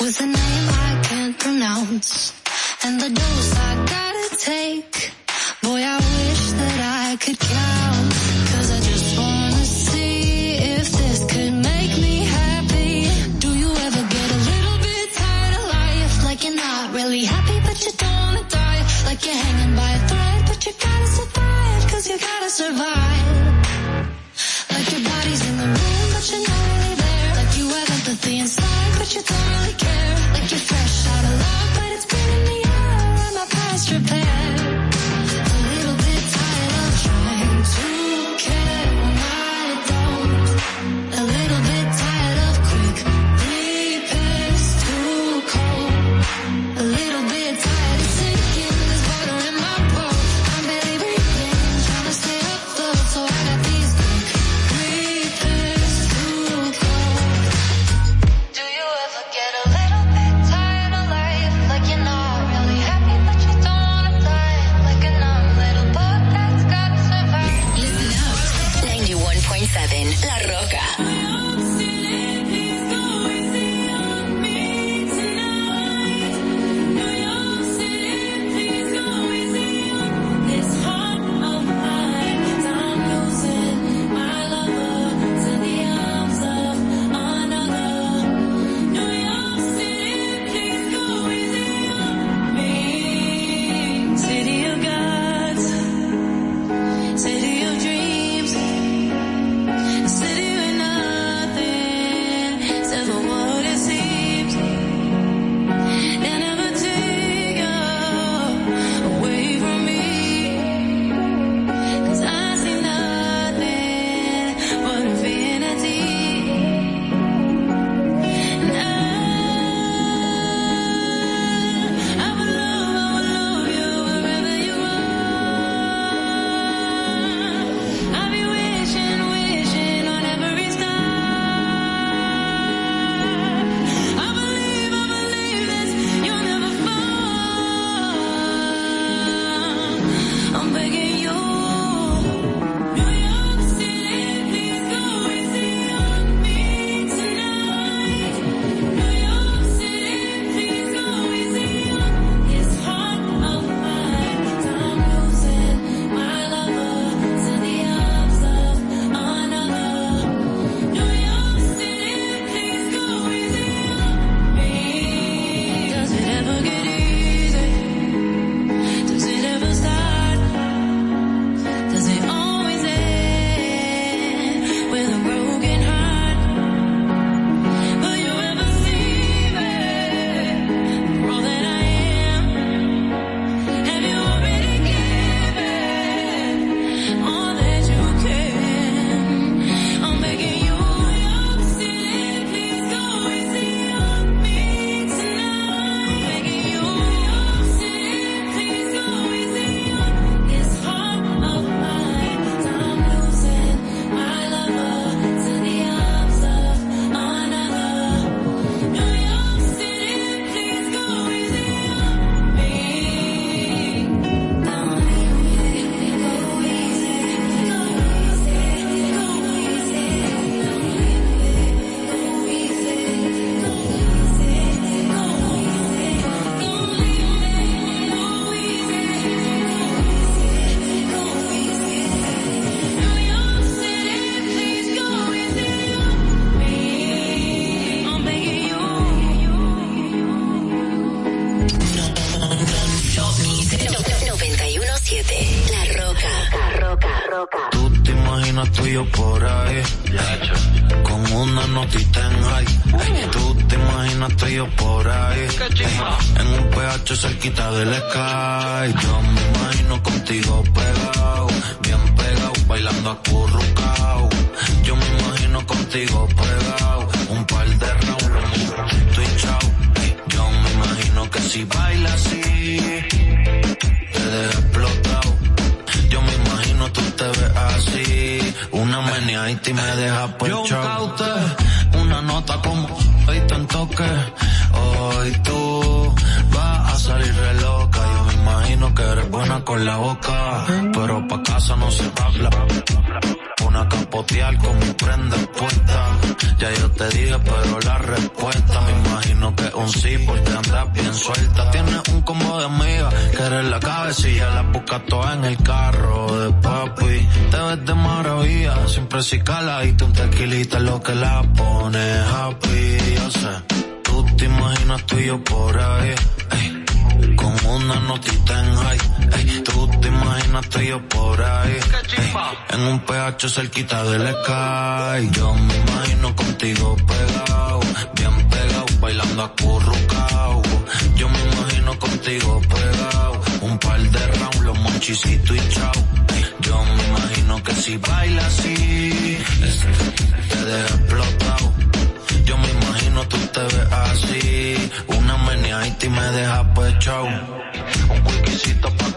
with a name I can't pronounce and the dose I gotta take. Boy, I wish that I could catch.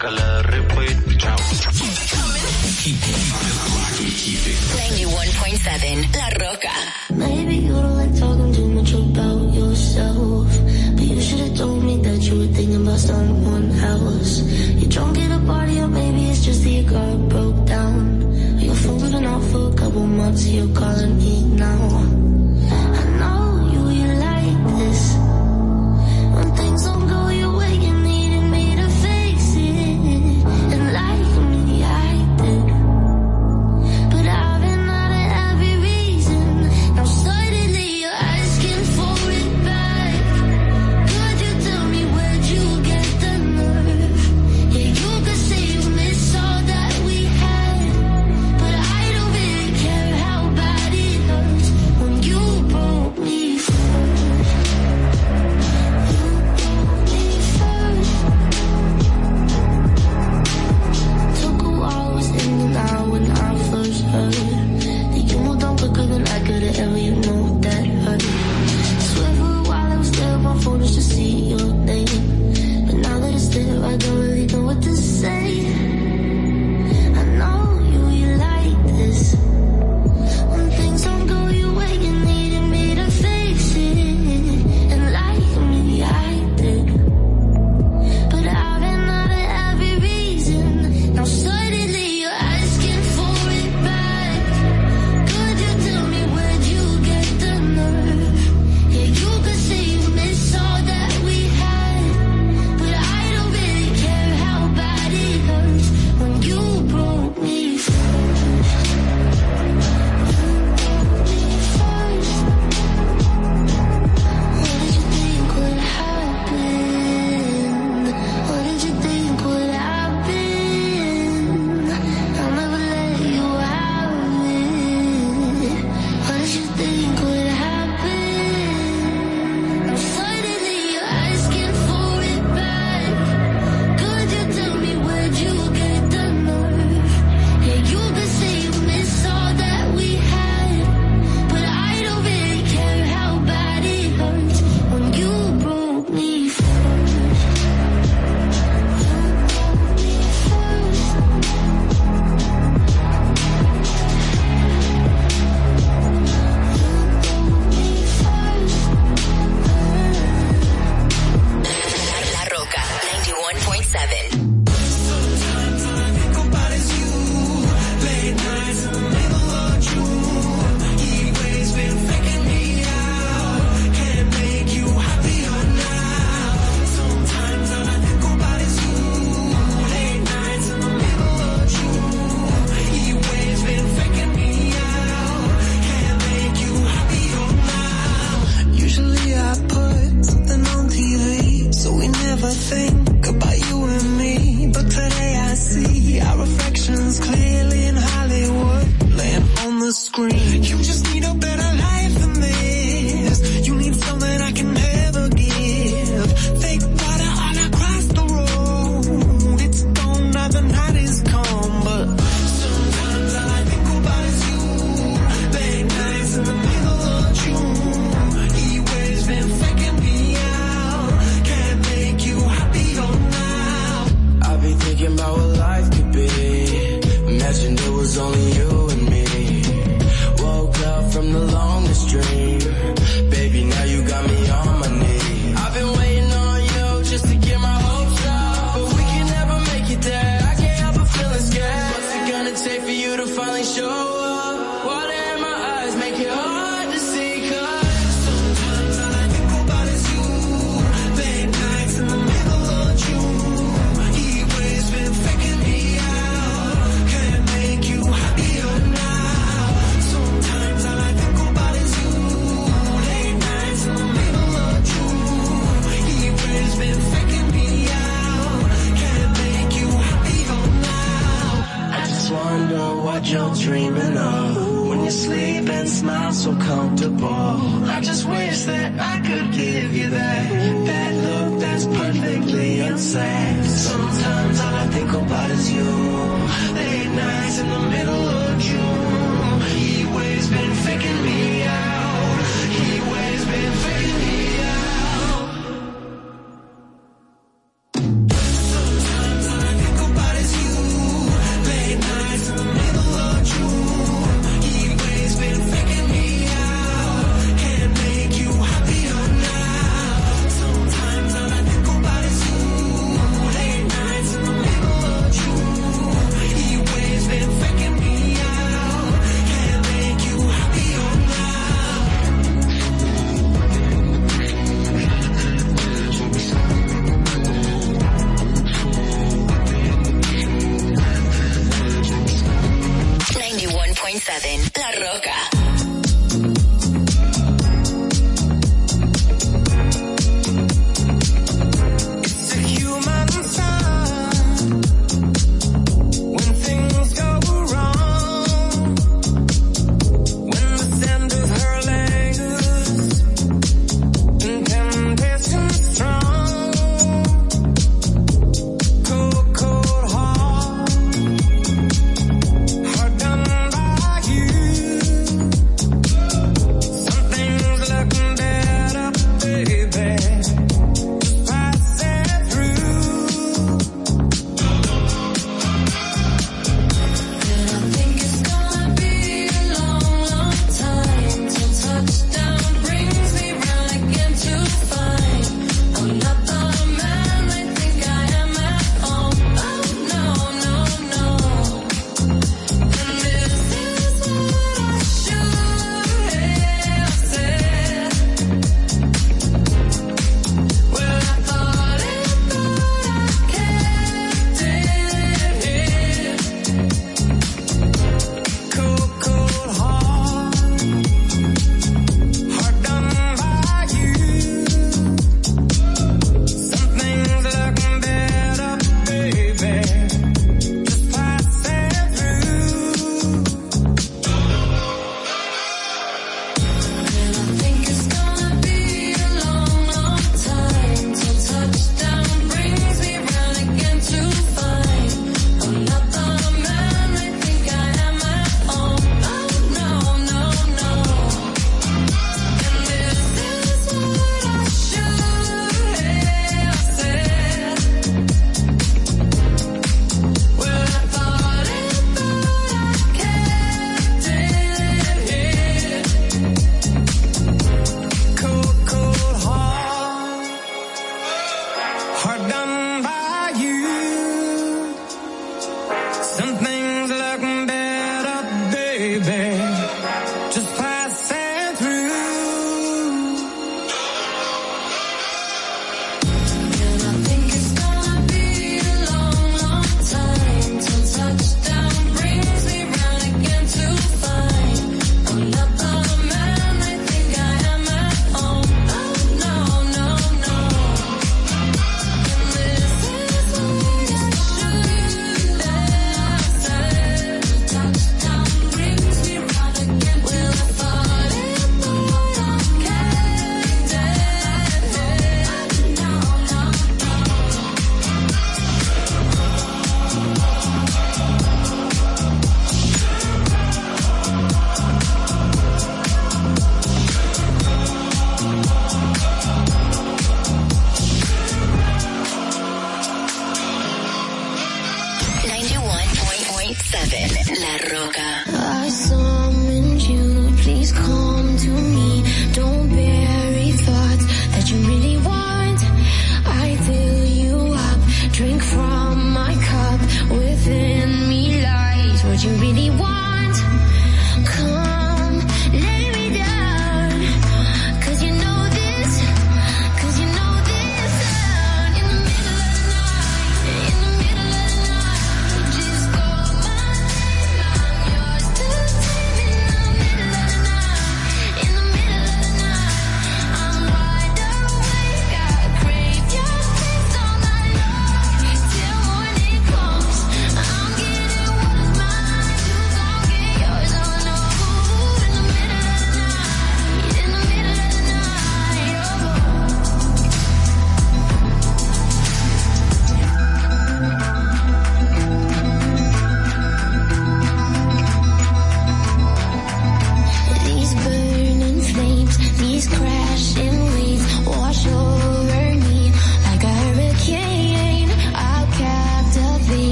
nunca la repito. Pues, chao. Keep it. La Roca. 91.7 La Roca.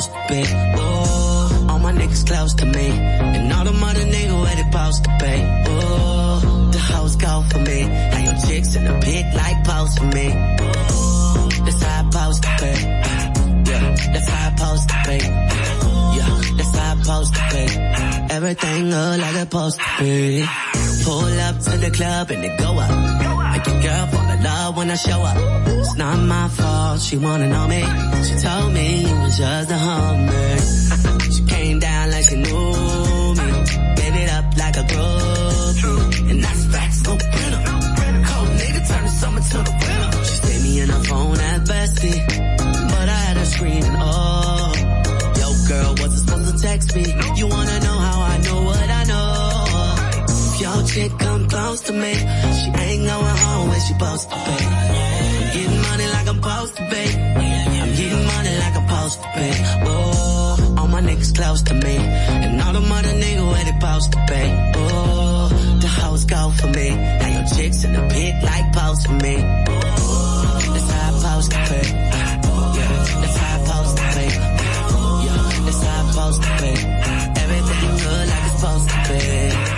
Supposed to pay. Oh, all my niggas close to me. And all the mother niggas where they supposed to pay. Oh, the hoes go for me. Now your chicks in the pit like post for me. Oh, that's how I supposed to pay. Yeah, that's how I supposed to pay. Yeah, that's how I supposed to pay. Everything look like it's supposed to be. Pull up to the club and it go up. Make your girl fall in love when I show up. It's not my fault, she wanna know me. She told me you was just a homie. she came down like she knew me. Gave it up like a groupie. And that's facts, no printer. Cold nigga turn the summer to the winter. She stayed me in her phone at bestie. But I had her screaming, oh. Yo girl, wasn't supposed to text me. You wanna know how I know what I know? Your chick come close to me, she ain't going home when she supposed to pay. I'm getting money like I'm supposed to pay. I'm getting money like I'm supposed to pay. Oh, all my niggas close to me, and all the mother niggas where they supposed to pay. Oh, the hoes go for me. Now your chicks in the pit like post for me. Oh, that's how I supposed to pay. Yeah, that's how I to pay. Yeah, that's how I to pay. Everything good like it's supposed to be.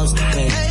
house. Make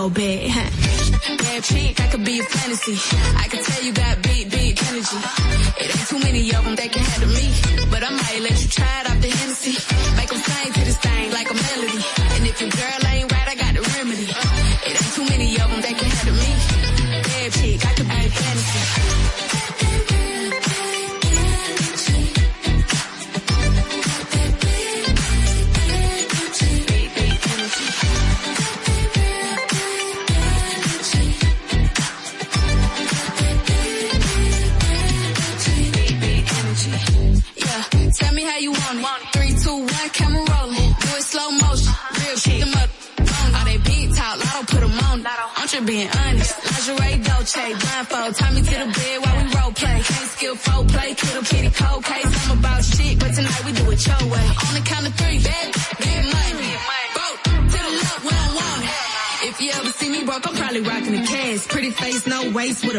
well. Bad chick, I could be a fantasy. I could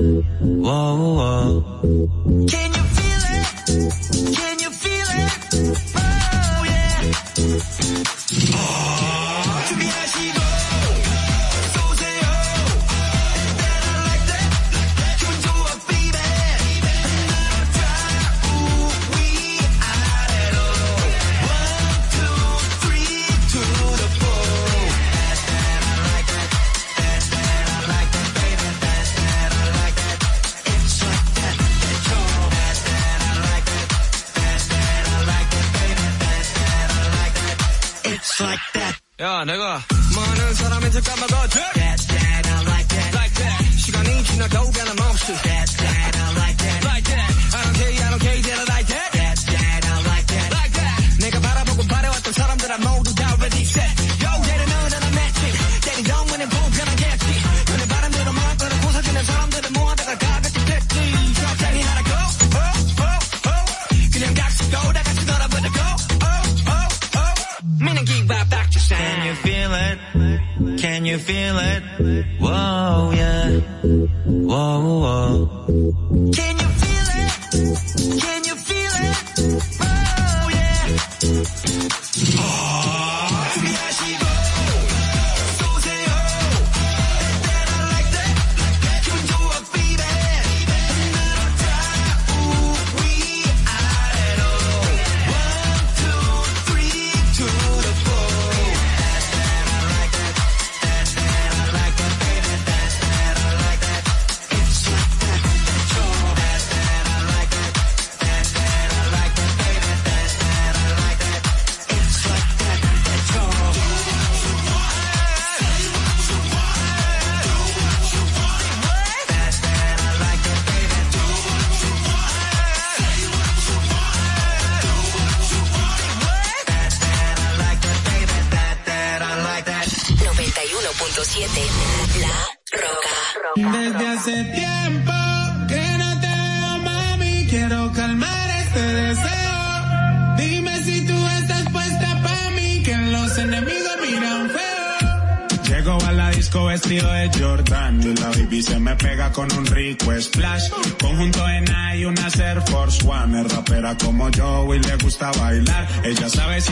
Whoa, whoa.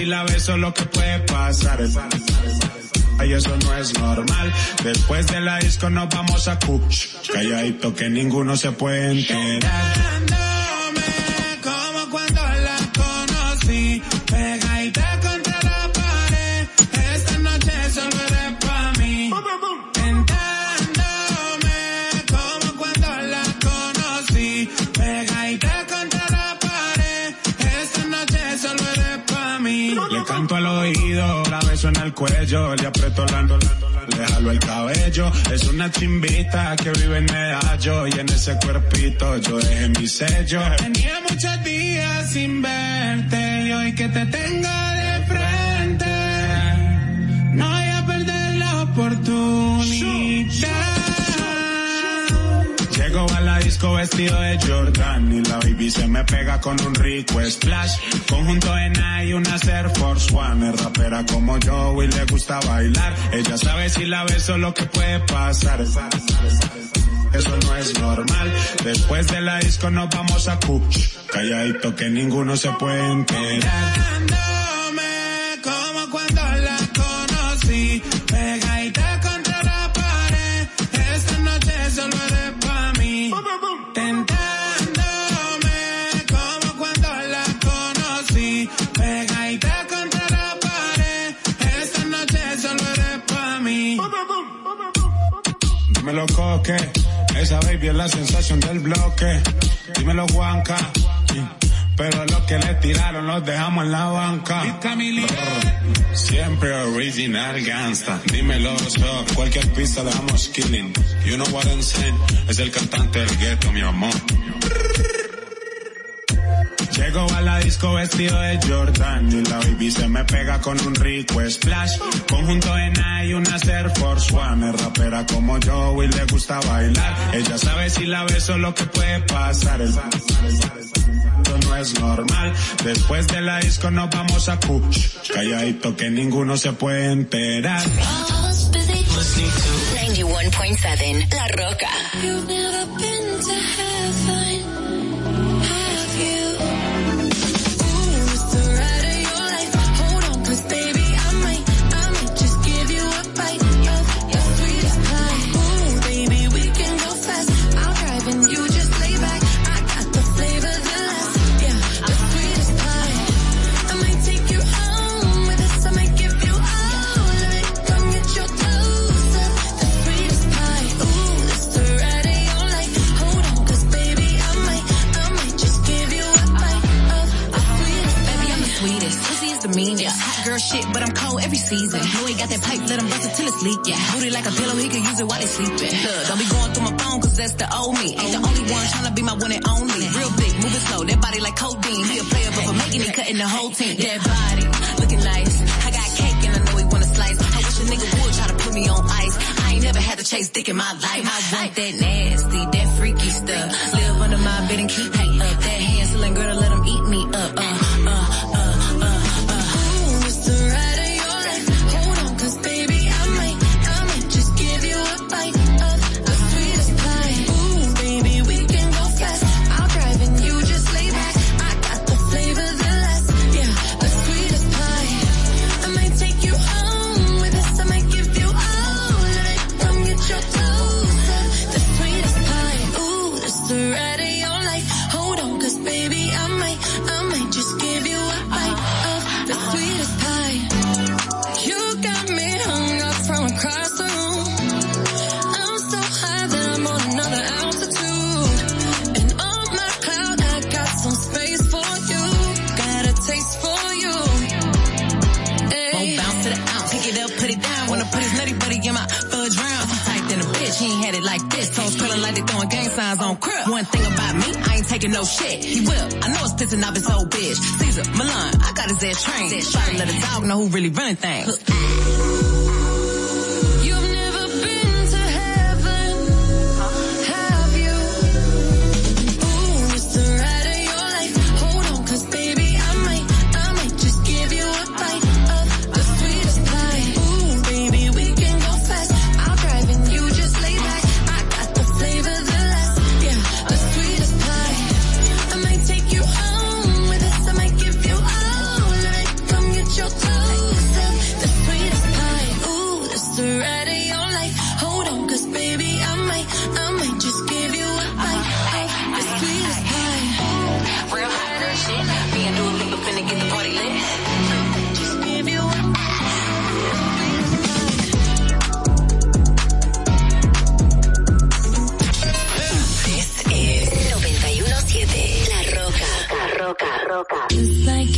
la beso lo que puede pasar. Ay, eso no es normal. Después de la disco nos vamos a Cuch. Calladito que ninguno se puede enterar. cuello, le aprieto la le jalo el cabello. Es una chimbita que vive en Medallo y en ese cuerpito yo dejé mi sello. Tenía muchos días sin verte y hoy que te tengo de Aparezco vestido de Jordan y la baby se me pega con un rico splash. Conjunto en y una Air Force One. Es rapera como yo y le gusta bailar. Ella sabe si la beso lo que puede pasar. Eso no es normal. Después de la disco nos vamos a Kuch. Calladito que ninguno se puede enterar. Esa baby es la sensación del bloque. Dímelo, Juanca. Pero lo que le tiraron los dejamos en la banca. Siempre original gangsta. Dímelo, so, cualquier pista dejamos killing. You know what I'm saying. Es el cantante del ghetto, mi amor. Llego a la disco vestido de Jordan y la baby se me pega con un rico splash. Conjunto en y una Air Force One. Es rapera como yo y le gusta bailar. Ella sabe si la beso lo que puede pasar. El, no es normal. Después de la disco nos vamos a Kuch. Calladito que ninguno se puede enterar. 91.7 La Roca. girl shit, but I'm cold every season. Louis got that pipe, let him bust it till it's leaking. Yeah, booty like a pillow, he can use it while he's sleeping. Don't be going through my phone, cause that's the old me. Ain't the only one trying to be my one and only. Real big, moving slow, that body like codeine. He a player, but for making it, cutting the whole team. That body, looking nice. I got cake and I know he wanna slice. I wish a nigga would try to put me on ice. I ain't never had to chase dick in my life. I want that nasty, that freaky stuff. Live under my bed and keep me up. That handsome girl, let him eat me up. Uh. one thing about me, I ain't taking no shit. He will. I know it's pissing off his old bitch. Caesar, Milan, I got his ass trained. Try to let a dog know who really running things. you 91.7 La Roca. La Roca, Roca.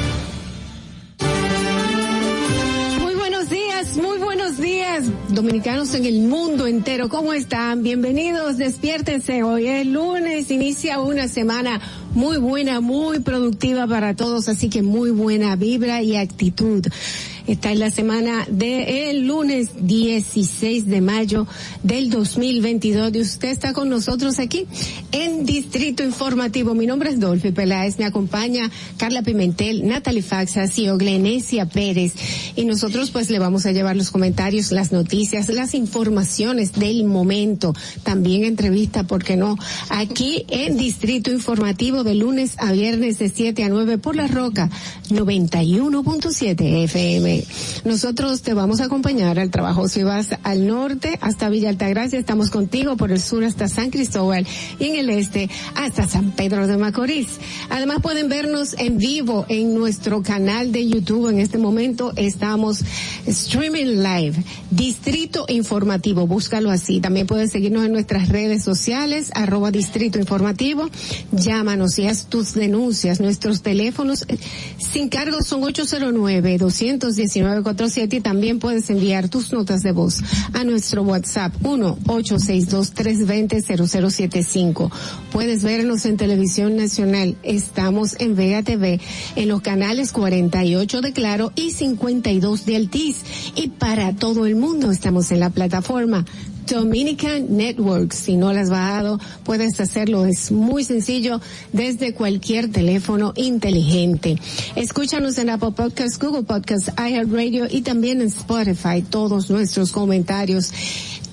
Dominicanos en el mundo entero. ¿Cómo están? Bienvenidos, despiértense. Hoy es lunes, inicia una semana muy buena, muy productiva para todos, así que muy buena vibra y actitud. Está en la semana del lunes 16 de mayo del 2022 y usted está con nosotros aquí en Distrito Informativo. Mi nombre es Dolphy Peláez, me acompaña Carla Pimentel, Natalie Faxas y Oglenesia Pérez y nosotros pues le vamos a llevar los comentarios, las noticias, las informaciones del momento, también entrevista, ¿por qué no? Aquí en Distrito Informativo de lunes a viernes de 7 a 9 por La Roca 91.7 FM. Nosotros te vamos a acompañar al trabajo si vas al norte hasta Villa Altagracia, estamos contigo por el sur hasta San Cristóbal y en el este hasta San Pedro de Macorís. Además pueden vernos en vivo en nuestro canal de YouTube. En este momento estamos streaming live. Distrito Informativo, búscalo así. También puedes seguirnos en nuestras redes sociales, arroba Distrito Informativo. Llámanos y haz tus denuncias. Nuestros teléfonos sin cargo son 809-219-47 y también puedes enviar tus notas de voz a nuestro WhatsApp 1-862-320-0075. Puedes vernos en Televisión Nacional. Estamos en Vega TV en los canales 48 de Claro y 52 de Altiz. Y para todo el mundo estamos en la plataforma Dominican Network. Si no la has bajado, puedes hacerlo. Es muy sencillo desde cualquier teléfono inteligente. Escúchanos en Apple Podcasts, Google Podcasts, iHeartRadio y también en Spotify. Todos nuestros comentarios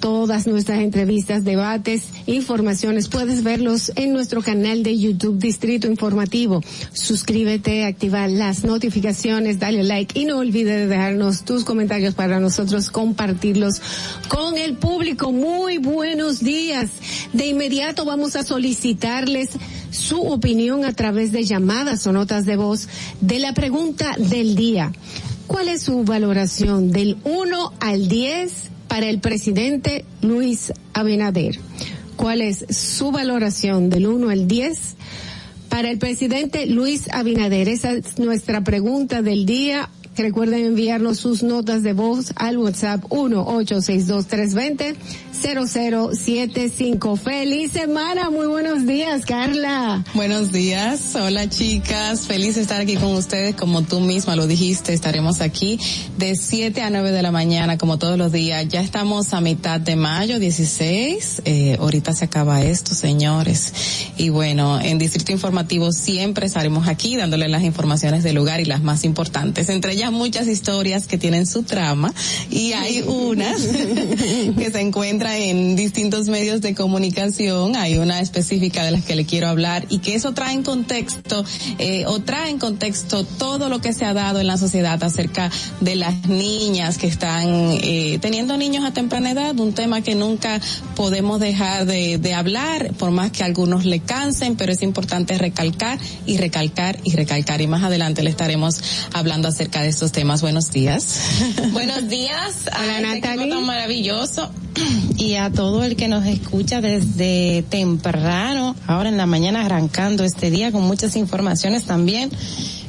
todas nuestras entrevistas, debates, informaciones. Puedes verlos en nuestro canal de YouTube Distrito Informativo. Suscríbete, activa las notificaciones, dale like y no olvides de dejarnos tus comentarios para nosotros compartirlos con el público. Muy buenos días. De inmediato vamos a solicitarles su opinión a través de llamadas o notas de voz de la pregunta del día. ¿Cuál es su valoración del 1 al 10 para el presidente Luis Abinader? ¿Cuál es su valoración del 1 al 10 para el presidente Luis Abinader? Esa es nuestra pregunta del día. Recuerden enviarnos sus notas de voz al WhatsApp 1-862-320-0075. Feliz semana, muy buenos días, Carla. Buenos días, hola chicas, feliz estar aquí con ustedes, como tú misma lo dijiste, estaremos aquí de 7 a 9 de la mañana, como todos los días. Ya estamos a mitad de mayo, 16, eh, ahorita se acaba esto, señores. Y bueno, en Distrito Informativo siempre estaremos aquí dándole las informaciones del lugar y las más importantes. Entre ellas muchas historias que tienen su trama y hay unas que se encuentran en distintos medios de comunicación. Hay una específica de las que le quiero hablar y que eso trae en contexto eh, o trae en contexto todo lo que se ha dado en la sociedad acerca de las niñas que están eh, teniendo niños a temprana edad, un tema que nunca podemos dejar de, de hablar, por más que algunos le cansen, pero es importante recalcar y recalcar y recalcar y más adelante le estaremos hablando acerca de estos temas. Buenos días. Buenos días a Hola, este tan maravilloso y a todo el que nos escucha desde temprano, ahora en la mañana arrancando este día con muchas informaciones también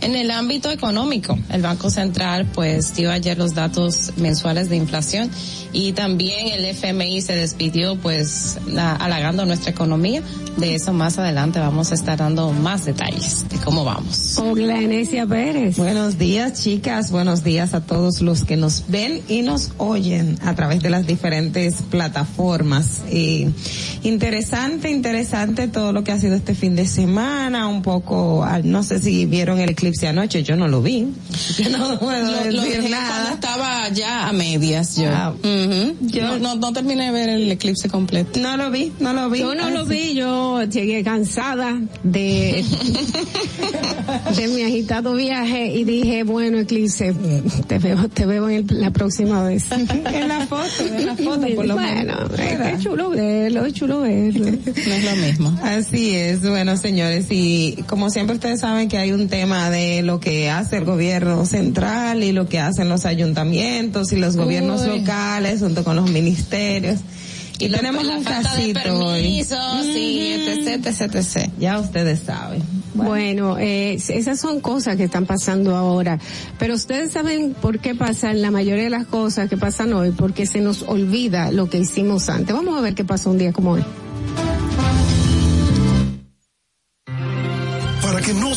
en el ámbito económico. El Banco Central pues dio ayer los datos mensuales de inflación y también el FMI se despidió pues la- halagando nuestra economía. De eso más adelante vamos a estar dando más detalles de cómo vamos. Hola, Enesia Pérez. Buenos días, chicas. Buenos días a todos los que nos ven y nos oyen a través de las diferentes plataformas. Eh, interesante, interesante todo lo que ha sido este fin de semana. Un poco, no sé si vieron el eclipse anoche. Yo no lo vi. Yo no puedo Lo- lo decir dejé nada. estaba ya a medias yo. Ah, Ujú. no, no, no terminé de ver el eclipse completo. No lo vi, no lo vi. Yo no lo Así. vi, yo llegué cansada de, de mi agitado viaje y dije, bueno, Eclipse, te veo, te veo en el- la próxima vez. en la foto, en la foto, por lo bueno, es que chulo verlo, es chulo verlo. No es lo mismo. Así es, bueno señores, y como siempre ustedes saben que hay un tema de lo que hace el gobierno central y lo que hacen los ayuntamientos y los gobiernos locales junto con los ministerios. Y, lo- tenemos la un falta de casito hoy. y etc, etc, etc. Ya ustedes saben. Bueno, eh, esas son cosas que están pasando ahora, pero ustedes saben por qué pasan la mayoría de las cosas que pasan hoy, porque se nos olvida lo que hicimos antes. Vamos a ver qué pasó un día como hoy.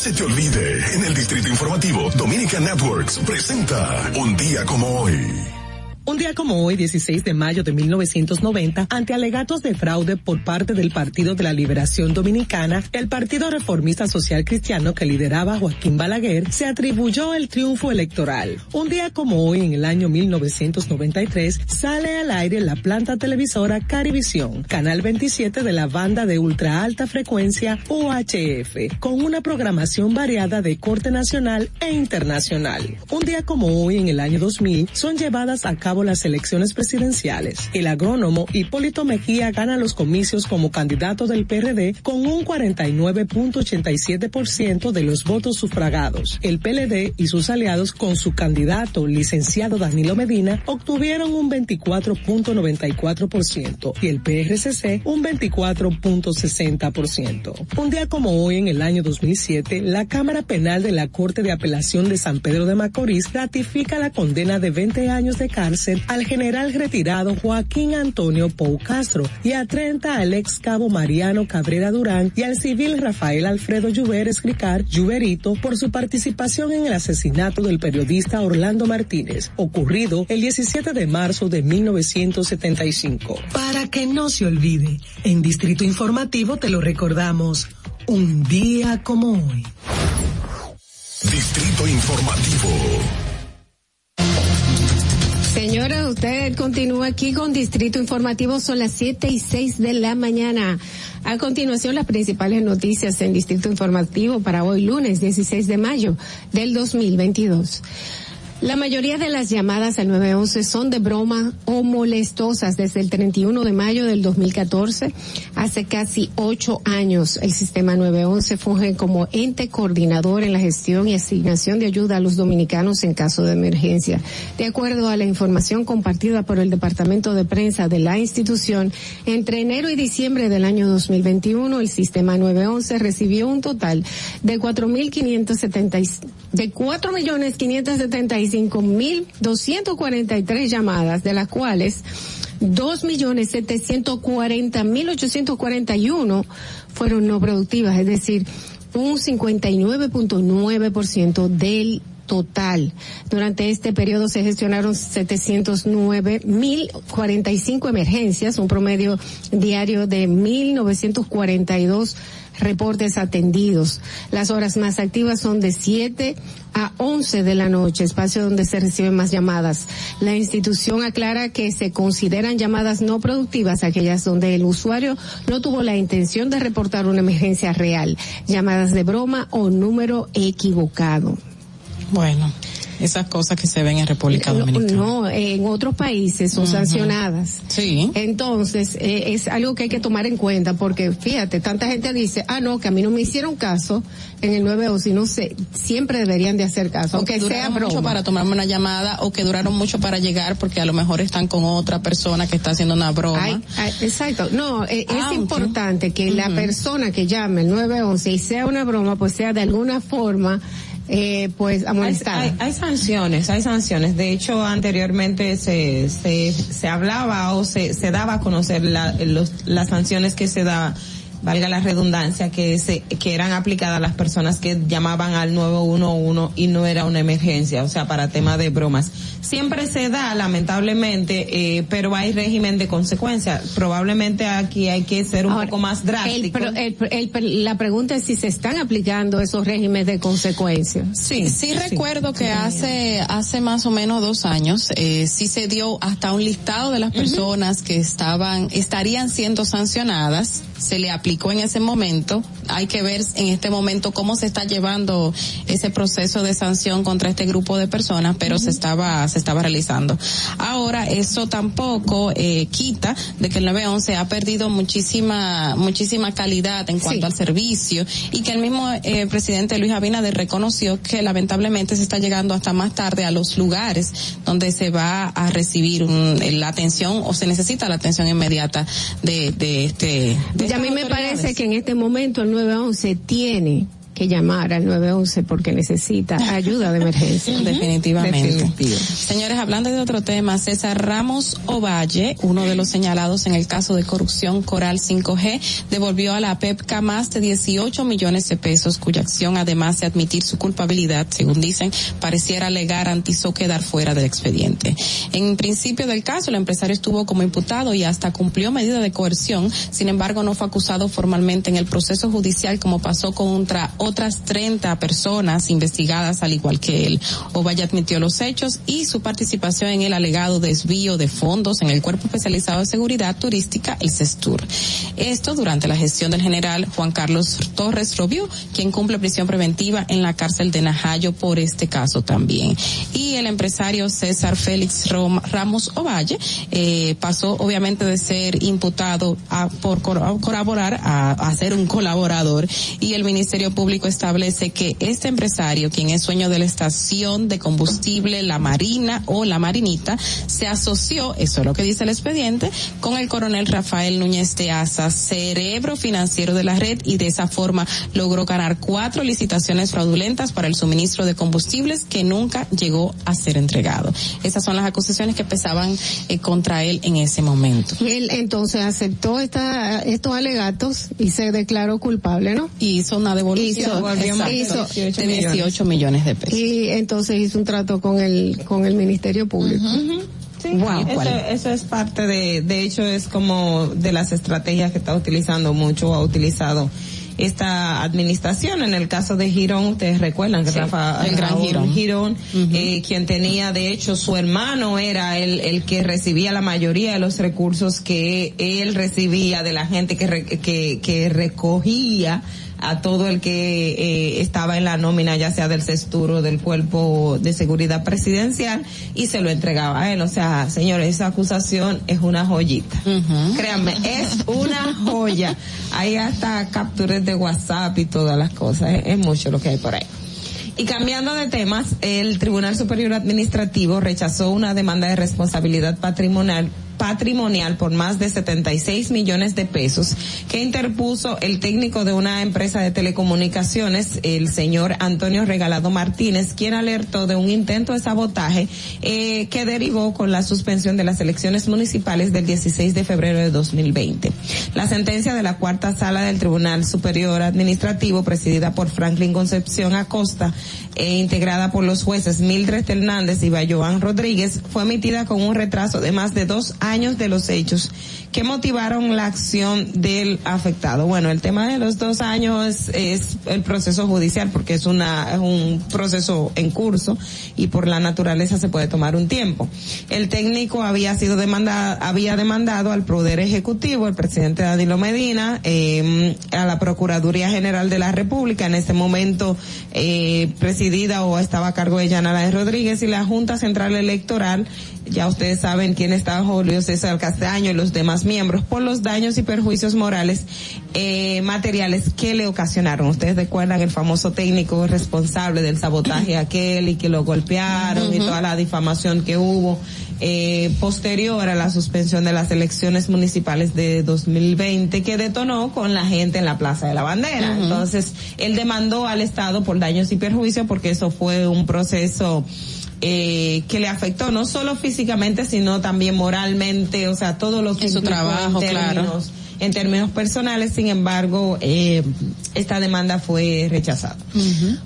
Se te olvide, en el Distrito Informativo, Dominican Networks presenta Un día como hoy. Un día como hoy, 16 de mayo de 1990, ante alegatos de fraude por parte del Partido de la Liberación Dominicana, el Partido Reformista Social Cristiano que lideraba Joaquín Balaguer se atribuyó el triunfo electoral. Un día como hoy, en el año 1993, sale al aire la planta televisora Carivisión, canal 27 de la banda de ultra alta frecuencia UHF, con una programación variada de corte nacional e internacional. Un día como hoy, en el año 2000, son llevadas a cabo las elecciones presidenciales. El agrónomo Hipólito Mejía gana los comicios como candidato del PRD con un 49.87% de los votos sufragados. El PLD y sus aliados con su candidato, licenciado Danilo Medina, obtuvieron un 24.94% y el PRCC un 24.60%. Un día como hoy, en el año 2007, la Cámara Penal de la Corte de Apelación de San Pedro de Macorís ratifica la condena de 20 años de cárcel al general retirado Joaquín Antonio Pou Castro y a 30 al ex cabo Mariano Cabrera Durán y al civil Rafael Alfredo Lluver Escricar Lluverito por su participación en el asesinato del periodista Orlando Martínez, ocurrido el 17 de marzo de 1975. Para que no se olvide, en Distrito Informativo te lo recordamos, un día como hoy. Distrito Informativo. Señora, usted continúa aquí con Distrito Informativo, son las 7 y 6 de la mañana. A continuación, las principales noticias en Distrito Informativo para hoy lunes 16 de mayo del 2022. La mayoría de las llamadas al 911 son de broma o molestosas desde el 31 de mayo del 2014. Hace casi ocho años el sistema 911 funge como ente coordinador en la gestión y asignación de ayuda a los dominicanos en caso de emergencia. De acuerdo a la información compartida por el Departamento de Prensa de la institución, entre enero y diciembre del año 2021 el sistema 911 recibió un total de 4.570 de 4.575.243 llamadas, de las cuales 2.740.841 fueron no productivas, es decir, un 59.9% del total. Durante este periodo se gestionaron 709.045 emergencias, un promedio diario de 1.942 reportes atendidos. Las horas más activas son de 7 a 11 de la noche, espacio donde se reciben más llamadas. La institución aclara que se consideran llamadas no productivas aquellas donde el usuario no tuvo la intención de reportar una emergencia real, llamadas de broma o número equivocado. Bueno, esas cosas que se ven en República Dominicana. No, en otros países son sancionadas. Sí. Entonces, eh, es algo que hay que tomar en cuenta porque fíjate, tanta gente dice, ah, no, que a mí no me hicieron caso en el 911, no sé, siempre deberían de hacer caso, O aunque que sea duraron mucho broma. para tomarme una llamada o que duraron mucho para llegar porque a lo mejor están con otra persona que está haciendo una broma. Ay, ay, exacto. No, eh, es Aunque- importante que la persona que llame el 911 y sea una broma, pues sea de alguna forma, eh, pues Hay, hay sanciones, hay sanciones. De hecho, anteriormente se, se, se hablaba o se, se daba a conocer la- los- las sanciones que se da, valga la redundancia, que se, que eran aplicadas a las personas que llamaban al 911 y no era una emergencia, o sea, para tema de bromas. Siempre se da, lamentablemente, eh, pero hay régimen de consecuencia. Probablemente aquí hay que ser un Ahora, poco más drástico. el el- el- la pregunta es si se están aplicando esos regímenes de consecuencias. Sí, sí, recuerdo que hace hace más o menos dos años eh, sí se dio hasta un listado de las personas que estaban estarían siendo sancionadas. Se le aplicó en ese momento. Hay que ver en este momento cómo se está llevando ese proceso de sanción contra este grupo de personas, pero se estaba se estaba realizando. Ahora eso tampoco eh, quita de que el 911 ha perdido muchísima muchísima calidad en cuanto al servicio y que el mismo eh, presidente Luis Abinader reconoció que lamentablemente se está llegando hasta más tarde a los lugares donde se va a recibir un- la atención o se necesita la atención inmediata de, de este de Y a estas mí me autoridades. Parece que en este momento el 911 tiene que llamar al 911 porque necesita ayuda de emergencia. Definitivamente. Señores, hablando de otro tema, César Ramos Ovalle, uno de los señalados en el caso de corrupción Coral 5G, devolvió a la PEPCA más de 18 millones de pesos, cuya acción, además de admitir su culpabilidad, según dicen, pareciera le garantizó quedar fuera del expediente. En principio del caso, el empresario estuvo como imputado y hasta cumplió medida de coerción, sin embargo, no fue acusado formalmente en el proceso judicial como pasó contra otras 30 personas investigadas al igual que él. Ovalle admitió los hechos y su participación en el alegado desvío de fondos en el Cuerpo Especializado de Seguridad Turística, el CESTUR. Esto durante la gestión del general Juan Carlos Torres Robiú, quien cumple prisión preventiva en la cárcel de Najayo por este caso también. Y el empresario César Félix Ramos Ovalle eh, pasó obviamente de ser imputado a, por colaborar a, a ser un colaborador y el Ministerio Público establece que este empresario, quien es dueño de la estación de combustible La Marina o La Marinita, se asoció, eso es lo que dice el expediente, con el coronel Rafael Núñez de Asa, cerebro financiero de la red y de esa forma logró ganar cuatro licitaciones fraudulentas para el suministro de combustibles que nunca llegó a ser entregado. Esas son las acusaciones que pesaban eh, contra él en ese momento. Él entonces aceptó esta, estos alegatos y se declaró culpable, ¿no? Y hizo una devolución Hizo, Exacto. hizo- de 18 millones de pesos. Y entonces hizo un trato con el, con el Ministerio Público. Wow. Eso, eso es parte de, de hecho es como de las estrategias que está utilizando mucho o ha utilizado esta administración. En el caso de Girón, ustedes recuerdan que Sí, Rafa, el gran Girón. Girón, eh, quien tenía, de hecho, su hermano era el, el que recibía la mayoría de los recursos que él recibía de la gente que, re- que, que recogía a todo el que eh, estaba en la nómina, ya sea del cesturo del cuerpo de seguridad presidencial, y se lo entregaba a él. O sea, señores, esa acusación es una joyita. Créanme, es una joya. Hay hasta capturas de WhatsApp y todas las cosas. Es, es mucho lo que hay por ahí. Y cambiando de temas, el Tribunal Superior Administrativo rechazó una demanda de responsabilidad patrimonial patrimonial por más de 76 millones de pesos que interpuso el técnico de una empresa de telecomunicaciones, el señor Antonio Regalado Martínez, quien alertó de un intento de sabotaje eh, que derivó con la suspensión de las elecciones municipales del 16 de febrero de 2020. La sentencia de la cuarta sala del Tribunal Superior Administrativo, presidida por Franklin Concepción Acosta, e integrada por los jueces Mildred Hernández y Bayoán Rodríguez, fue emitida con un retraso de más de dos de los hechos que motivaron la acción del afectado. Bueno, el tema de los dos años es, el proceso judicial porque es una es un proceso en curso y por la naturaleza se puede tomar un tiempo. El técnico había sido demandado había demandado al poder ejecutivo, el presidente Danilo Medina, eh, a la Procuraduría General de la República en ese momento eh, presidida o estaba a cargo de Yanara Rodríguez y la Junta Central Electoral ya ustedes saben quién está Julio César Castaño y los demás miembros por los daños y perjuicios morales eh, materiales que le ocasionaron. Ustedes recuerdan el famoso técnico responsable del sabotaje aquel y que lo golpearon y toda la difamación que hubo eh, posterior a la suspensión de las elecciones municipales de 2020 que detonó con la gente en la Plaza de la Bandera. Entonces, él demandó al Estado por daños y perjuicios porque eso fue un proceso eh, que le afectó no solo físicamente sino también moralmente, o sea, todo lo que En su trabajo, en claro. En términos personales, sin embargo, eh, esta demanda fue rechazada.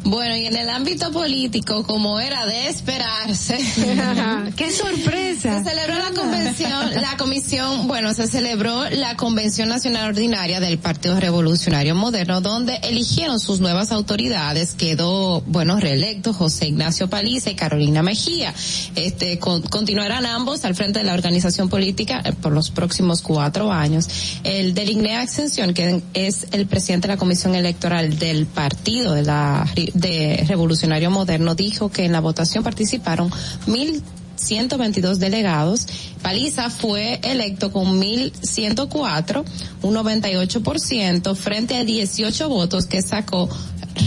Bueno, y en el ámbito político, como era de esperarse, ¡Qué sorpresa! Se celebró la convención, la comisión, bueno, se celebró la convención nacional ordinaria del Partido Revolucionario Moderno, donde eligieron sus nuevas autoridades. Quedó, bueno, reelecto José Ignacio Paliza y Carolina Mejía. Este, con- continuarán ambos al frente de la organización política eh, por los próximos cuatro años. El del Ignea Extensión, que es el presidente de la comisión electoral del partido de la de Revolucionario Moderno, dijo que en la votación participaron mil 122 delegados. Paliza fue electo con 1.104, un 98%, frente a 18 votos que sacó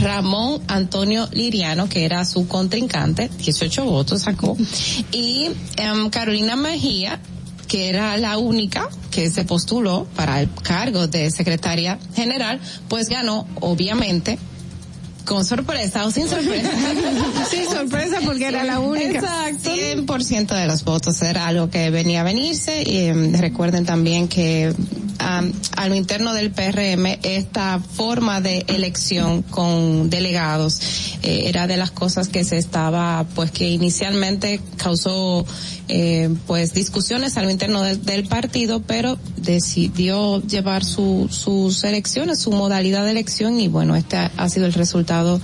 Ramón Antonio Liriano, que era su contrincante, 18 votos sacó, y em, Carolina Mejía, que era la única que se postuló para el cargo de secretaria general, pues ganó, obviamente, con sorpresa o sin sorpresa. sin sorpresa porque era la única. Exacto. 100% de los votos era algo que venía a venirse. Y em, recuerden también que am, a lo interno del PRM esta forma de elección con delegados eh, era de las cosas que se estaba, pues que inicialmente causó eh, pues discusiones a lo interno del, del partido, pero decidió llevar su, sus elecciones, su modalidad de elección y bueno, este ha, ha sido el resultado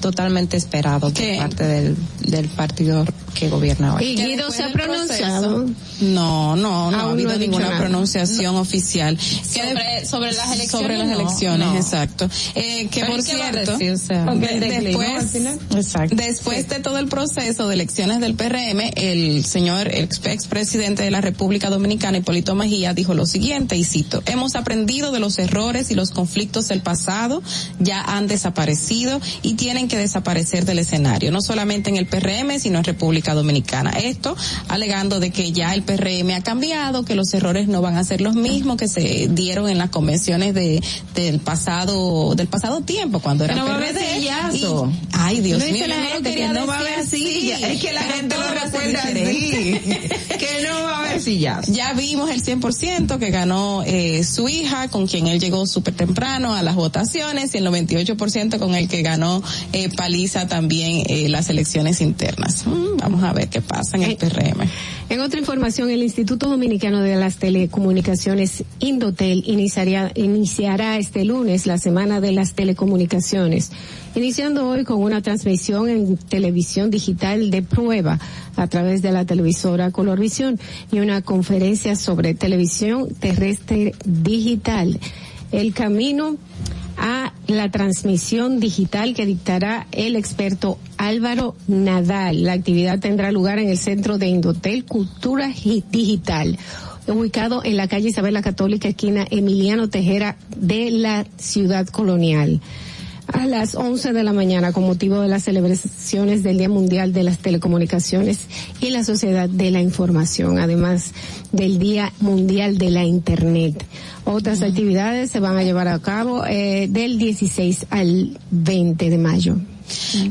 totalmente esperado por parte del, del partido que gobierna hoy. Y Guido se ha pronunciado. No, no, no ha Aún habido no ha dicho ninguna nada. pronunciación oficial. Sobre, sobre las elecciones. Sobre las elecciones, no. exacto. Eh, que Pero por ¿y qué va a cierto, decir? O sea, de- después, exacto. después de todo el proceso de elecciones del PRM, el señor ex, expresidente de la República Dominicana, Hipólito Mejía, dijo lo siguiente, y cito, hemos aprendido de los errores y los conflictos del pasado, ya han desaparecido y tienen que desaparecer del escenario, no solamente en el PRM, sino en República Dominicana. Esto alegando de que ya el PRM ha cambiado, que los errores no van a ser los mismos que se dieron en las convenciones de del pasado del pasado tiempo cuando era No va a haber PRD. Y- ay, Dios No mío, la gente que no va a haber silla. Es que la gente lo recuerda así. que no va a haber sillas. Ya vimos el 100% que ganó eh, su hija, con quien él llegó súper temprano a las votaciones, y el 98% con el que ganó eh, paliza también eh, las elecciones internas. Mm, vamos a ver qué pasa en el PRM. En otra información, el Instituto Dominicano de las Telecomunicaciones, Indotel, iniciaría, iniciará este lunes la Semana de las Telecomunicaciones, iniciando hoy con una transmisión en televisión digital de prueba a través de la televisora Colorvisión y una conferencia sobre televisión terrestre digital. El camino a la transmisión digital que dictará el experto Álvaro Nadal. La actividad tendrá lugar en el Centro de Indotel Cultura Gi- Digital, ubicado en la calle Isabel la Católica, esquina Emiliano Tejera de la ciudad colonial. A las 11 de la mañana, con motivo de las celebraciones del Día Mundial de las Telecomunicaciones y la Sociedad de la Información, además del Día Mundial de la Internet. Otras actividades se van a llevar a cabo eh, del 16 al 20 de mayo.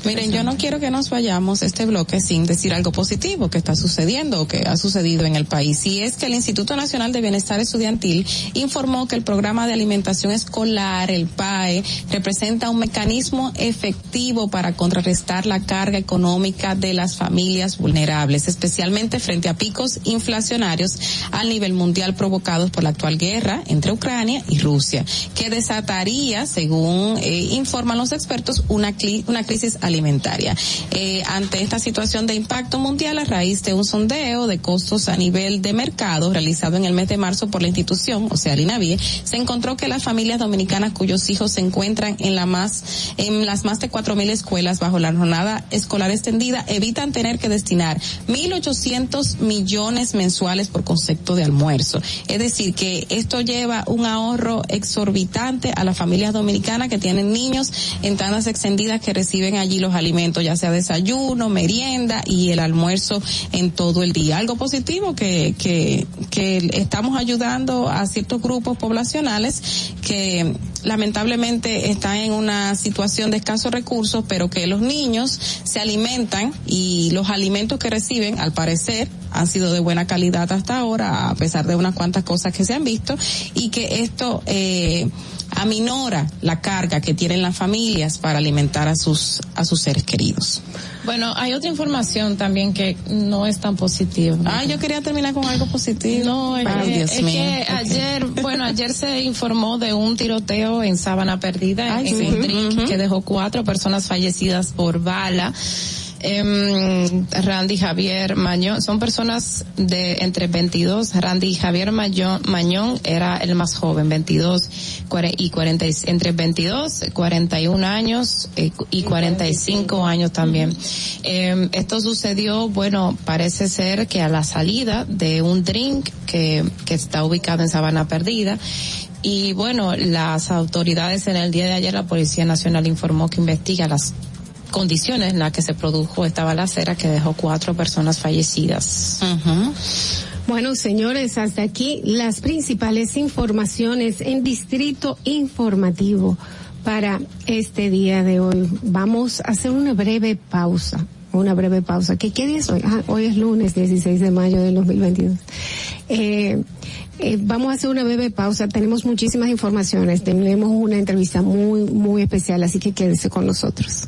Miren, yo no quiero que nos vayamos este bloque sin decir algo positivo que está sucediendo o que ha sucedido en el país. Y es que el Instituto Nacional de Bienestar Estudiantil informó que el programa de alimentación escolar, el PAE, representa un mecanismo efectivo para contrarrestar la carga económica de las familias vulnerables, especialmente frente a picos inflacionarios al nivel mundial provocados por la actual guerra entre Ucrania y Rusia, que desataría, según eh, informan los expertos, una, una crisis alimentaria. Eh, ante esta situación de impacto mundial a raíz de un sondeo de costos a nivel de mercado realizado en el mes de marzo por la institución, o sea, el INAVIE, se encontró que las familias dominicanas cuyos hijos se encuentran en la más, en las más de cuatro mil escuelas bajo la jornada escolar extendida evitan tener que destinar 1.800 millones mensuales por concepto de almuerzo. Es decir, que esto lleva un ahorro exorbitante a las familias dominicanas que tienen niños en tandas extendidas que reciben allí los alimentos, ya sea desayuno, merienda y el almuerzo en todo el día. Algo positivo que, que, que estamos ayudando a ciertos grupos poblacionales que lamentablemente están en una situación de escasos recursos, pero que los niños se alimentan y los alimentos que reciben, al parecer, han sido de buena calidad hasta ahora, a pesar de unas cuantas cosas que se han visto, y que esto eh, aminora la carga que tienen las familias para alimentar a sus a sus seres queridos. Bueno, hay otra información también que no es tan positiva. Ah, yo quería terminar con algo positivo. No, es, Ay, que, Dios es mío. que Ok. ayer, bueno, ayer se informó de un tiroteo en Sabana Perdida, Ay, en sí. que dejó cuatro personas fallecidas por bala. Em, Randy Javier Mañón, son personas de entre 22, Randy Javier Mañón, Mañón era el más joven, 22 cuare- y 40, y- entre 22, 41 años eh, y 45 años también. Em, esto sucedió, bueno, parece ser que a la salida de un drink que, que está ubicado en Sabana Perdida, y bueno, las autoridades en el día de ayer, la Policía Nacional informó que investiga las condiciones en las que se produjo esta balacera que dejó cuatro personas fallecidas. Bueno, señores, hasta aquí las principales informaciones en Distrito Informativo. para este día de hoy. Vamos a hacer una breve pausa. Una breve pausa. ¿Qué, qué día es hoy? Ah, hoy es lunes 16 de mayo del 2022. Eh, eh, vamos a hacer una breve pausa. Tenemos muchísimas informaciones. Tenemos una entrevista muy, muy especial, así que quédese con nosotros.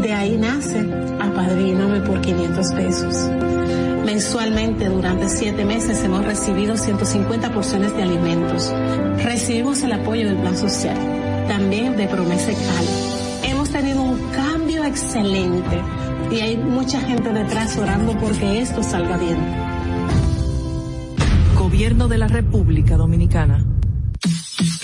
De ahí nace Apadríname por 500 pesos. Mensualmente durante siete meses hemos recibido 150 porciones de alimentos. Recibimos el apoyo del Plan Social, también de Promesa Cal. Hemos tenido un cambio excelente y hay mucha gente detrás orando porque esto salga bien. Gobierno de la República Dominicana.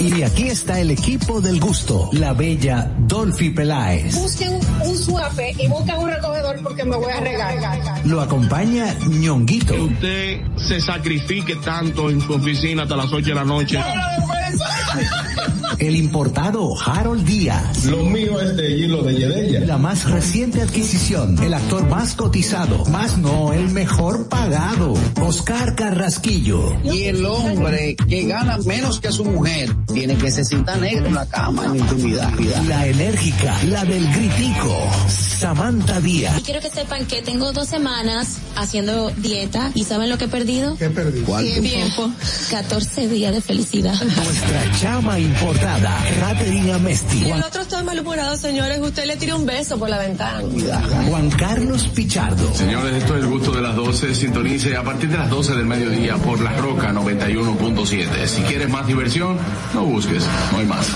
Y, aquí está el equipo del gusto, la bella Dolphy Peláez. Un suave y busquen un recogedor porque me voy a regar. Lo acompaña ñonguito. Que usted se sacrifique tanto en su oficina hasta las 8 de la noche. El importado Harold Díaz. Lo mío es de hilo de Yedella. La más reciente adquisición, el actor más cotizado, más no el mejor pagado, Oscar Carrasquillo. Y el hombre que gana menos que su mujer tiene que se sienta negro en la cama, en intimidad. La enérgica, la del gritico, Samantha Díaz. Y quiero que sepan que tengo dos semanas haciendo dieta y ¿saben lo que he perdido? ¿Qué perdí? Tiempo. 14 días de felicidad. Nuestra chama importada, Caterina Amesti. Y el otro está malhumorado, señores. Usted le tira un beso por la ventana. Juan Carlos Pichardo. Señores, esto es el gusto de las 12. Sintonice a partir de las 12 del mediodía por La Roca 91.7. Si quieres más diversión, no busques, no hay más.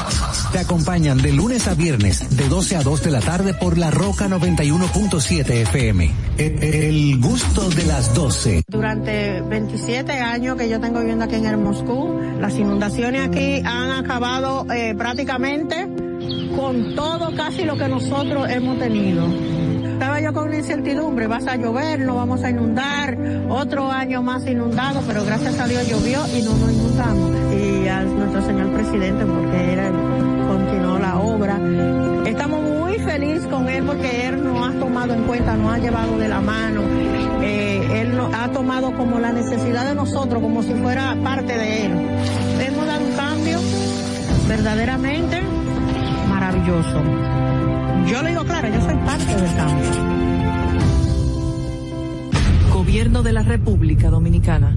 Te acompañan de lunes a viernes, de 12 a 2 de la tarde por La Roca 91.7 FM. El, el gusto de las 12. Durante 27 años que yo tengo viviendo aquí en el Moscú, las inundaciones aquí han acabado eh, prácticamente con todo casi lo que nosotros hemos tenido. Estaba yo con una incertidumbre, vas a llover, no vamos a inundar, otro año más inundado, pero gracias a Dios llovió y no nos inundamos. Y a nuestro señor presidente, porque era, continuó la obra. Estamos con él porque él nos ha tomado en cuenta, nos ha llevado de la mano. Eh, él nos ha tomado como la necesidad de nosotros, como si fuera parte de él. Hemos dado un cambio verdaderamente maravilloso. Yo le digo claro, yo soy parte del cambio. Gobierno de la República Dominicana.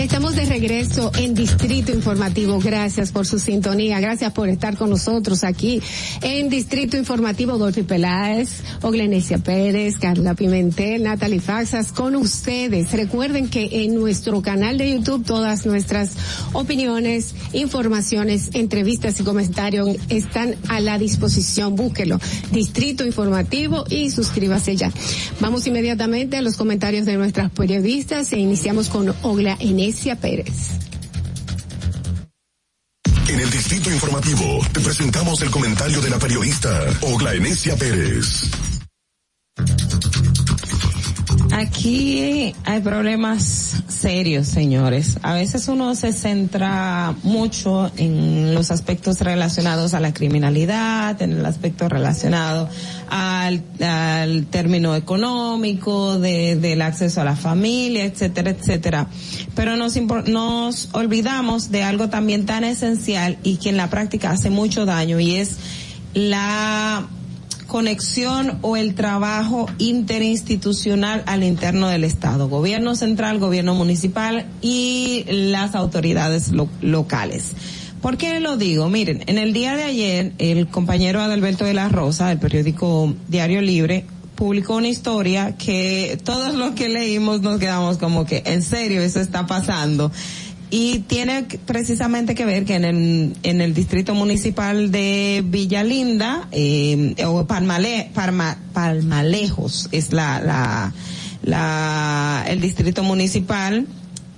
Estamos de regreso en Distrito Informativo. Gracias por su sintonía. Gracias por estar con nosotros aquí en Distrito Informativo. Dolphy Peláez, Oglenesia Pérez, Carla Pimentel, Natalie Faxas, con ustedes. Recuerden que en nuestro canal de YouTube todas nuestras opiniones, informaciones, entrevistas y comentarios están a la disposición. Búsquelo. Distrito Informativo y suscríbase ya. Vamos inmediatamente a los comentarios de nuestras periodistas e iniciamos con Ogla Enesia En el Distrito Informativo te presentamos el comentario de la periodista Ogla Pérez. Aquí hay problemas serio, señores. A veces uno se centra mucho en los aspectos relacionados a la criminalidad, en el aspecto relacionado al, término económico, de, del acceso a la familia, etcétera, etcétera. Pero nos, nos olvidamos de algo también tan esencial y que en la práctica hace mucho daño y es la conexión o el trabajo interinstitucional al interno del Estado, gobierno central, gobierno municipal y las autoridades lo- locales. ¿Por qué lo digo? Miren, en el día de ayer, el compañero Adalberto de la Rosa, del periódico Diario Libre, publicó una historia que todos los que leímos nos quedamos como que, en serio, eso está pasando. Y tiene precisamente que ver que en el, en el distrito municipal de Villalinda, eh, o Palmale, Palmalejos es la, la, la, el distrito municipal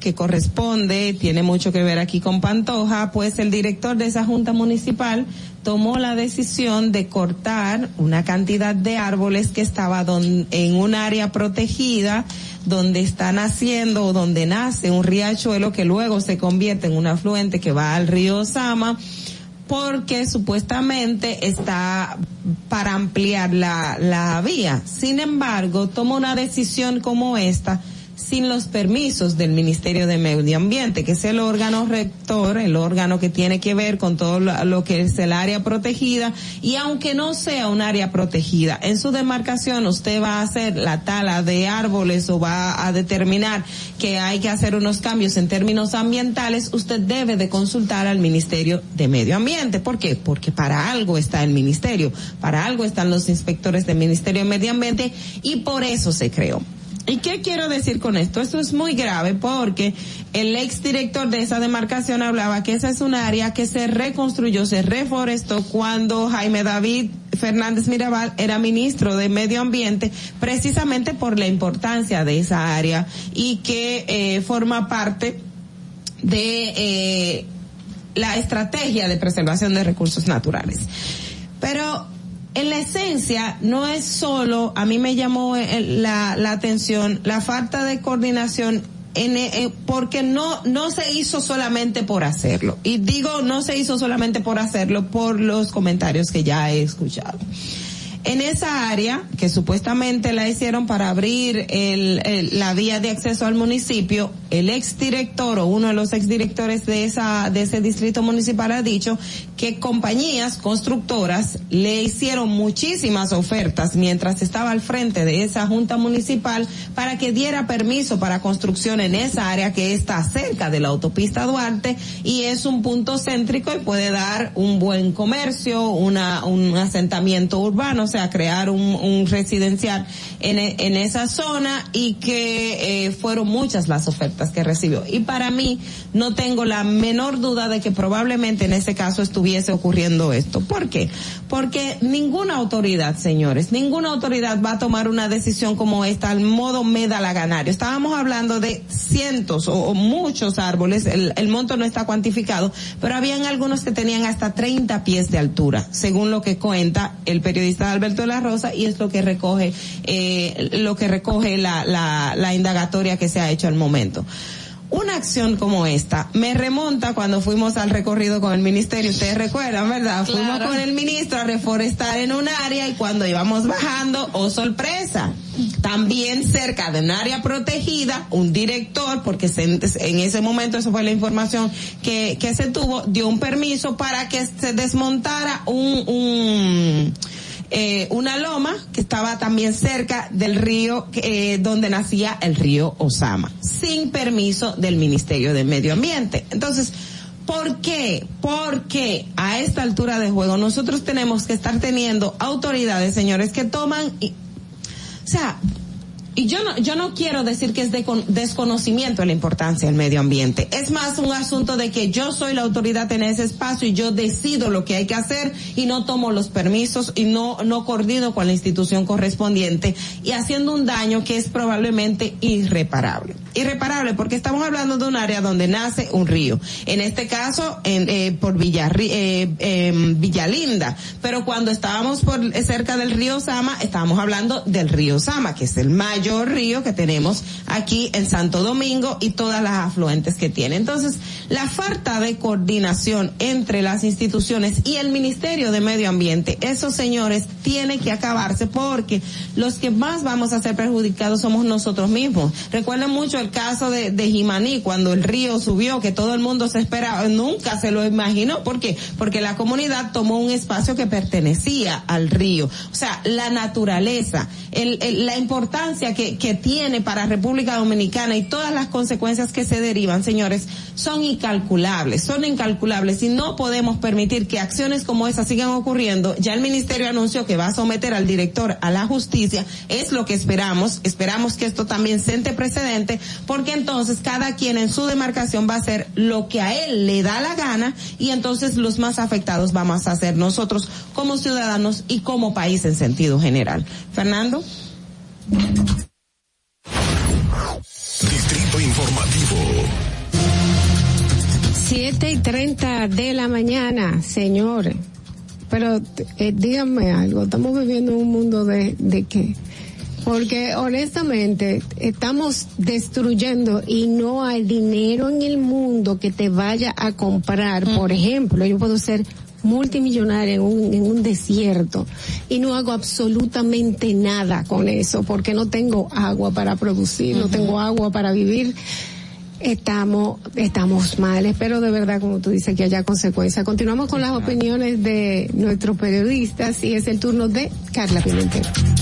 que corresponde, tiene mucho que ver aquí con Pantoja, pues el director de esa junta municipal tomó la decisión de cortar una cantidad de árboles que estaba don- en un área protegida donde está naciendo o donde nace un riachuelo que luego se convierte en un afluente que va al río Sama porque supuestamente está para ampliar la, la vía. Sin embargo, toma una decisión como esta sin los permisos del Ministerio de Medio Ambiente, que es el órgano rector, el órgano que tiene que ver con todo lo, que es el área protegida, y aunque no sea un área protegida, en su demarcación usted va a hacer la tala de árboles o va a determinar que hay que hacer unos cambios en términos ambientales, usted debe de consultar al Ministerio de Medio Ambiente. ¿Por qué? Porque para algo está el Ministerio, para algo están los inspectores del Ministerio de Medio Ambiente y por eso se creó. ¿Y qué quiero decir con esto? Esto es muy grave porque el exdirector de esa demarcación hablaba que esa es un área que se reconstruyó, se reforestó cuando Jaime David Fernández Mirabal era ministro de Medio Ambiente, precisamente por la importancia de esa área y que eh, forma parte de eh, la estrategia de preservación de recursos naturales. Pero en la esencia no es solo, a mí me llamó eh, la, la atención la falta de coordinación en, eh, porque no no se hizo solamente por hacerlo. Y digo no se hizo solamente por hacerlo por los comentarios que ya he escuchado en esa área que supuestamente la hicieron para abrir el, el- la vía de acceso al municipio, el exdirector o uno de los exdirectores de esa de ese distrito municipal ha dicho que compañías constructoras le hicieron muchísimas ofertas mientras estaba al frente de esa junta municipal para que diera permiso para construcción en esa área que está cerca de la autopista Duarte y es un punto céntrico y puede dar un buen comercio, una un asentamiento urbano, sea, crear un, un residencial en, e- en esa zona y que eh, fueron muchas las ofertas que recibió. Y para mí no tengo la menor duda de que probablemente en ese caso estuviese ocurriendo esto. ¿Por qué? Porque ninguna autoridad, señores, ninguna autoridad va a tomar una decisión como esta al modo medalaganario. Estábamos hablando de cientos o, o muchos árboles, el, el monto no está cuantificado, pero habían algunos que tenían hasta 30 pies de altura, según lo que cuenta el periodista Alberto de la Rosa y es lo que recoge, eh, lo que recoge la, la, la indagatoria que se ha hecho al momento. Una acción como esta me remonta cuando fuimos al recorrido con el ministerio, ustedes recuerdan, ¿verdad? Fuimos con el ministro a reforestar en un área y cuando íbamos bajando, oh sorpresa, también cerca de un área protegida, un director, porque se- en ese momento eso fue la información que, que se tuvo, dio un permiso para que se desmontara un, un eh, una loma que estaba también cerca del río eh, donde nacía el río Osama, sin permiso del Ministerio de Medio Ambiente. Entonces, ¿por qué? Porque a esta altura de juego nosotros tenemos que estar teniendo autoridades, señores, que toman, y- o sea, y yo no, yo no quiero decir que es de con- desconocimiento de la importancia del medio ambiente. Es más un asunto de que yo soy la autoridad en ese espacio y yo decido lo que hay que hacer y no tomo los permisos y no, no coordino con la institución correspondiente y haciendo un daño que es probablemente irreparable. Irreparable porque estamos hablando de un área donde nace un río. En este caso, en, eh, por Villarri, eh, em, Villalinda. Pero cuando estábamos por cerca del río Sama, estábamos hablando del río Sama, que es el mayor río que tenemos aquí en Santo Domingo y todas las afluentes que tiene. Entonces, la falta de coordinación entre las instituciones y el Ministerio de Medio Ambiente, esos señores tiene que acabarse porque los que más vamos a ser perjudicados somos nosotros mismos. Recuerden mucho el caso de, de Jimaní, cuando el río subió, que todo el mundo se esperaba, nunca se lo imaginó. ¿Por qué? Porque la comunidad tomó un espacio que pertenecía al río. O sea, la naturaleza, el, el- la importancia que, que tiene para República Dominicana y todas las consecuencias que se derivan, señores, son incalculables, son incalculables y no podemos permitir que acciones como esas sigan ocurriendo. Ya el ministerio anunció que va a someter al director a la justicia, es lo que esperamos, esperamos que esto también sente precedente, porque entonces cada quien en su demarcación va a hacer lo que a él le da la gana y entonces los más afectados vamos a ser nosotros como ciudadanos y como país en sentido general. Fernando. Distrito Informativo. Siete y treinta de la mañana, señores. Pero eh, díganme algo, estamos viviendo un mundo de, de qué? Porque honestamente estamos destruyendo y no hay dinero en el mundo que te vaya a comprar. Por ejemplo, yo puedo ser multimillonaria en un, en un desierto y no hago absolutamente nada con eso porque no tengo agua para producir, no tengo agua para vivir. Estamos estamos mal espero de verdad como tú dices que haya consecuencias. Continuamos con las opiniones de nuestros periodistas y es el turno de Carla Pimentel. En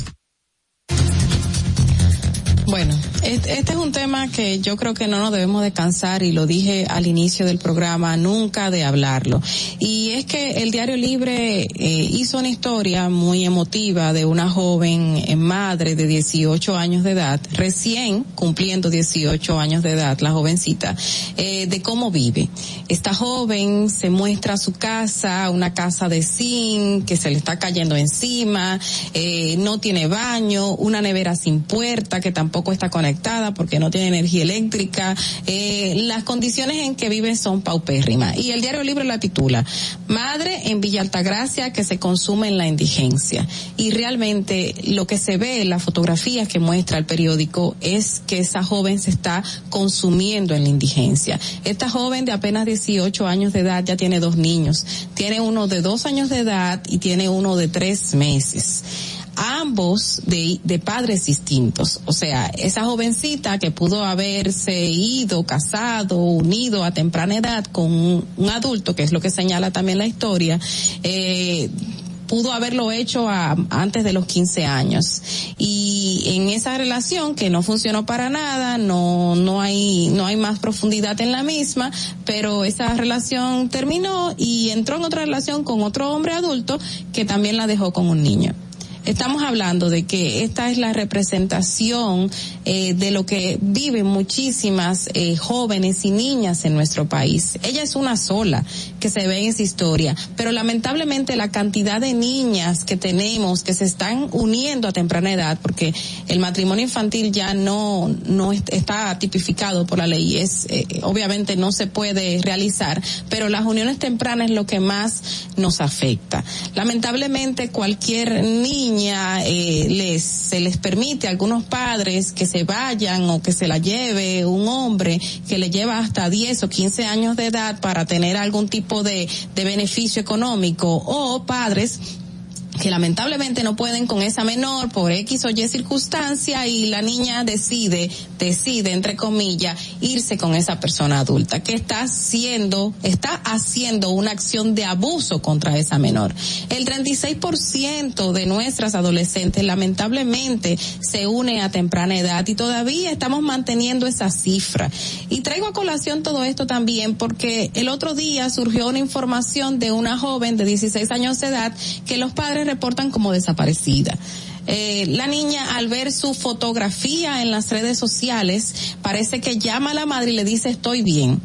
Bueno, este, es un tema que yo creo que no nos debemos de cansar y lo dije al inicio del programa, nunca de hablarlo. Y es que el Diario Libre eh, hizo una historia muy emotiva de una joven eh, madre de 18 años de edad, recién cumpliendo 18 años de edad, la jovencita, eh, de cómo vive. Esta joven se muestra su casa, una casa de zinc que se le está cayendo encima, eh, no tiene baño, una nevera sin puerta que tampoco está conectada porque no tiene energía eléctrica. Eh, las condiciones en que vive son paupérrimas. Y el diario Libre la titula Madre en Villa Altagracia que se consume en la indigencia. Y realmente lo que se ve en las fotografías que muestra el periódico es que esa joven se está consumiendo en la indigencia. Esta joven de apenas 18 años de edad ya tiene dos niños. Tiene uno de dos años de edad y tiene uno de tres meses ambos de, padres distintos. O sea, esa jovencita que pudo haberse ido, casado, unido a temprana edad con un, un adulto, que es lo que señala también la historia, eh, pudo haberlo hecho a, antes de los 15 años. Y en esa relación que no funcionó para nada, no, no hay, no hay más profundidad en la misma, pero esa relación terminó y entró en otra relación con otro hombre adulto que también la dejó con un niño. Estamos hablando de que esta es la representación eh, de lo que viven muchísimas eh, jóvenes y niñas en nuestro país. Ella es una sola que se ve en esa historia, pero lamentablemente la cantidad de niñas que tenemos que se están uniendo a temprana edad, porque el matrimonio infantil ya no no est- está tipificado por la ley, es eh, obviamente no se puede realizar, pero las uniones tempranas es lo que más nos afecta. Lamentablemente cualquier niña eh, les se les permite a algunos padres que se vayan o que se la lleve un hombre que le lleva hasta 10 o 15 años de edad para tener algún tipo de, de beneficio económico o padres que lamentablemente no pueden con esa menor por X o Y circunstancia y la niña decide, decide, entre comillas, irse con esa persona adulta que está haciendo, está haciendo una acción de abuso contra esa menor. El 36% de nuestras adolescentes lamentablemente se une a temprana edad y todavía estamos manteniendo esa cifra. Y traigo a colación todo esto también porque el otro día surgió una información de una joven de 16 años de edad que los padres reportan como desaparecida. Eh, la niña al ver su fotografía en las redes sociales parece que llama a la madre y le dice estoy bien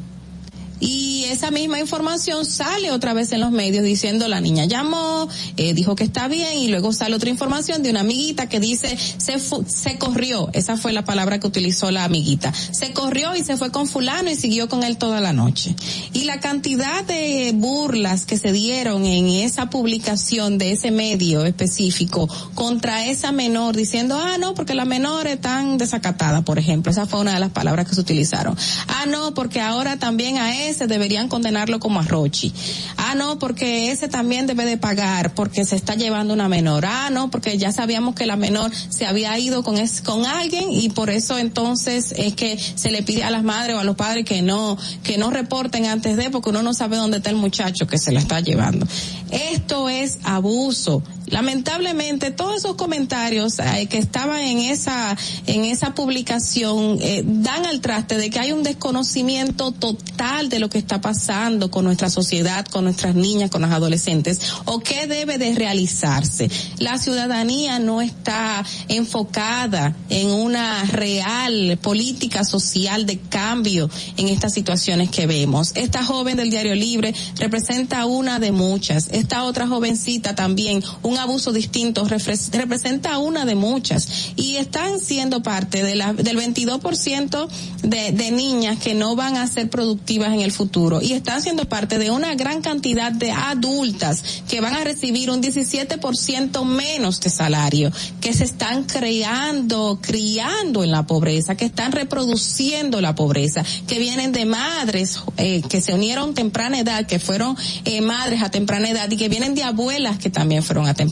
Y esa misma información sale otra vez en los medios diciendo la niña llamó, eh, dijo que está bien y luego sale otra información de una amiguita que dice se fu- se corrió, esa fue la palabra que utilizó la amiguita, se corrió y se fue con fulano y siguió con él toda la noche. Y la cantidad de burlas que se dieron en esa publicación de ese medio específico contra esa menor diciendo, ah, no, porque la menor es tan desacatada, por ejemplo, esa fue una de las palabras que se utilizaron. Ah, no, porque ahora también a ese deberían condenarlo como a Rochi. Ah, no, porque ese también debe de pagar porque se está llevando una menor. Ah, no, porque ya sabíamos que la menor se había ido con es, con alguien y por eso entonces es que se le pide a las madres o a los padres que no que no reporten antes de porque uno no sabe dónde está el muchacho que se la está llevando. Esto es abuso. Lamentablemente todos esos comentarios eh, que estaban en esa en esa publicación eh, dan al traste de que hay un desconocimiento total de lo que está pasando con nuestra sociedad, con nuestras niñas, con las adolescentes o qué debe de realizarse. La ciudadanía no está enfocada en una real política social de cambio en estas situaciones que vemos. Esta joven del Diario Libre representa una de muchas. Esta otra jovencita también, un abuso distinto, representa una de muchas. Y están siendo parte del 22% de, de niñas que no van a ser productivas en el futuro. Y están siendo parte de una gran cantidad de adultas que van a recibir un 17% menos de salario, que se están creando, criando en la pobreza, que están reproduciendo la pobreza, que vienen de madres eh, que se unieron temprana edad, que fueron eh, madres a temprana edad y que vienen de abuelas que también fueron a temprana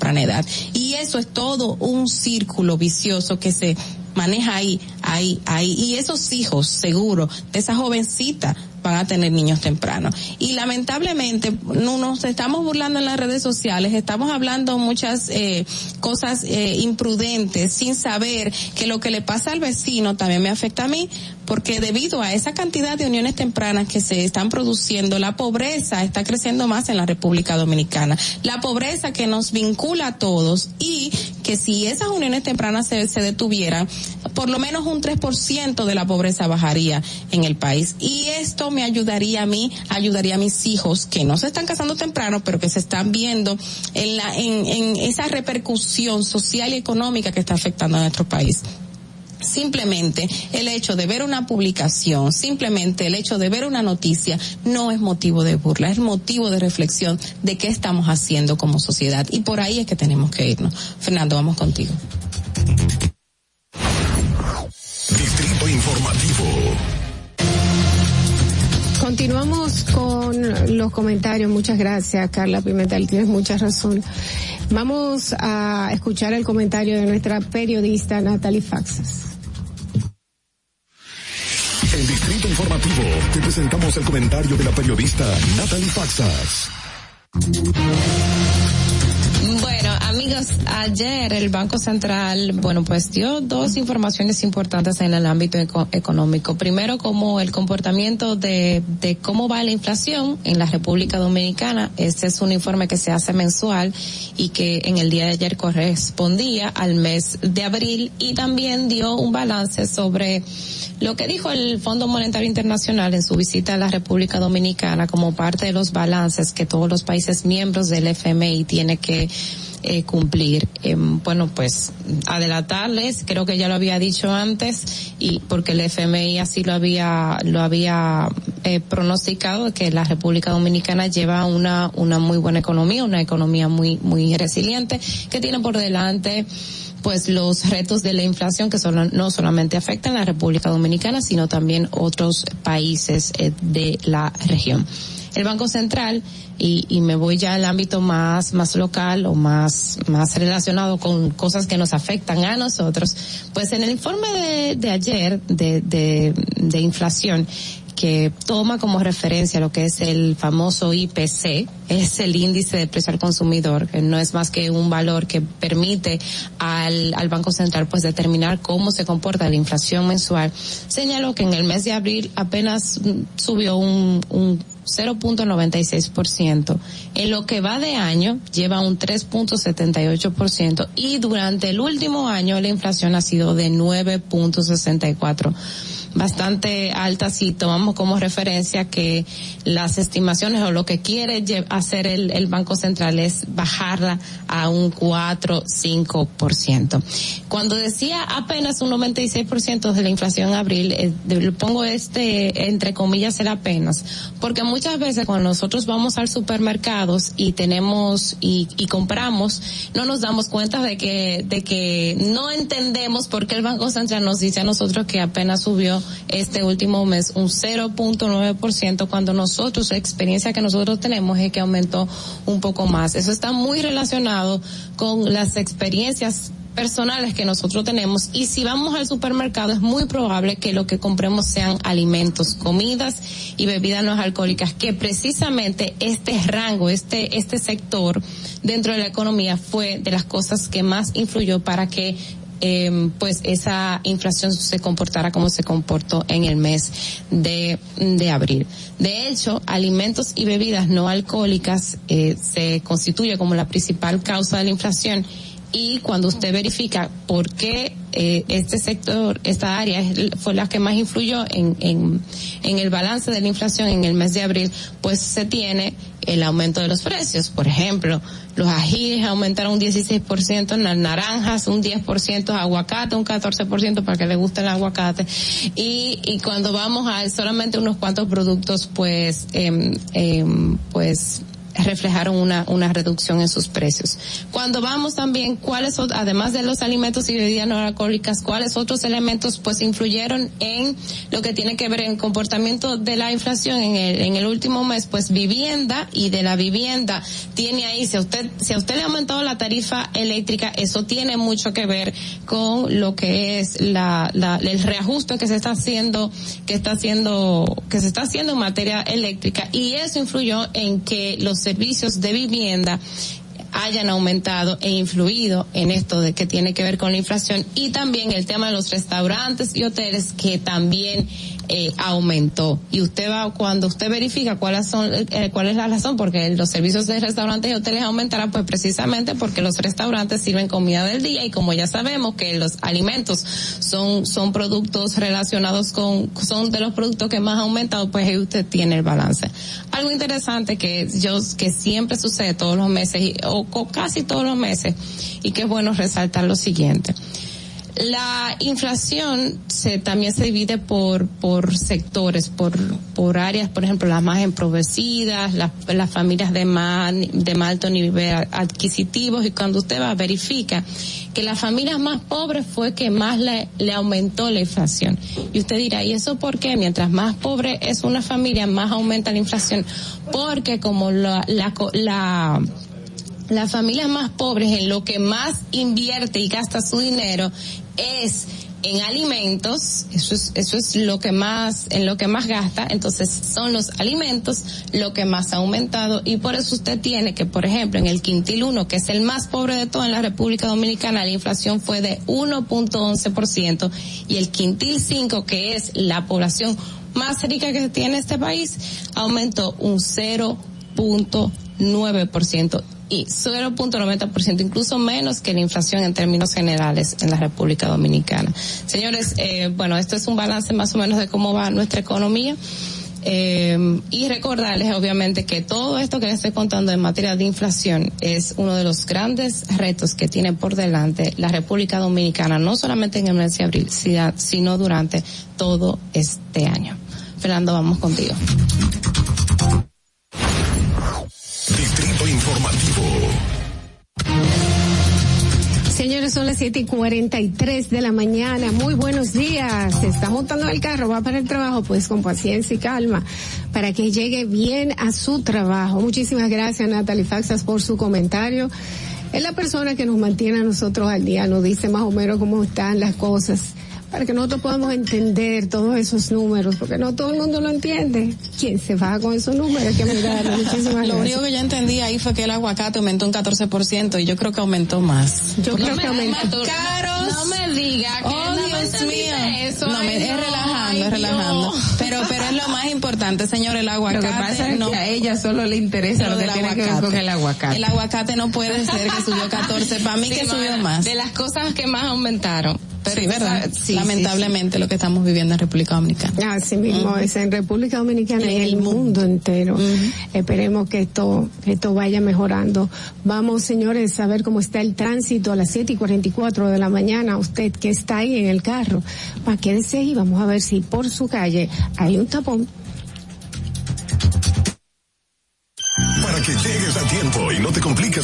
Y eso es todo un círculo vicioso que se maneja ahí, ahí, ahí. Y esos hijos, seguro, de esa jovencita van a tener niños tempranos. Y lamentablemente no nos estamos burlando en las redes sociales, estamos hablando muchas eh, cosas eh, imprudentes sin saber que lo que le pasa al vecino también me afecta a mí, porque debido a esa cantidad de uniones tempranas que se están produciendo, la pobreza está creciendo más en la República Dominicana. La pobreza que nos vincula a todos y que si esas uniones tempranas se, detuvieran, por lo menos un 3% de la pobreza bajaría en el país. Y esto me ayudaría a mí, ayudaría a mis hijos que no se están casando temprano, pero que se están viendo en la, en, en esa repercusión social y económica que está afectando a nuestro país simplemente el hecho de ver una publicación, simplemente el hecho de ver una noticia, no es motivo de burla, es motivo de reflexión de qué estamos haciendo como sociedad. Y por ahí es que tenemos que irnos. Fernando, vamos contigo. Distrito Informativo. Continuamos con los comentarios. Muchas gracias, Carla Pimentel. Tienes mucha razón. Vamos a escuchar el comentario de nuestra periodista Natalie Faxas. En Distrito Informativo te presentamos el comentario de la periodista Natalie Faxas. Bueno, amigos, ayer el Banco Central, bueno, pues dio dos informaciones importantes en el ámbito eco- económico. Primero, como el comportamiento de, de cómo va la inflación en la República Dominicana. Este es un informe que se hace mensual y que en el día de ayer correspondía al mes de abril y también dio un balance sobre lo que dijo el Fondo Monetario Internacional en su visita a la República Dominicana como parte de los balances que todos los países miembros del FMI tienen que eh, cumplir. Eh, bueno, pues adelantarles, creo que ya lo había dicho antes y porque el FMI así lo había lo había eh, pronosticado que la República Dominicana lleva una una muy buena economía, una economía muy muy resiliente que tiene por delante pues los retos de la inflación que solo, no solamente afectan a la República Dominicana, sino también otros países eh, de la región. El Banco Central, y, y me voy ya al ámbito más, más local o más, más relacionado con cosas que nos afectan a nosotros, pues en el informe de, de ayer de, de, de inflación, que toma como referencia lo que es el famoso IPC, es el índice de precio al consumidor, que no es más que un valor que permite al, al Banco Central pues determinar cómo se comporta la inflación mensual, señaló que en el mes de abril apenas subió un, un 0.96%. En lo que va de año lleva un 3.78% y durante el último año la inflación ha sido de 9.64 bastante alta si tomamos como referencia que las estimaciones o lo que quiere hacer el, el Banco Central es bajarla a un 4, 5%. Cuando decía apenas un 96% de la inflación en abril, eh, lo pongo este entre comillas el apenas, porque muchas veces cuando nosotros vamos al supermercados y tenemos y, y compramos, no nos damos cuenta de que de que no entendemos por qué el Banco Central nos dice a nosotros que apenas subió este último mes un 0.9% cuando nosotros la experiencia que nosotros tenemos es que aumentó un poco más. Eso está muy relacionado con las experiencias personales que nosotros tenemos y si vamos al supermercado es muy probable que lo que compremos sean alimentos, comidas y bebidas no alcohólicas, que precisamente este rango, este, este sector dentro de la economía fue de las cosas que más influyó para que eh, pues esa inflación se comportara como se comportó en el mes de, de abril. De hecho, alimentos y bebidas no alcohólicas eh, se constituye como la principal causa de la inflación y cuando usted verifica por qué eh, este sector, esta área fue la que más influyó en, en, en el balance de la inflación en el mes de abril, pues se tiene el aumento de los precios. Por ejemplo, los ajíes aumentaron un 16%, las naranjas un 10%, aguacate un 14% para que le guste el aguacate. Y, y cuando vamos a solamente unos cuantos productos, pues, em, em, pues, reflejaron una, una reducción en sus precios. Cuando vamos también, cuáles, además de los alimentos y bebidas no alcohólicas, cuáles otros elementos pues influyeron en lo que tiene que ver en el comportamiento de la inflación en el, en el último mes, pues vivienda y de la vivienda tiene ahí, si a usted, si a usted le ha aumentado la tarifa eléctrica, eso tiene mucho que ver con lo que es la, la, el reajuste que se está haciendo, que está haciendo, que se está haciendo en materia eléctrica y eso influyó en que los servicios de vivienda hayan aumentado e influido en esto de que tiene que ver con la inflación y también el tema de los restaurantes y hoteles que también eh, aumentó. Y usted va cuando usted verifica cuáles son eh, cuál es la razón porque los servicios de restaurantes y hoteles aumentarán pues precisamente porque los restaurantes sirven comida del día y como ya sabemos que los alimentos son son productos relacionados con son de los productos que más ha aumentado pues ahí usted tiene el balance. Algo interesante que yo que siempre sucede todos los meses o co- casi todos los meses y que es bueno resaltar lo siguiente la inflación se también se divide por por sectores, por por áreas, por ejemplo, las más empobrecidas, las, las familias de más de más alto nivel adquisitivo y cuando usted va verifica que las familias más pobres fue que más le, aumentó la inflación. Y usted dirá, ¿y eso por qué? Mientras más pobre es una familia, más aumenta la inflación. Porque como la, la, la las familias más pobres en lo que más invierte y gasta su dinero es en alimentos, eso es, eso es lo que más, en lo que más gasta, entonces son los alimentos lo que más ha aumentado y por eso usted tiene que, por ejemplo, en el quintil 1, que es el más pobre de todo en la República Dominicana, la inflación fue de 1.11% y el quintil 5, que es la población más rica que tiene este país, aumentó un 0.9% y 0.90%, incluso menos que la inflación en términos generales en la República Dominicana. Señores, eh, bueno, esto es un balance más o menos de cómo va nuestra economía. Eh, y recordarles obviamente que todo esto que les estoy contando en materia de inflación es uno de los grandes retos que tiene por delante la República Dominicana, no solamente en el mes de abril, sino- durante todo este año. Fernando, vamos contigo. Señores, son las siete y cuarenta y tres de la mañana. Muy buenos días. Se está montando el carro, va para el trabajo, pues con paciencia y calma, para que llegue bien a su trabajo. Muchísimas gracias, Natalie Faxas, por su comentario. Es la persona que nos mantiene a nosotros al día, nos dice más o menos cómo están las cosas, para que nosotros podamos entender todos esos números, porque no todo el mundo lo entiende. ¿Quién se va con esos números? Hay que. Muchísimas Lo único que yo entendí ahí fue que el aguacate aumentó un 14% y yo creo que aumentó más. Yo creo que aumentó. Caros. No me diga que Oh, no Dios mío. Eso, no, me, es no, relajando, es relajando. Pero, pero es lo más importante, señor, el Lo aguacate. que pasa es no, que a ella solo le interesa lo, lo que ver aguacate. con el aguacate. El aguacate no puede ser que subió 14, para mí Sí, que no, subió más. De las cosas que más aumentaron, Pero verdad, lamentablemente lo que estamos viviendo en República Dominicana. Así mismo es en República Dominicana y en el mundo entero. Esperemos que esto, que esto vaya mejorando. Vamos, señores, a ver cómo está el tránsito a las 7 y 44 de la mañana. Usted que está ahí en el carro, va, quédese ahí, vamos a ver si por su calle hay un tapón.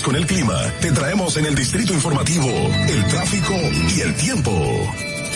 Con el clima, te traemos en el distrito informativo el tráfico y el tiempo.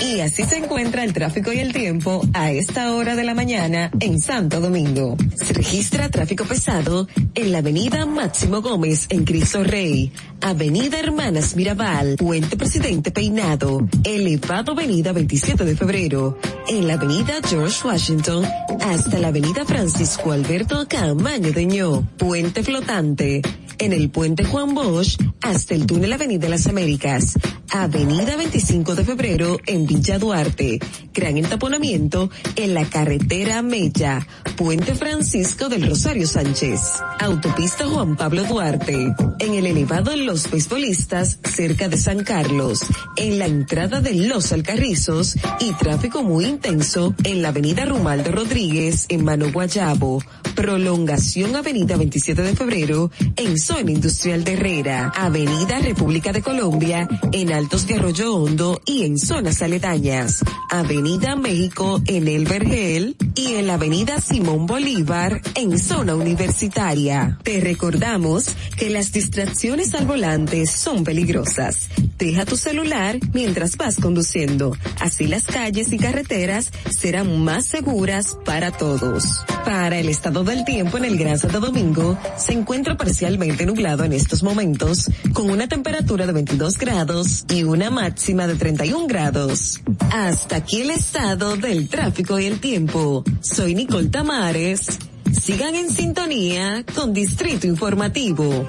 Y así se encuentra el tráfico y el tiempo a esta hora de la mañana en Santo Domingo. Se registra tráfico pesado en la avenida Máximo Gómez en Cristo Rey, avenida Hermanas Mirabal, Puente Presidente Peinado, elevado avenida 27 de febrero, en la avenida George Washington hasta la avenida Francisco Alberto Camaño Deñó, Puente Flotante, en el puente Juan Bosch hasta el túnel Avenida Las Américas, Avenida 25 de Febrero en Villa Duarte, gran entaponamiento en la carretera Mella, Puente Francisco del Rosario Sánchez, Autopista Juan Pablo Duarte, en el elevado Los Beisbolistas cerca de San Carlos, en la entrada de Los Alcarrizos y tráfico muy intenso en la Avenida Rumaldo Rodríguez en Mano Guayabo, prolongación Avenida 27 de Febrero en Zona Industrial de Herrera, Avenida República de Colombia en Altos de Arroyo Hondo y en zonas aledañas, Avenida México en El Vergel y en la Avenida Simón Bolívar en zona universitaria. Te recordamos que las distracciones al volante son peligrosas. Deja tu celular mientras vas conduciendo. Así las calles y carreteras serán más seguras para todos. Para el estado del tiempo en el Gran Santo Domingo, se encuentra parcialmente nublado en estos momentos, con una temperatura de 22 grados y una máxima de 31 grados. Hasta aquí el estado del tráfico y el tiempo. Soy Nicole Tamares. Sigan en sintonía con Distrito Informativo.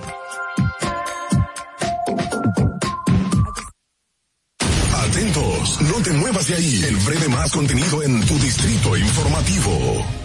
Atentos, no te muevas de ahí. El breve más contenido en tu distrito informativo.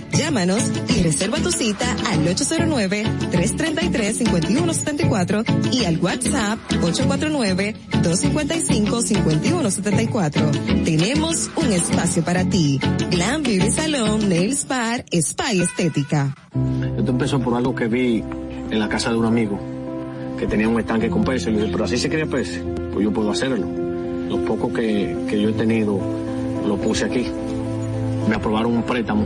Llámanos y reserva tu cita al 809-333-5174 y al WhatsApp 849-255-5174. Tenemos un espacio para ti. Glam Beauty Salon, Nails Bar, Spa y Estética. Esto empezó por algo que vi en la casa de un amigo que tenía un estanque con peces. Y yo dije, pero así se cría peces, pues yo puedo hacerlo. Lo poco que, que yo he tenido lo puse aquí. Me aprobaron un préstamo,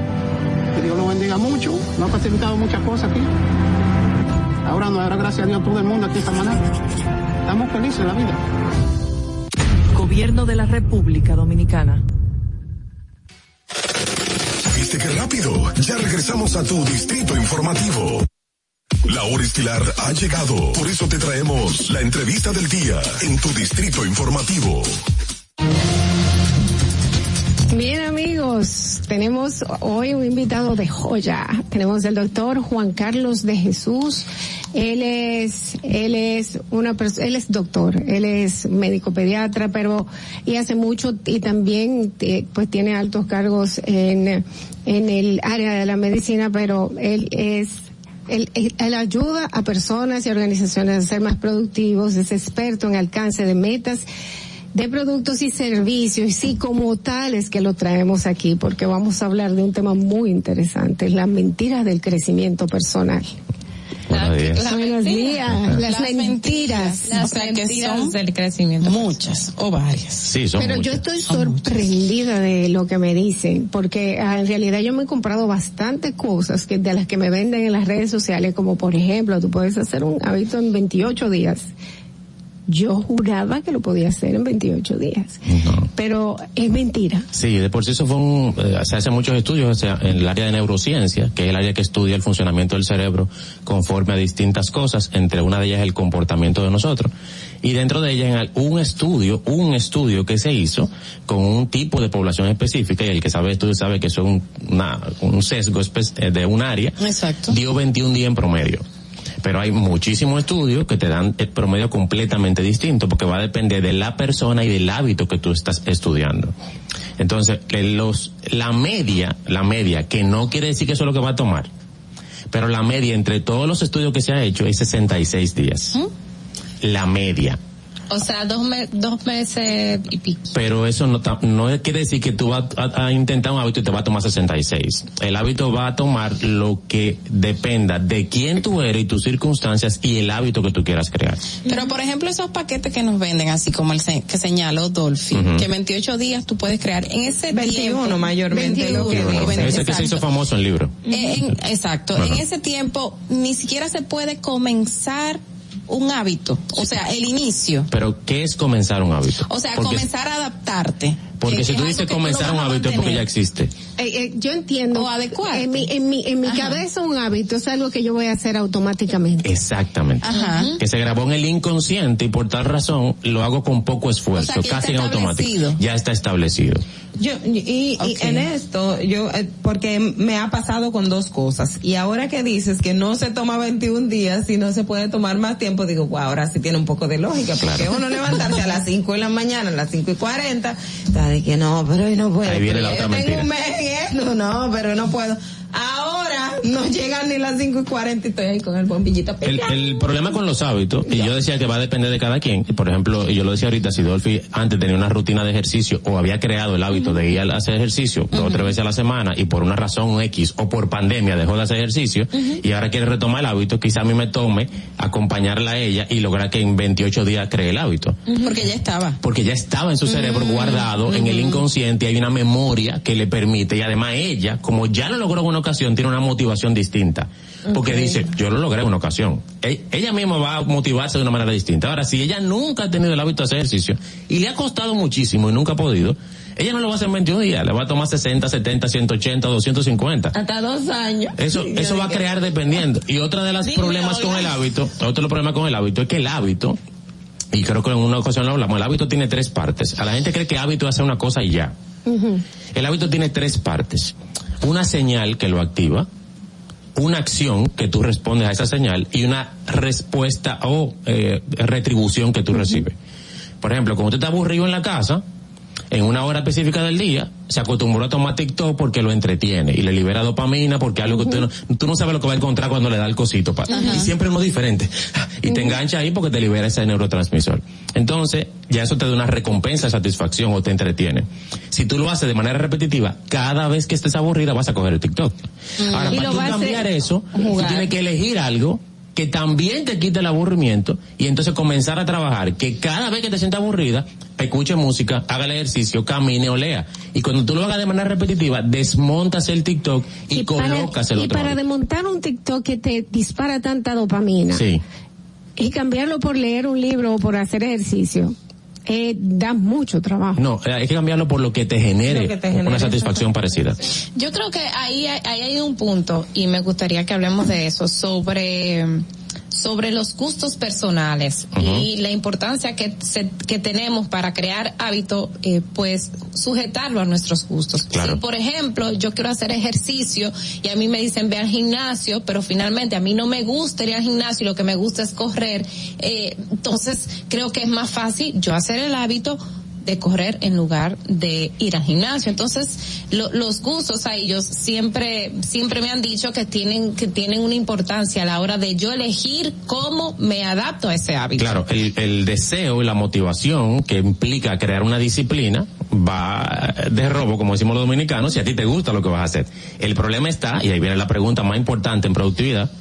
que Dios lo bendiga mucho, nos ha facilitado muchas cosas aquí. Ahora nos dará gracias a Dios todo el mundo aquí esta mañana. Estamos felices en la vida. Gobierno de la República Dominicana. ¿Viste qué rápido? Ya regresamos a tu distrito informativo. La hora estilar ha llegado, por eso te traemos la entrevista del día en tu distrito informativo. Bien amigos, tenemos hoy un invitado de joya. Tenemos el doctor Juan Carlos de Jesús. Él es, él es una él es doctor, él es médico pediatra, pero y hace mucho y también eh, pues tiene altos cargos en, en el área de la medicina, pero él es él, él ayuda a personas y organizaciones a ser más productivos, es experto en alcance de metas de productos y servicios y como tales que lo traemos aquí porque vamos a hablar de un tema muy interesante, las mentiras del crecimiento personal. Buenos días. Buenos días. Las, Las mentiras. o sea, que son del crecimiento. Muchas o varias. Sí, son Pero yo estoy sorprendida de lo que me dicen, porque ah, en realidad yo me he comprado bastante cosas que de las que me venden en las redes sociales, como por ejemplo, tú puedes hacer un hábito en 28 días. Yo juraba que lo podía hacer en 28 días, pero es mentira. Sí, de por sí eso fue un, eh, se hacen muchos estudios o sea, en el área de neurociencia, que es el área que estudia el funcionamiento del cerebro conforme a distintas cosas, entre una de ellas el comportamiento de nosotros. Y dentro de ellas un estudio, un estudio que se hizo con un tipo de población específica, y el que sabe estudio sabe que eso es un, una- un sesgo eh, de un área, Exacto. dio 21 días en promedio. Pero hay muchísimos estudios que te dan el promedio completamente distinto porque va a depender de la persona y del hábito que tú estás estudiando. Entonces, los, la media, la media, que no quiere decir que eso es lo que va a tomar, pero la media entre todos los estudios que se ha hecho es 66 días. La media. O sea, dos, me- dos meses y pico. Pero eso no, no quiere decir que tú vas a, a intentar un hábito y te va a tomar 66. El hábito va a tomar lo que dependa de quién tú eres y tus circunstancias y el hábito que tú quieras crear. Pero por ejemplo, esos paquetes que nos venden, así como el se- que señaló Dolphy, que en 28 días tú puedes crear. En ese 21 tiempo, mayormente lo que 21, digo. 20, Ese que se hizo exacto. famoso en libro. Eh, en- exacto. En ese tiempo ni siquiera se puede comenzar un hábito, o sea, el inicio. Pero, ¿qué es comenzar un hábito? O sea, Porque- comenzar a adaptarte. Porque Que si tú dices comenzar un hábito es porque ya existe. Eh, eh, yo entiendo. O adecuarte. En mi, en mi, en mi Ajá. cabeza un hábito es algo que yo voy a hacer automáticamente. Exactamente. Ajá. Que se grabó en el inconsciente y por tal razón lo hago con poco esfuerzo, O sea, casi en está automático. establecido. Ya está establecido. Yo, y, y Ok. en esto, yo, eh, porque me ha pasado con dos cosas. Y ahora que dices que no se toma 21 días y no se puede tomar más tiempo, digo, wow, ahora sí tiene un poco de lógica. Porque Claro. uno levantarse a las 5 de la mañana, a las 5 y 40, está de que no, pero hoy no puedo. Ahí viene la otra tengo mentira. un mes en esto, no, pero no puedo. Ahora no llegan ni las 5 y 40 y estoy ahí con el bombillito El, el problema con los hábitos, y yo decía que va a depender de cada quien, por ejemplo, y yo lo decía ahorita, si Dolphy antes tenía una rutina de ejercicio o había creado el hábito de ir a hacer ejercicio dos o tres veces a la semana y por una razón X o por pandemia dejó de hacer ejercicio y ahora quiere retomar el hábito, quizá a mí me tome acompañarla a ella y lograr que en 28 días cree el hábito. Porque ya estaba. Porque ya estaba en su cerebro guardado en el inconsciente, hay una memoria que le permite y además ella, como ya lo logró en una ocasión, tiene una motivación distinta. Porque dice, yo lo logré en una ocasión. E- Ella misma va a motivarse de una manera distinta. Ahora, si ella nunca ha tenido el hábito de hacer ejercicio y le ha costado muchísimo y nunca ha podido, ella no lo va a hacer en 21 días, le va a tomar 60, 70, 180, 250. Hasta dos años. Eso, eso va a crear dependiendo. Y otra de los Dime, problemas con el hábito, otro de los problemas con el hábito es que el hábito, y creo que en una ocasión lo hablamos, el hábito tiene tres partes. A la gente cree que hábito es hacer una cosa y ya. El hábito tiene tres partes. Una señal que lo activa, una acción que tú respondes a esa señal y una respuesta o eh, retribución que tú recibes. Por ejemplo, cuando usted está aburrido en la casa, en una hora específica del día, se acostumbró a tomar TikTok porque lo entretiene y le libera dopamina porque algo que usted no, tú no sabes lo que va a encontrar cuando le da el cosito. pa- Y siempre uno diferente. Y te engancha ahí porque te libera ese neurotransmisor. Entonces, ya eso te da una recompensa, satisfacción o te entretiene. Si tú lo haces de manera repetitiva, cada vez que estés aburrida vas a coger el TikTok. Ahora, Y para tú cambiar eso, tú tienes que elegir algo que también te quite el aburrimiento y entonces comenzar a trabajar que cada vez que te sientas aburrida, escuche música, haga el ejercicio, camine o lea. Y cuando tú lo hagas de manera repetitiva, desmontas el TikTok y, colocas el y otro. para desmontar un TikTok que te dispara tanta dopamina Sí. y cambiarlo por leer un libro o por hacer ejercicio, eh, da mucho trabajo. No, eh, hay que cambiarlo por lo que te genere, Lo que te genere, una satisfacción parecida. Yo creo que ahí, hay- ahí hay un punto y me gustaría que hablemos de eso sobre sobre los gustos personales y la importancia que, se- que tenemos para crear hábito, eh, pues sujetarlo a nuestros gustos. Claro. Si, por ejemplo, yo quiero hacer ejercicio y a mí me dicen ve al gimnasio, pero finalmente a mí no me gusta ir al gimnasio y lo que me gusta es correr, eh, entonces creo que es más fácil yo hacer el hábito de correr en lugar de ir al gimnasio. Entonces, lo- los gustos a ellos siempre, siempre me han dicho que tienen, que tienen una importancia a la hora de yo elegir cómo me adapto a ese hábito. Claro, el, el deseo y la motivación que implica crear una disciplina va de robo, como decimos los dominicanos, si a ti te gusta lo que vas a hacer. El problema está, y ahí viene la pregunta más importante en productividad,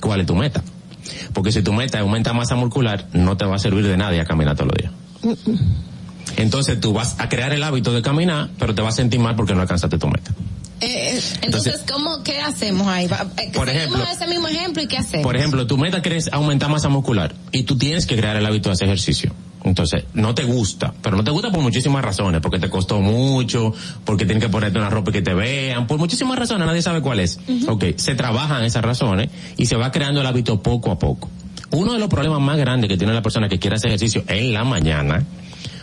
¿cuál es tu meta? Porque si tu meta es aumentar masa muscular, no te va a servir de nada ir a caminar todos los días. Entonces tú vas a crear el hábito de caminar, pero te vas a sentir mal porque no alcanzaste tu meta. Eh, eh, entonces, ¿cómo, qué hacemos ahí? Eh, Por ejemplo- ese mismo ejemplo y qué hacemos? Por ejemplo, tu meta quieres aumentar masa muscular y tú tienes que crear el hábito de hacer ejercicio. Entonces, no te gusta, pero no te gusta por muchísimas razones, porque te costó mucho, porque tienes que ponerte una ropa y que te vean, por muchísimas razones, nadie sabe cuál es. Ok, se trabajan esas razones y se va creando el hábito poco a poco. Uno de los problemas más grandes que tiene la persona que quiere hacer ejercicio en la mañana,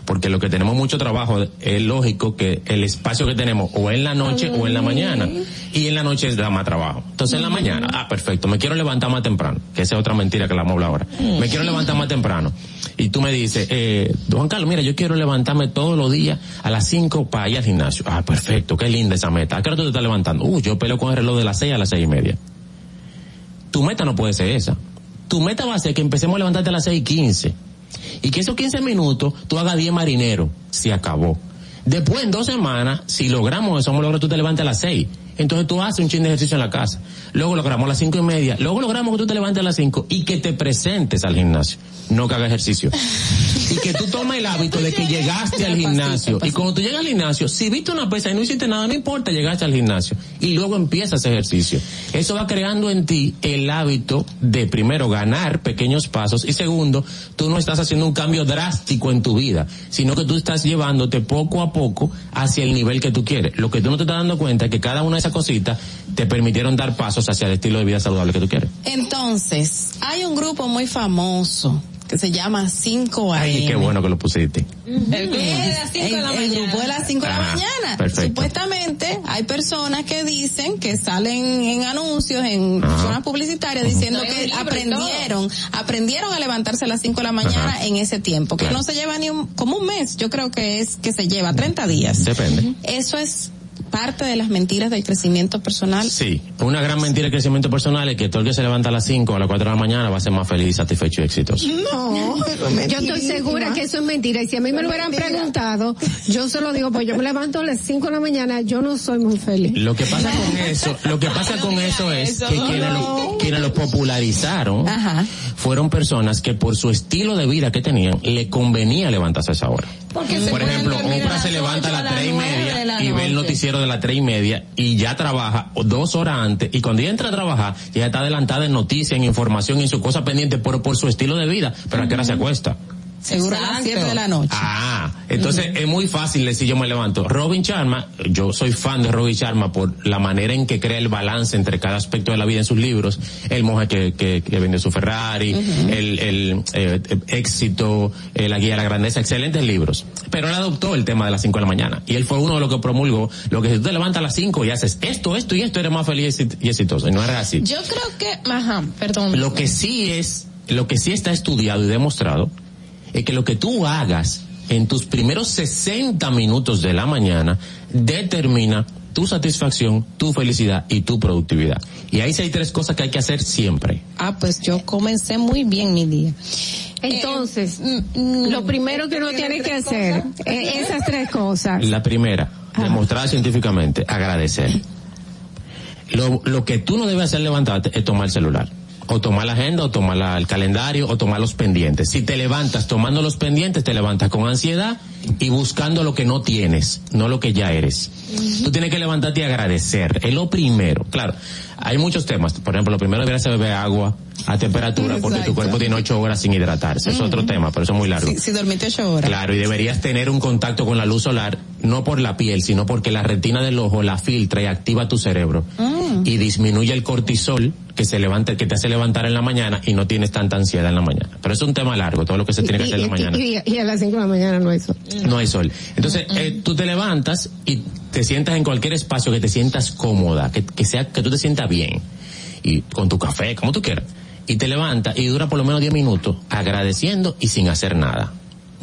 porque lo que tenemos mucho trabajo es lógico que el espacio que tenemos o en la noche o en la mañana y en la noche da más trabajo. Entonces en la mañana, ah, perfecto, me quiero levantar más temprano, que esa es otra mentira que la vamos a hablar ahora. Me quiero levantar más temprano. Y tú me dices, eh, Juan Carlos, mira, yo quiero levantarme todos los días a las 5 para ir al gimnasio. Ah, perfecto, qué linda esa meta. ¿A qué hora tú te estás levantando? Uh, yo peleo con el reloj de las 6 a las seis y media. Tu meta no puede ser esa. Tu meta va a ser que empecemos a levantarte a las 6 y 15. Y que esos 15 minutos tú hagas 10 marineros. Se acabó. Después, en dos semanas, si logramos eso, vamos a lograr tú te levantes a las 6. Entonces tú haces un chin de ejercicio en la casa. Luego logramos las cinco y media. Luego logramos que tú te levantes a las cinco y que te presentes al gimnasio. No que hagas ejercicio. y que tú tomes el hábito de que llegaste al gimnasio. Y cuando tú llegas al gimnasio, si viste una pesa y no hiciste nada, no importa, llegaste al gimnasio. Y luego empiezas ejercicio. Eso va creando en ti el hábito de primero ganar pequeños pasos y segundo, tú no estás haciendo un cambio drástico en tu vida, sino que tú estás llevándote poco a poco hacia el nivel que tú quieres. Lo que tú no te estás dando cuenta es que cada una de esas cositas te permitieron dar pasos hacia el estilo de vida saludable que tú quieres. Entonces, hay un grupo muy famoso que se llama 5 AM. Ay, qué bueno que lo pusiste. El grupo, el- el grupo de las 5 de la Ah, mañana. perfecto. Supuestamente hay personas que dicen que salen en anuncios, en Ajá. zonas publicitarias, diciendo que aprendieron, aprendieron a levantarse a las 5 de la mañana Ajá. en ese tiempo, que Claro. no se lleva ni un, como un mes, yo creo que es, que se lleva 30 días. Depende. Eso es parte de las mentiras del crecimiento personal. Sí, una gran mentira del crecimiento personal es que todo el que se levanta a las 5 o a las 4 de la mañana va a ser más feliz, satisfecho y exitoso. No, yo estoy segura que eso es mentira. Y si a mí me lo hubieran preguntado, yo se lo digo, pues yo me levanto a las 5 de la mañana, yo no soy muy feliz. Lo que pasa con eso, lo que pasa con eso es que quienes lo, quienes lo popularizaron fueron personas que por su estilo de vida que tenían le convenía levantarse a esa hora. Porque Por ejemplo, Oprah las se levanta a las tres y nueve de media la y ve el noticiero de las tres y media y ya trabaja dos horas antes y cuando ella entra a trabajar ya está adelantada en noticias, en información y en su cosa pendiente por, por su estilo de vida, pero a qué hora se acuesta. Seguro a las 7 de la noche. Ah, entonces es muy fácil decir yo me levanto. Robin Sharma, yo soy fan de Robin Sharma por la manera en que crea el balance entre cada aspecto de la vida en sus libros. El monje que, que, que vendió su Ferrari, el, el eh, éxito, eh, la guía a la grandeza, excelentes libros. Pero él adoptó el tema de las 5 de la mañana. Y él fue uno de los que promulgó lo que si tú te levantas a las 5 y haces esto, esto y esto, eres más feliz y exitoso. Y no era así. Yo creo que, ajá, perdón. Lo que sí es, lo que sí está estudiado y demostrado es que lo que tú hagas en tus primeros 60 minutos de la mañana determina tu satisfacción, tu felicidad y tu productividad. Y ahí sí hay tres cosas que hay que hacer siempre. Ah, pues yo comencé muy bien mi día. Entonces, mm, lo primero que uno tiene que hacer es esas tres cosas. La primera, demostrada científicamente, agradecer. Lo, lo que tú no debes hacer levantarte es tomar el celular. O tomar la agenda, o tomar la- el calendario, o tomar los pendientes. Si te levantas tomando los pendientes, te levantas con ansiedad y buscando lo que no tienes, no lo que ya eres. Tú tienes que levantarte y agradecer. Es lo primero. Claro, hay muchos temas. Por ejemplo, lo primero debería ser beber agua a temperatura porque tu cuerpo tiene ocho horas sin hidratarse. Es otro tema, pero eso es muy largo. Si, si dormiste 8 horas. Claro, y deberías tener un contacto con la luz solar, no por la piel, sino porque la retina del ojo la filtra y activa tu cerebro. Y disminuye el cortisol que se levanta, que te hace levantar en la mañana y no tienes tanta ansiedad en la mañana. Pero es un tema largo, todo lo que se tiene que hacer en la mañana. Y, a las 5 de la mañana no eso. No hay sol. Entonces, eh, tú te levantas y te sientas en cualquier espacio que te sientas cómoda, que, que sea, que tú te sientas bien. Y con tu café, como tú quieras. Y te levantas y dura por lo menos 10 minutos agradeciendo y sin hacer nada.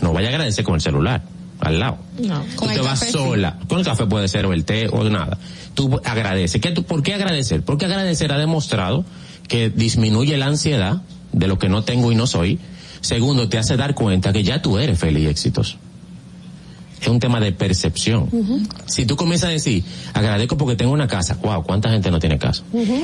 No vaya a agradecer con el celular, al lado. No. Tú te vas sola. Con el café puede ser o el té o nada. Tú agradeces. ¿Qué, tú, ¿Por qué agradecer? Porque agradecer ha demostrado que disminuye la ansiedad de lo que no tengo y no soy. Segundo, te hace dar cuenta que ya tú eres feliz y exitoso. Es un tema de percepción. Si tú comienzas a decir, agradezco porque tengo una casa, wow, ¿cuánta gente no tiene casa?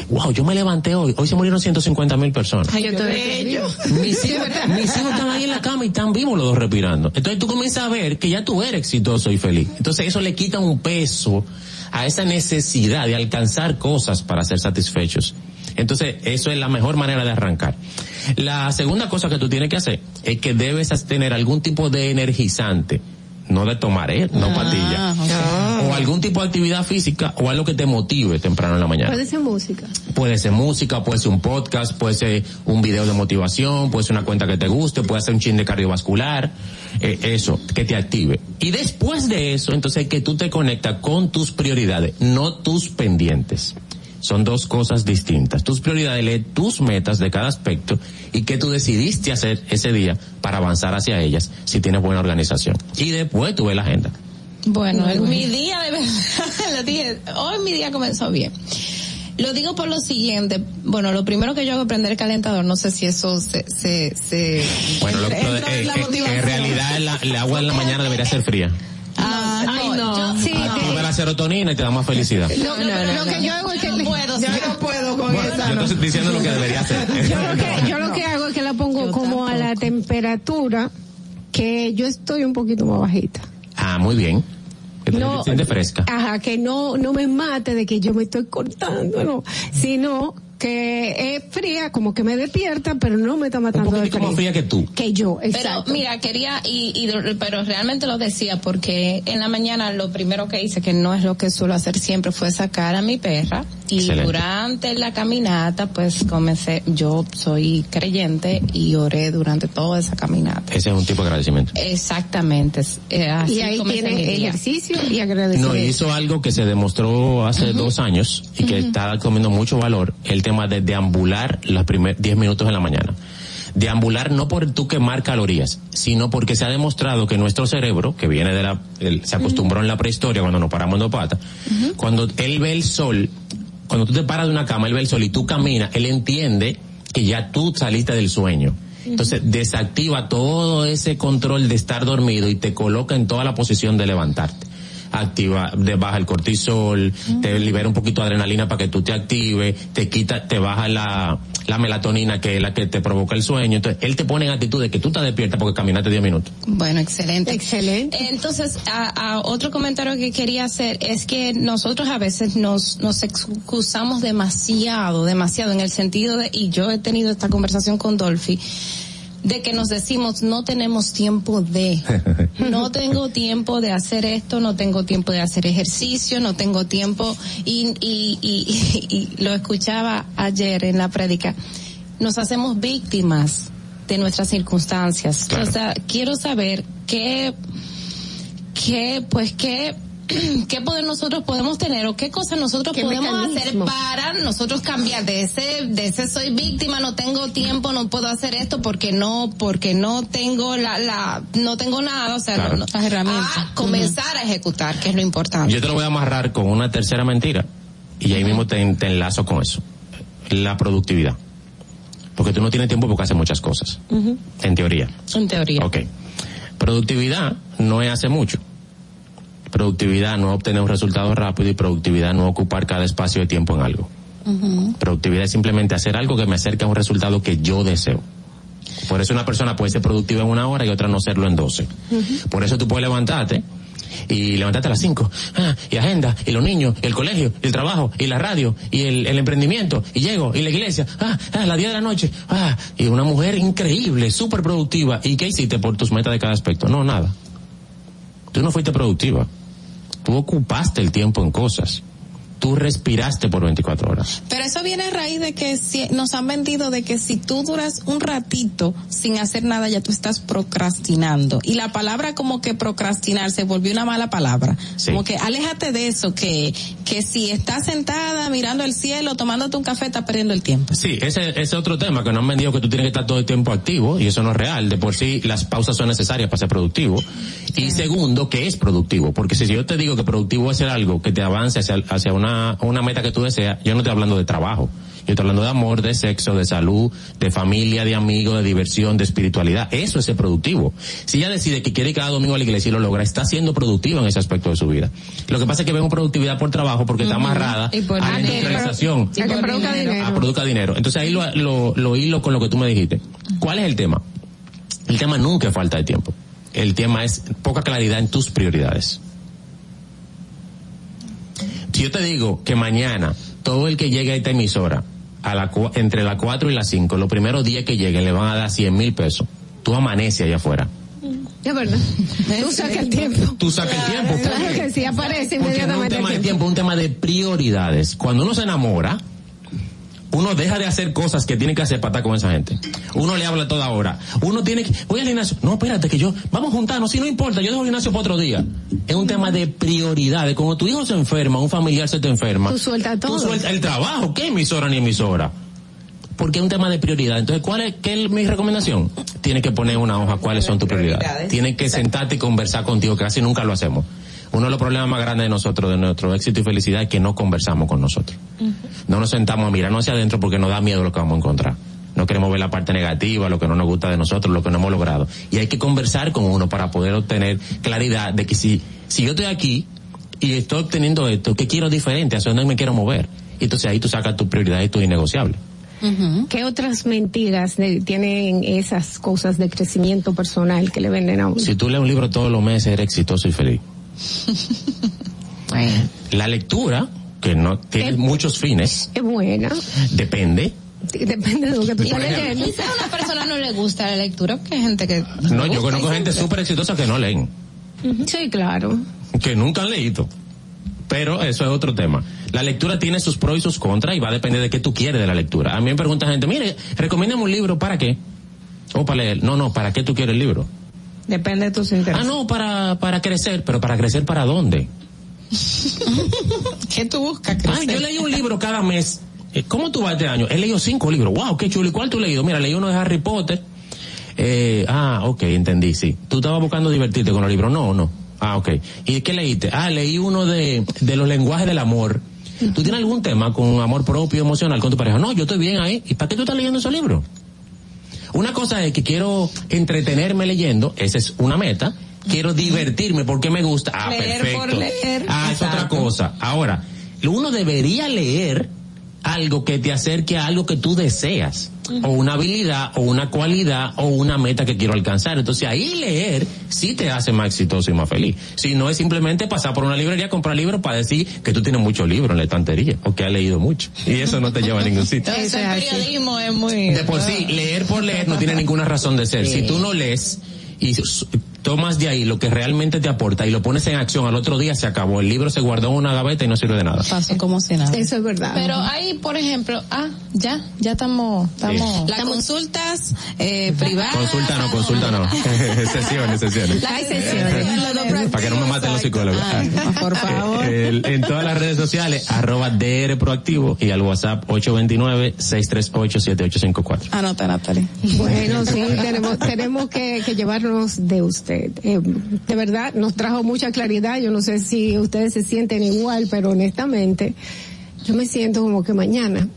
Wow, yo me levanté hoy, hoy se murieron 150 mil personas. Ay, yo te. Mis hijos, mis hijos están ahí en la cama y están vivos los dos respirando. Entonces tú comienzas a ver que ya tú eres exitoso y feliz. Entonces eso le quita un peso a esa necesidad de alcanzar cosas para ser satisfechos. Entonces eso es la mejor manera de arrancar. La segunda cosa que tú tienes que hacer es que debes tener algún tipo de energizante. No de tomar, ¿eh? No patilla. O algún tipo de actividad física o algo que te motive temprano en la mañana. Puede ser música. Puede ser música, puede ser un podcast, puede ser un video de motivación, puede ser una cuenta que te guste, puede ser un chin de cardiovascular, eh, eso, que te active. Y después de eso, entonces que tú te conectas con tus prioridades, no tus pendientes. Son dos cosas distintas. Tus prioridades, lee tus metas de cada aspecto y qué tú decidiste hacer ese día para avanzar hacia ellas si tienes buena organización. Y después tú ves la agenda. Bueno, el- mi día de verdad, hoy mi día comenzó bien. Lo digo por lo siguiente, bueno, lo primero que yo hago es prender el calentador, no sé si eso se, se, se Bueno, lo, lo- en eh, la eh, en realidad el agua en la mañana debería ser fría. Ah, Ay, no. yo- sí, Ah, serotonina y te da más felicidad. Lo, lo que yo hago es que No puedo, Yo no puedo con Bueno, esa. yo no. estoy diciendo lo que debería hacer. yo lo que yo lo que hago es que la pongo como a la temperatura que yo estoy un poquito más bajita. Ah, muy bien. Que te No. sientes fresca. Ajá, que no no me mate de que yo me estoy cortando, no, sino que es fría, como que me despierta, pero no me está Un matando de más frío. fría que tú. Que yo, Pero exacto. mira, quería, y, y- pero realmente lo decía porque en la mañana lo primero que hice, que no es lo que suelo hacer siempre, fue sacar a mi perra. Y Excelente. durante la caminata, pues comencé, yo soy creyente y oré durante toda esa caminata. Ese es un tipo de agradecimiento. Exactamente. eh, así y ahí tiene ejercicio y agradecimiento. No, hizo algo que se demostró hace dos años y que está comiendo mucho valor, el tema de deambular los primeros 10 minutos en la mañana. Deambular no por tú quemar calorías, sino porque se ha demostrado que nuestro cerebro, que viene de la, el- se acostumbró en la prehistoria cuando nos paramos en dos patas, cuando él ve el sol, cuando tú te paras de una cama, él ve el sol y tú caminas, él entiende que ya tú saliste del sueño. Entonces desactiva todo ese control de estar dormido y te coloca en toda la posición de levantarte. Activa, te baja el cortisol, te libera un poquito de adrenalina para que tú te actives, te quita, te baja la, la melatonina que es la que te provoca el sueño. Entonces, él te pone en actitud de que tú estás despierta porque caminaste 10 minutos. Bueno, excelente. Excelente. Entonces, a, a otro comentario que quería hacer es que nosotros a veces nos, nos excusamos demasiado, demasiado en el sentido de, y yo he tenido esta conversación con Dolphy, de que nos decimos no tenemos tiempo de, no tengo tiempo de hacer esto, no tengo tiempo de hacer ejercicio, no tengo tiempo y, y, y, y lo escuchaba ayer en la prédica, nos hacemos víctimas de nuestras circunstancias. Claro. O sea, quiero saber qué, qué, pues qué, qué poder nosotros podemos tener o qué cosas nosotros ¿Qué podemos hacer para nosotros cambiar de ese, de ese soy víctima, no tengo tiempo, no puedo hacer esto porque no, porque no tengo la, la, no tengo nada, o sea, Claro. no, las herramientas. A comenzar a ejecutar, que es lo importante. Yo te lo voy a amarrar con una tercera mentira y ahí mismo te, te enlazo con eso. La productividad. Porque tú no tienes tiempo porque haces muchas cosas. En teoría. En teoría. Ok. Productividad no es hace mucho. Productividad no obtener un resultado rápido y productividad no ocupar cada espacio de tiempo en algo. Productividad es simplemente hacer algo que me acerque a un resultado que yo deseo. Por eso una persona puede ser productiva en una hora y otra no serlo en doce. Por eso tú puedes levantarte y levantarte a las cinco. Ah, y agenda, y los niños, y el colegio, y el trabajo, y la radio, y el, el emprendimiento, y llego, y la iglesia, ah, ah, la día de la noche, ah, y una mujer increíble, súper productiva. ¿Y qué hiciste por tus metas de cada aspecto? No, nada. Tú no fuiste productiva. Tú ocupaste el tiempo en cosas. Tú respiraste por 24 horas. Pero eso viene a raíz de que si, nos han vendido de que si tú duras un ratito sin hacer nada ya tú estás procrastinando. Y la palabra como que procrastinar se volvió una mala palabra. Sí. Como que aléjate de eso, que, que si estás sentada mirando el cielo, tomándote un café, estás perdiendo el tiempo. Sí, ese ese es otro tema que nos han vendido que tú tienes que estar todo el tiempo activo y eso no es real. De por sí las pausas son necesarias para ser productivo. Y segundo, que es productivo. Porque si yo te digo que productivo es hacer algo que te avance hacia, hacia una, una meta que tú deseas, yo no estoy hablando de trabajo. Yo estoy hablando de amor, de sexo, de salud, de familia, de amigos, de diversión, de espiritualidad. Eso es ser productivo. Si ella decide que quiere ir cada domingo a la iglesia y lo logra, está siendo productiva en ese aspecto de su vida. Lo que pasa es que vemos productividad por trabajo porque está amarrada Y por a la industrialización A que produzca dinero. a produzca dinero. Entonces ahí lo, lo, lo hilo con lo que tú me dijiste. ¿Cuál es el tema? El tema nunca es falta de tiempo. El tema es poca claridad en tus prioridades. Si yo te digo que mañana todo el que llegue a esta emisora a la, entre las 4 y las 5, los primeros días que lleguen le van a dar 100 mil pesos. Tú amaneces allá afuera. Es verdad. Tú sacas el tiempo. Tú sacas el tiempo. ¿por Claro que sí, aparece Porque no es un inmediatamente tema de tiempo, es un tema de prioridades. Cuando uno se enamora, uno deja de hacer cosas que tiene que hacer para estar con esa gente. Uno le habla toda hora. Uno tiene que, voy al gimnasio. No, espérate que yo, vamos a juntarnos, si no importa, yo dejo el gimnasio para otro día. Es un tema de prioridades. Cuando tu hijo se enferma, un familiar se te enferma. Tú sueltas todo. Tú sueltas el trabajo. ¿Qué emisora ni emisora? Porque es un tema de prioridad. Entonces, ¿cuál es, qué es mi recomendación? Tienes que poner una hoja cuáles son tus prioridades. Prioridades. Tienes que sentarte y conversar contigo, que casi nunca lo hacemos. Uno de los problemas más grandes de nosotros, de nuestro éxito y felicidad, es que no conversamos con nosotros. No nos sentamos a mirarnos hacia adentro porque nos da miedo lo que vamos a encontrar. No queremos ver la parte negativa, lo que no nos gusta de nosotros, lo que no hemos logrado. Y hay que conversar con uno para poder obtener claridad de que si, si yo estoy aquí y estoy obteniendo esto, ¿qué quiero diferente? ¿Hacia dónde me quiero mover? Y entonces ahí tú sacas tu prioridad y tu innegociable. ¿Qué otras mentiras de- tienen esas cosas de crecimiento personal que le venden a uno? Si tú lees un libro todos los meses, eres exitoso y feliz. La lectura, que no tiene muchos fines, Es buena. depende. Depende de lo que tú quieras si a una persona no le gusta la lectura, que hay gente que... No, yo conozco gente súper exitosa que no leen, Sí, claro. que nunca han leído. Pero eso es otro tema. La lectura tiene sus pros y sus contras y va a depender de qué tú quieres de la lectura. A mí me pregunta gente, mire, recomiéndame un libro, ¿para qué? O para leer. No, no, ¿para qué tú quieres el libro? Depende de tus intereses. Ah, no, para, para crecer, pero para crecer para dónde? ¿Qué tú buscas Ay, yo leí un libro cada mes. Eh, ¿Cómo tú vas este año? He leído cinco libros. Wow, qué chulo. ¿Y cuál tú has leído? Mira, leí uno de Harry Potter. Eh, ah, ok, entendí, sí. ¿Tú estabas buscando divertirte con los libros? No, no. Ah, ok. ¿Y qué leíste? Ah, leí uno de, de los lenguajes del amor. ¿Tú tienes algún tema con amor propio, emocional con tu pareja? No, yo estoy bien ahí. ¿Y para qué tú estás leyendo esos libros? Una cosa es que quiero entretenerme leyendo, esa es una meta. Quiero divertirme porque me gusta. Ah, Leer perfecto. por leer. Ah, es otra cosa. Ahora, uno debería leer algo que te acerque a algo que tú deseas. O una habilidad, o una cualidad, o una meta que quiero alcanzar. Entonces ahí leer sí te hace más exitoso y más feliz. Si no es simplemente pasar por una librería, comprar libros para decir que tú tienes muchos libros en la estantería, o que has leído mucho. Y eso no te lleva a ningún sitio. Entonces el periodismo es muy... De por sí, leer por leer no tiene ninguna razón de ser. Si tú no lees y tomas de ahí lo que realmente te aporta y lo pones en acción al otro día, se acabó. El libro se guardó en una gaveta y no sirve de nada. Pasó como si nada. Eso es verdad. Pero hay, por ejemplo, ah, ya, ya estamos, estamos... Las consultas eh, privadas. Consulta no, consulta no. sesiones, sesiones. Las sesiones. Para que no me maten los psicólogos. Por favor. El- en todas las redes sociales, arroba DR Proactivo y al WhatsApp 829-638-7854. Anota, Natalie. Bueno, sí, tenemos, tenemos que, que llevarnos de usted. Eh, de verdad, nos trajo mucha claridad. Yo no sé si ustedes se sienten igual, pero honestamente, yo me siento como que mañana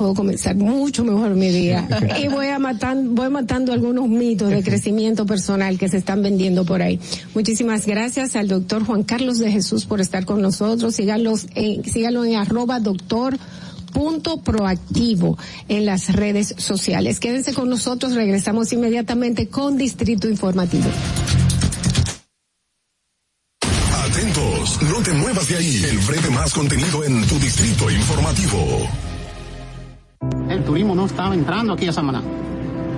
puedo comenzar mucho mejor mi día. Y voy a matando, voy matando algunos mitos de crecimiento personal que se están vendiendo por ahí. Muchísimas gracias al doctor Juan Carlos de Jesús por estar con nosotros. Síganlos en, síganlo en arroba doctor punto proactivo en las redes sociales. Quédense con nosotros, regresamos inmediatamente con Distrito Informativo. Atentos, no te muevas de ahí. El breve más contenido en tu distrito informativo. El turismo no estaba entrando aquí a Samaná.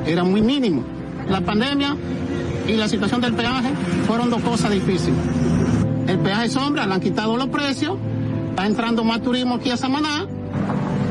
Era muy mínimo. La pandemia y la situación del peaje fueron dos cosas difíciles. El peaje sombra, le han quitado los precios, está entrando más turismo aquí a Samaná,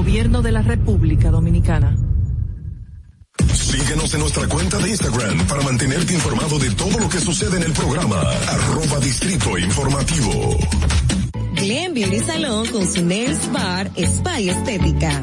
Gobierno de la República Dominicana. Síguenos en nuestra cuenta de Instagram para mantenerte informado de todo lo que sucede en el programa. Arroba Distrito Informativo. Glen Beauty Salón con su Nails Bar Spa y Estética.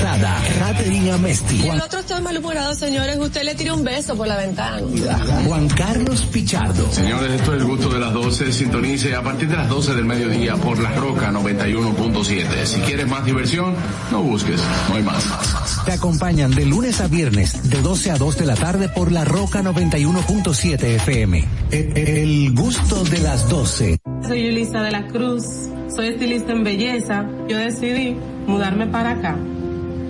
Katherine Amesti. El otro está malhumorado, señores. Usted le tira un beso por la ventana. Juan Carlos Pichardo. Señores, esto es el gusto de las 12. Sintonice a partir de las 12 del mediodía por La Roca 91.7. Si quieres más diversión, no busques, no hay más. Te acompañan de lunes a viernes, de 12 a 2 de la tarde por La Roca 91.7 FM. El, el gusto de las 12. Soy Yulisa de la Cruz, soy estilista en belleza. Yo decidí mudarme para acá,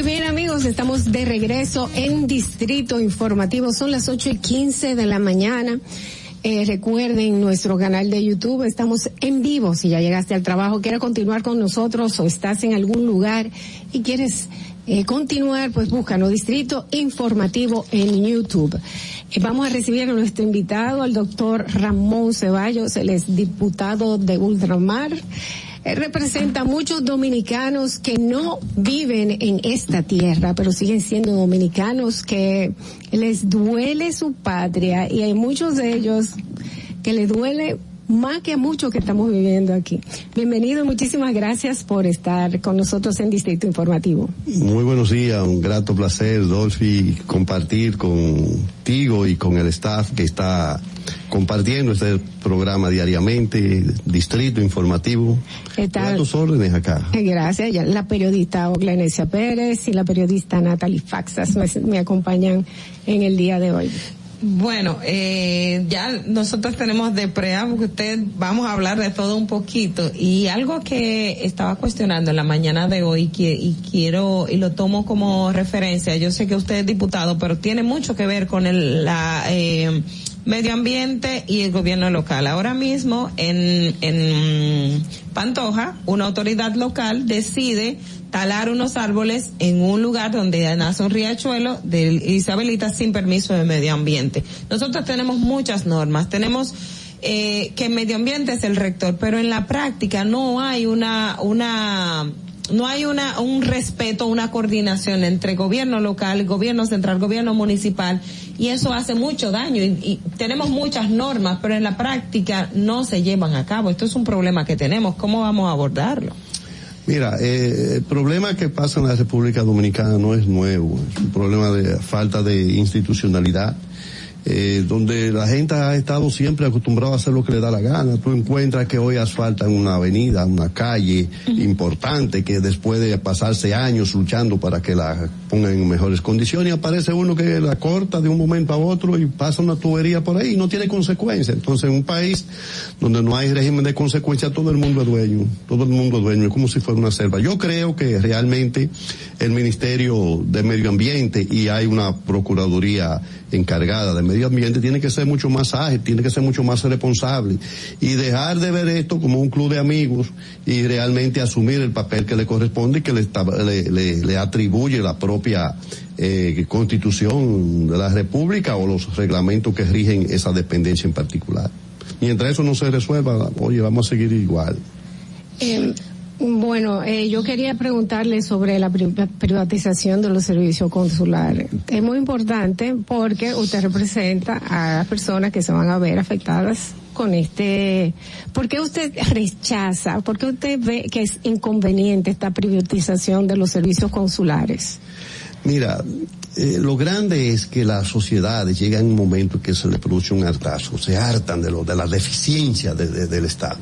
Muy bien amigos, estamos de regreso en Distrito Informativo. Son las 8 y 15 de la mañana. Eh, recuerden nuestro canal de YouTube, estamos en vivo. Si ya llegaste al trabajo, quieres continuar con nosotros o estás en algún lugar y quieres eh, continuar, pues búscanos Distrito Informativo en YouTube. Eh, vamos a recibir a nuestro invitado, al doctor Ramón Ceballos, él es diputado de Ultramar. Él representa muchos dominicanos que no viven en esta tierra, pero siguen siendo dominicanos que les duele su patria y hay muchos de ellos que les duele más que a muchos que estamos viviendo aquí. Bienvenido, muchísimas gracias por estar con nosotros en Distrito Informativo. Muy buenos días, un grato placer, Dolphy, compartir contigo y con el staff que está compartiendo este programa diariamente, Distrito Informativo. A tus órdenes acá. Gracias. Ya La periodista Oglenesia Pérez y la periodista Natalie Faxas me, me acompañan en el día de hoy. Bueno, eh, ya nosotros tenemos de preámbulo usted vamos a hablar de todo un poquito y algo que estaba cuestionando en la mañana de hoy que, y quiero y lo tomo como referencia. Yo sé que usted es diputado, pero tiene mucho que ver con el la eh, medio ambiente y el gobierno local. Ahora mismo en en Pantoja, una autoridad local decide talar unos árboles en un lugar donde nace un riachuelo de Isabelita sin permiso de medio ambiente. Nosotros tenemos muchas normas, tenemos eh, que medio ambiente es el rector, pero en la práctica no hay una una no hay una un respeto, una coordinación entre gobierno local, gobierno central, gobierno municipal y eso hace mucho daño y, y tenemos muchas normas, pero en la práctica no se llevan a cabo. Esto es un problema que tenemos. ¿Cómo vamos a abordarlo? Mira, eh, el problema que pasa en la República Dominicana no es nuevo, es un problema de falta de institucionalidad, eh, donde la gente ha estado siempre acostumbrada a hacer lo que le da la gana. Tú encuentras que hoy asfaltan una avenida, una calle importante, que después de pasarse años luchando para que la pongan en mejores condiciones, aparece uno que la corta de un momento a otro y pasa una tubería por ahí y no tiene consecuencias. Entonces, en un país donde no hay régimen de consecuencias, todo el mundo es dueño, todo el mundo es dueño, es como si fuera una selva. Yo creo que realmente el Ministerio de Medio Ambiente y hay una Procuraduría encargada del medio ambiente tiene que ser mucho más ágil, tiene que ser mucho más responsable y dejar de ver esto como un club de amigos y realmente asumir el papel que le corresponde y que le, le, le, atribuye la propia eh, constitución de la República o los reglamentos que rigen esa dependencia en particular. Mientras eso no se resuelva, oye, vamos a seguir igual. Eh, bueno, eh, yo quería preguntarle sobre la privatización de los servicios consulares. Es muy importante porque usted representa a las personas que se van a ver afectadas con este. ¿Por qué usted rechaza? ¿Por qué usted ve que es inconveniente esta privatización de los servicios consulares? Mira, eh, lo grande es que las sociedades llegan en un momento que se les produce un hartazgo, se hartan de lo de la deficiencia de, del Estado.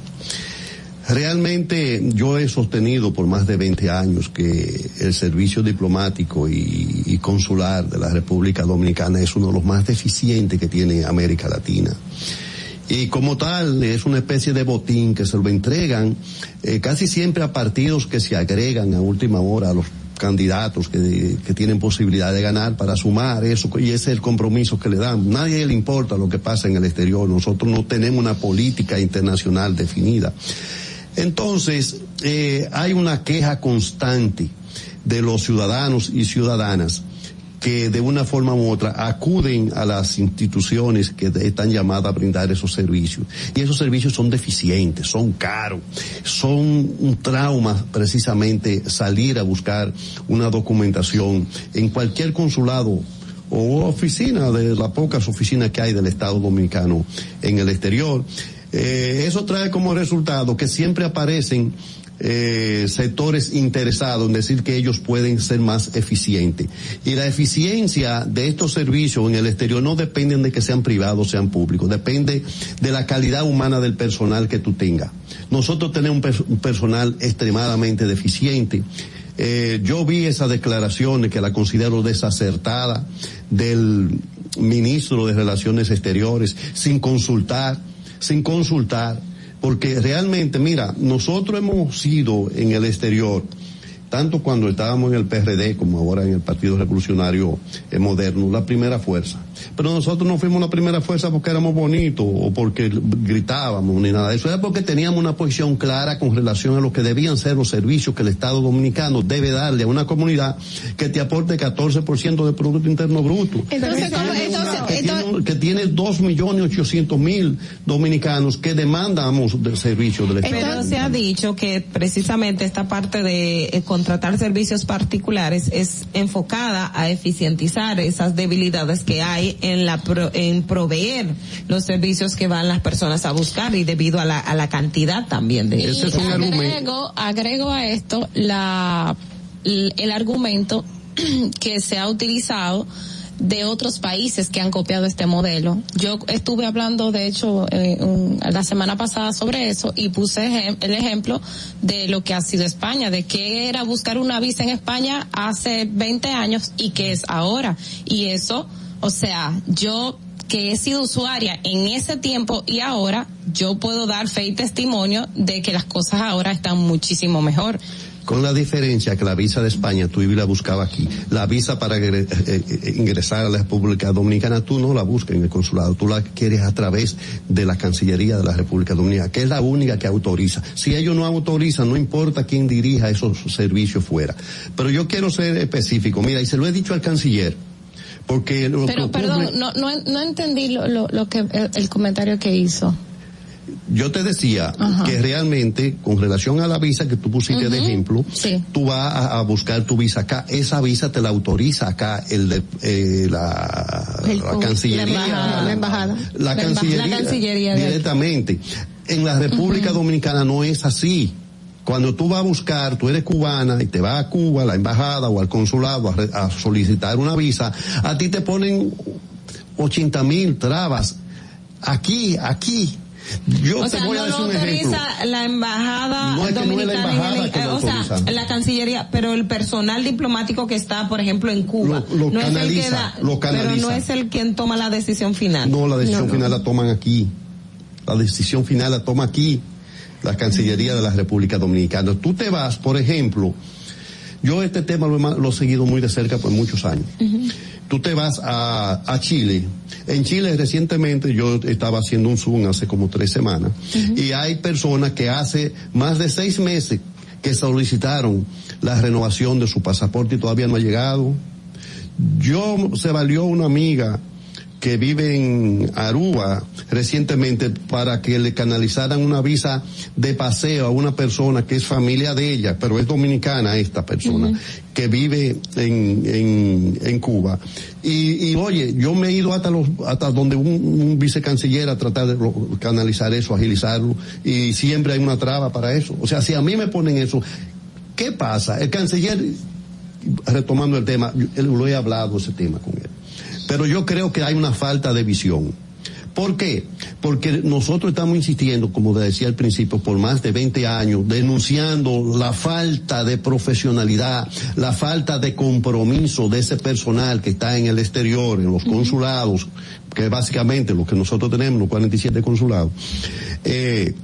Realmente yo he sostenido por más de 20 años que el servicio diplomático y, consular de la República Dominicana es uno de los más deficientes que tiene América Latina. Y como tal es una especie de botín que se lo entregan eh, casi siempre a partidos que se agregan a última hora a los candidatos que, tienen posibilidad de ganar para sumar eso y ese es el compromiso que le dan. Nadie le importa lo que pasa en el exterior. Nosotros no tenemos una política internacional definida. Entonces, eh, hay una queja constante de los ciudadanos y ciudadanas que de una forma u otra acuden a las instituciones que están llamadas a brindar esos servicios. Y esos servicios son deficientes, son caros, son un trauma precisamente salir a buscar una documentación en cualquier consulado o oficina de las pocas oficinas que hay del Estado Dominicano en el exterior. Eh, eso trae como resultado que siempre aparecen eh, sectores interesados en decir que ellos pueden ser más eficientes. Y la eficiencia de estos servicios en el exterior no dependen de que sean privados o sean públicos, depende de la calidad humana del personal que tú tengas. Nosotros tenemos un, per un personal extremadamente deficiente. Eh, yo vi esas declaraciones que la considero desacertada del ministro de Relaciones Exteriores sin consultar sin consultar, porque realmente, mira, nosotros hemos sido en el exterior, tanto cuando estábamos en el PRD como ahora en el Partido Revolucionario Moderno, la primera fuerza. Pero nosotros no fuimos la primera fuerza porque éramos bonitos o porque gritábamos ni nada de eso, era porque teníamos una posición clara con relación a lo que debían ser los servicios que el Estado Dominicano debe darle a una comunidad que te aporte 14% del Producto Interno Bruto. Entonces, que, entonces, que, entonces, tiene, que tiene 2 millones 800 mil dominicanos que demandamos del servicio del Estado. Pero se ha dicho que precisamente esta parte de eh, contratar servicios particulares es enfocada a eficientizar esas debilidades que hay en la pro, en proveer los servicios que van las personas a buscar y debido a la, a la cantidad también de Ese es un agrego, agrego a esto la el argumento que se ha utilizado de otros países que han copiado este modelo. Yo estuve hablando, de hecho, eh, un, la semana pasada sobre eso y puse ejem el ejemplo de lo que ha sido España, de que era buscar una visa en España hace 20 años y que es ahora. Y eso, o sea, yo que he sido usuaria en ese tiempo y ahora, yo puedo dar fe y testimonio de que las cosas ahora están muchísimo mejor con la diferencia que la visa de España tú la buscabas aquí. La visa para eh, eh, ingresar a la República Dominicana tú no la buscas en el consulado, tú la quieres a través de la Cancillería de la República Dominicana, que es la única que autoriza. Si ellos no autorizan, no importa quién dirija esos servicios fuera. Pero yo quiero ser específico, mira, y se lo he dicho al canciller, porque lo pero perdón no, no, no entendí lo, lo, lo que el, el, comentario que hizo yo te decía Ajá. que realmente con relación a la visa que tú pusiste uh -huh. de ejemplo sí. tú vas a, a, buscar tu visa acá esa visa te la autoriza acá el de eh, la, el, la cancillería la embajada la, embajada. la, la cancillería, directamente en la República uh -huh. Dominicana no es así cuando tú vas a buscar, tú eres cubana y te vas a Cuba, a la embajada o al consulado a, a solicitar una visa, a ti te ponen 80 mil trabas. Aquí, aquí, yo o te sea, voy no a decir un ejemplo. la embajada no es que dominicana no es la embajada que lo o sea, la cancillería, pero el personal diplomático que está, por ejemplo, en Cuba, lo, lo no canaliza, es el que da, lo canaliza. pero no es el quien toma la decisión final. No, la decisión final la toman aquí. La decisión final la toma aquí la Cancillería de la República Dominicana. Tú te vas, por ejemplo, yo este tema lo he, lo he seguido muy de cerca por muchos años. Uh -huh. tú te vas a, a Chile. En Chile recientemente yo estaba haciendo un Zoom hace como tres semanas y hay personas que hace más de seis meses que solicitaron la renovación de su pasaporte y todavía no ha llegado. Yo se valió una amiga que vive en Aruba recientemente para que le canalizaran una visa de paseo a una persona que es familia de ella, pero es dominicana esta persona, que vive en, en, en Cuba. Y, y, oye, yo me he ido hasta los, hasta donde un, un vicecanciller a tratar de canalizar eso, agilizarlo, y siempre hay una traba para eso. O sea, si a mí me ponen eso, ¿qué pasa? El canciller, retomando el tema, yo- lo he hablado ese tema con él. Pero yo creo que hay una falta de visión. ¿Por qué? Porque nosotros estamos insistiendo, como decía al principio, por más de 20 años, denunciando la falta de profesionalidad, la falta de compromiso de ese personal que está en el exterior, en los consulados, que es básicamente lo que nosotros tenemos, los 47 consulados. Eh,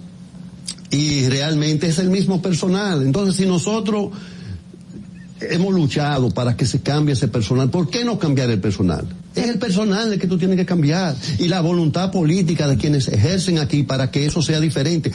y realmente es el mismo personal. Entonces, si nosotros hemos luchado para que se cambie ese personal. ¿Por qué no cambiar el personal? Es el personal el que tú tienes que cambiar y la voluntad política de quienes ejercen aquí para que eso sea diferente.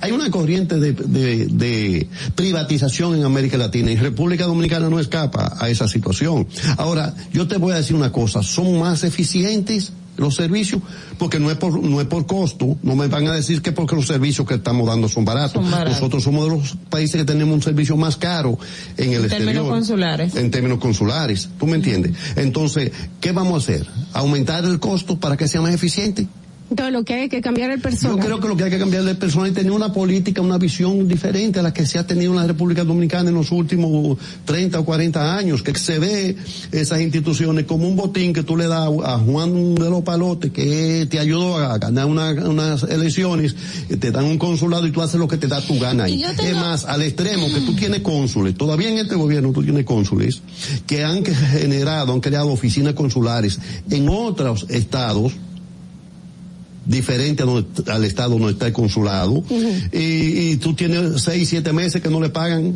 Hay una corriente de, de- de privatización en América Latina y República Dominicana no escapa a esa situación. Ahora, yo te voy a decir una cosa, son más eficientes los servicios porque no es por no es por costo, no me van a decir que porque los servicios que estamos dando son baratos. Son baratos. Nosotros somos de los países que tenemos un servicio más caro en el En exterior términos consulares. en términos consulares. ¿Tú me entiendes? Entonces, ¿qué vamos a hacer? ¿Aumentar el costo para que sea más eficiente? Entonces lo que hay que cambiar el personal. Yo creo que lo que hay que cambiar de personal es tener una política, una visión diferente a la que se ha tenido en la República Dominicana en los últimos 30 o 40 años, que se ve esas instituciones como un botín que tú le das a Juan de los Palotes, que te ayudó a ganar una- unas elecciones, eh, te dan un consulado y tú haces lo que te da tu gana ahí. Es más, al extremo que tú tienes cónsules, todavía en este gobierno tú tienes cónsules, que han generado, han creado oficinas consulares en otros estados, diferente a donde- al estado donde está el consulado. Y, y tú tienes seis, siete meses que no le pagan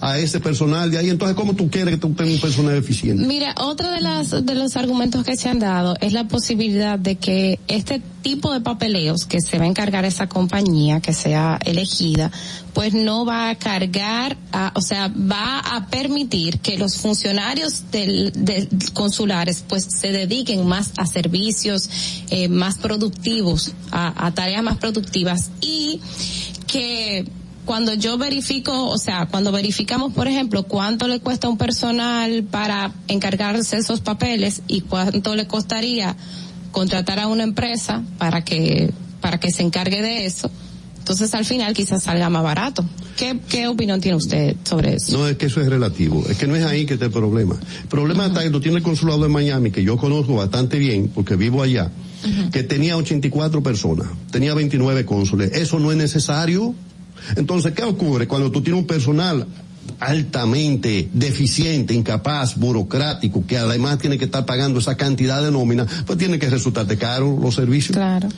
a ese personal de ahí, entonces ¿cómo tú quieres que tú tengas un personal eficiente? Mira, otro de las de los argumentos que se han dado es la posibilidad de que este tipo de papeleos que se va a encargar esa compañía que sea elegida, pues no va a cargar, a- o sea, va a permitir que los funcionarios del, del consulares pues se dediquen más a servicios eh, más productivos, a, a tareas más productivas y que cuando yo verifico, o sea, cuando verificamos, por ejemplo, cuánto le cuesta a un personal para encargarse esos papeles y cuánto le costaría contratar a una empresa para que para que se encargue de eso, entonces al final quizás salga más barato. ¿Qué, qué opinión tiene usted sobre eso? No, es que eso es relativo, es que no es ahí que está el problema. El problema está que lo tiene el consulado de Miami, que yo conozco bastante bien, porque vivo allá, que tenía 84 personas, tenía 29 cónsules. Eso no es necesario. Entonces, ¿qué ocurre cuando tú tienes un personal altamente deficiente, incapaz, burocrático, que además tiene que estar pagando esa cantidad de nómina, pues tiene que resultarte caro los servicios. Claro.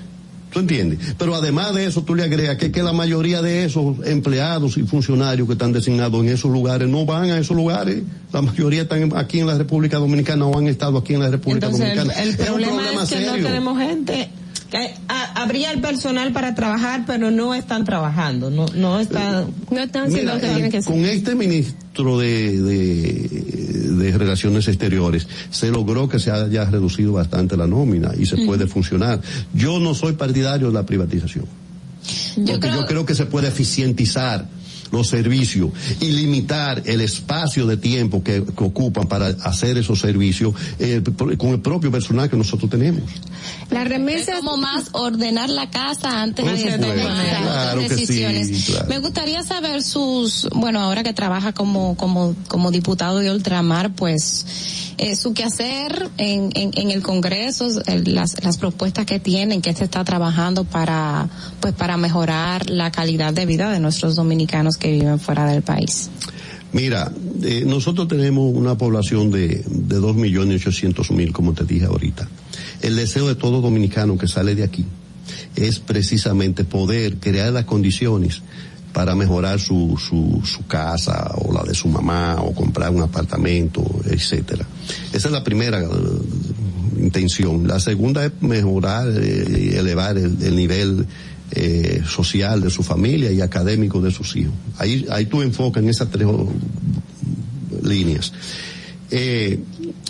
¿Tú entiendes? Pero además de eso, tú le agregas que, que la mayoría de esos empleados y funcionarios que están designados en esos lugares no van a esos lugares. La mayoría están aquí en la República Dominicana o han estado aquí en la República Entonces, el, Dominicana. el Es un problema, es que no serio. tenemos gente. Que, a- habría el personal para trabajar, pero no están trabajando, no, no están, no están Mira, eh, con este ministro de, de, de Relaciones Exteriores se logró que se haya reducido bastante la nómina y se puede funcionar. Yo no soy partidario de la privatización. Porque yo creo que se puede eficientizar los servicios y limitar el espacio de tiempo que, que ocupan para hacer esos servicios eh, con el propio personal que nosotros tenemos. La remesa es como más ordenar la casa antes de tomar claro sí, decisiones. claro. Me gustaría saber sus, bueno, ahora que trabaja como como como diputado de ultramar, pues eh, su quehacer en, en, el Congreso, las propuestas que tienen, que se está trabajando para pues para mejorar la calidad de vida de nuestros dominicanos que viven fuera del país. Mira, eh, nosotros tenemos una población de, de dos millones ochocientos mil, como te dije ahorita. El deseo de todo dominicano que sale de aquí es precisamente poder crear las condiciones para mejorar su, su, su casa o la de su mamá o comprar un apartamento, etcétera. Esa es la primera eh, intención. La segunda es mejorar y elevar el, nivel eh, social de su familia y académico de sus hijos. Ahí, ahí tú enfocas en esas tres líneas. Eh,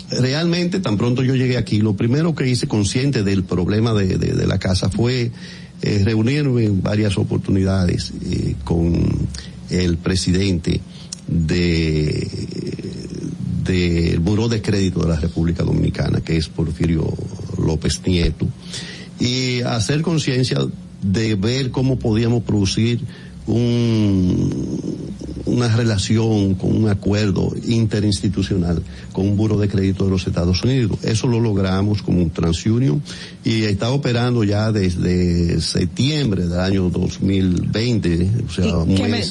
realmente, tan pronto yo llegué aquí, lo primero que hice consciente del problema de, de, la casa fue eh, reunirme en varias oportunidades eh, con el presidente de del Buró de Crédito de la República Dominicana, que es Porfirio López Nieto, y hacer conciencia de ver cómo podíamos producir un, una relación, con un acuerdo interinstitucional con un buro de crédito de los Estados Unidos. Eso lo logramos como un TransUnion y está operando ya desde septiembre del año 2020. O sea,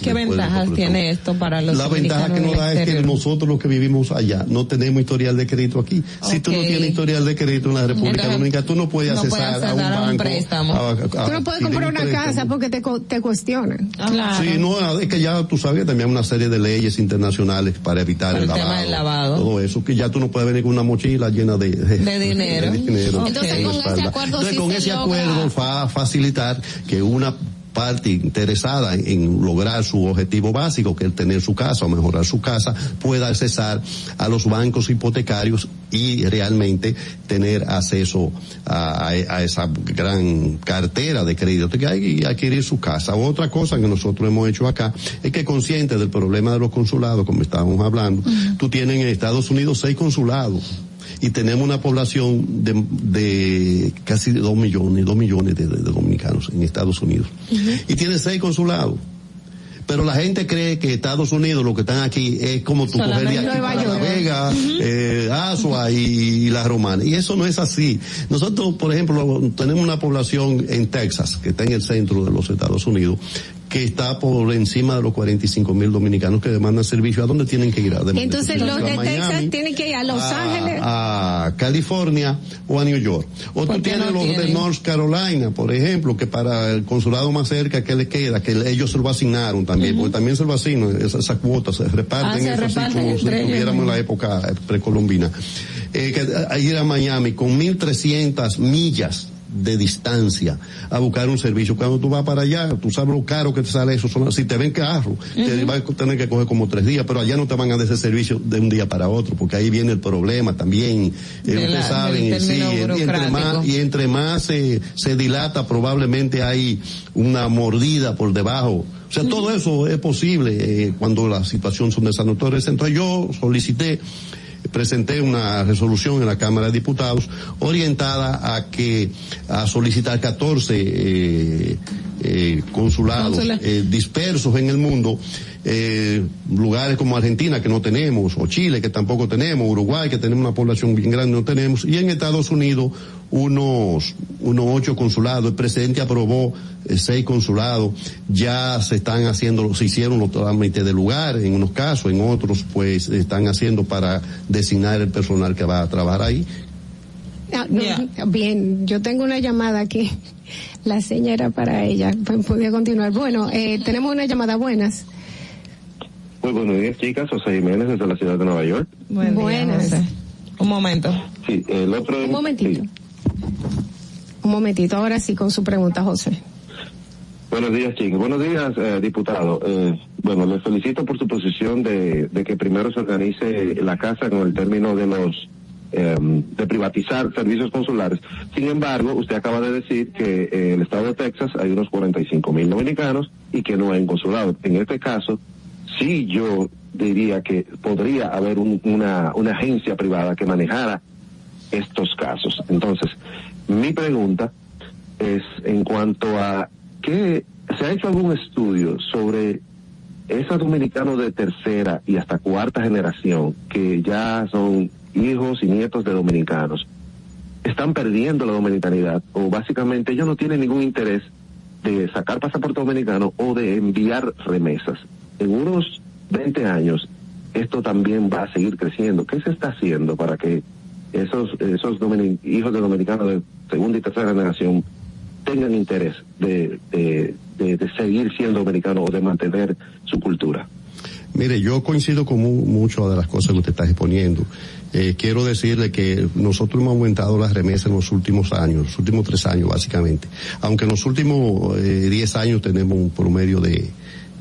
¿Qué, ventajas tiene esto para los La ventaja que nos da es que nosotros los que vivimos allá no tenemos historial de crédito aquí. Si tú no tienes historial de crédito en la República Dominicana, tú no puedes acceder a un banco. préstamo. tú no puedes comprar una casa porque te, te cuestionan. Sí, no, es que ya tú sabes también una serie de leyes internacionales para evitar el, lavado, Todo eso, que ya tú no puedes venir con una mochila llena de, de, dinero. Entonces, con ese acuerdo, Entonces, con ese acuerdo va a facilitar que una parte interesada en, lograr su objetivo básico, que es tener su casa o mejorar su casa, pueda accesar a los bancos hipotecarios y realmente tener acceso a, esa gran cartera de crédito que hay y adquirir su casa. Otra cosa que nosotros hemos hecho acá es que consciente del problema de los consulados, como estábamos hablando, tú tienes en Estados Unidos seis consulados y tenemos una población de, de casi dos millones, dos millones de, dominicanos en Estados Unidos. Y tiene seis consulados. Pero la gente cree que Estados Unidos, lo que están aquí, es como tu coger de aquí La Vega, eh, Asua y, la Romana. Y eso no es así. Nosotros, por ejemplo, tenemos una población en Texas, que está en el centro de los Estados Unidos, que está por encima de los 45 mil dominicanos que demandan servicio. ¿A dónde tienen que ir? Entonces los de Texas tienen que ir a Los Ángeles. A California o a New York. O tú tienes los de North Carolina, por ejemplo, que para el consulado más cerca que le queda, que ellos se lo asignaron también, porque también se lo asignan, esas, cuotas se reparten, ah, así como si tuviéramos en la época precolombina. Eh, que, ir a Miami con 1.300 millas de distancia a buscar un servicio. Cuando tú vas para allá, tú sabes lo caro que te sale eso. si te ven carro, te vas a tener que coger como tres días, pero allá no te van a dar ese servicio de un día para otro, porque ahí viene el problema también. Eh, ustedes saben, y, entre más, y entre más se, se dilata, probablemente hay una mordida por debajo. O sea, todo eso es posible eh, cuando la situación son desanutorias. Entonces yo solicité presenté una resolución en la Cámara de Diputados orientada a que a solicitar 14 eh, eh, consulados eh, dispersos en el mundo eh, lugares como Argentina que no tenemos, o Chile que tampoco tenemos, Uruguay que tenemos una población bien grande no tenemos, y en Estados Unidos unos, unos ocho consulados. El presidente aprobó eh, seis consulados. Ya se están haciendo, se hicieron los trámites de lugar en unos casos, en otros pues están haciendo para designar el personal que va a trabajar ahí. Ah, bien, yo tengo una llamada aquí. La señora para ella. Podría continuar. Bueno, eh, tenemos una llamada. Buenas. Muy buenos días, chicas. José Jiménez desde la ciudad de Nueva York. Buenas. Un momento. Sí, el otro. Un momentito. Un momentito. Ahora sí, con su pregunta, José. Buenos días, chicos. Buenos días, eh, diputado. Eh, bueno, les felicito por su posición de, de, que primero se organice la casa con el término de los em, de privatizar servicios consulares. Sin embargo, usted acaba de decir que en el estado de Texas hay unos 45 mil dominicanos y que no hay un consulado. En este caso, sí yo diría que podría haber una, una agencia privada que manejara estos casos. Entonces, mi pregunta es en cuanto a que se ha hecho algún estudio sobre esos dominicanos de tercera y hasta cuarta generación que ya son hijos y nietos de dominicanos están perdiendo la dominicanidad o básicamente ellos no tienen ningún interés de sacar pasaporte dominicano o de enviar remesas en unos 20 años esto también va a seguir creciendo. ¿Qué se está haciendo para que esos, hijos de dominicanos de segunda y tercera generación tengan interés de, seguir siendo dominicanos o de mantener su cultura? Mire, yo coincido con mu muchas de las cosas que usted está exponiendo. Eh, quiero decirle que nosotros hemos aumentado las remesas en los últimos años, los últimos tres años básicamente. Aunque en los últimos eh, diez años tenemos un promedio de,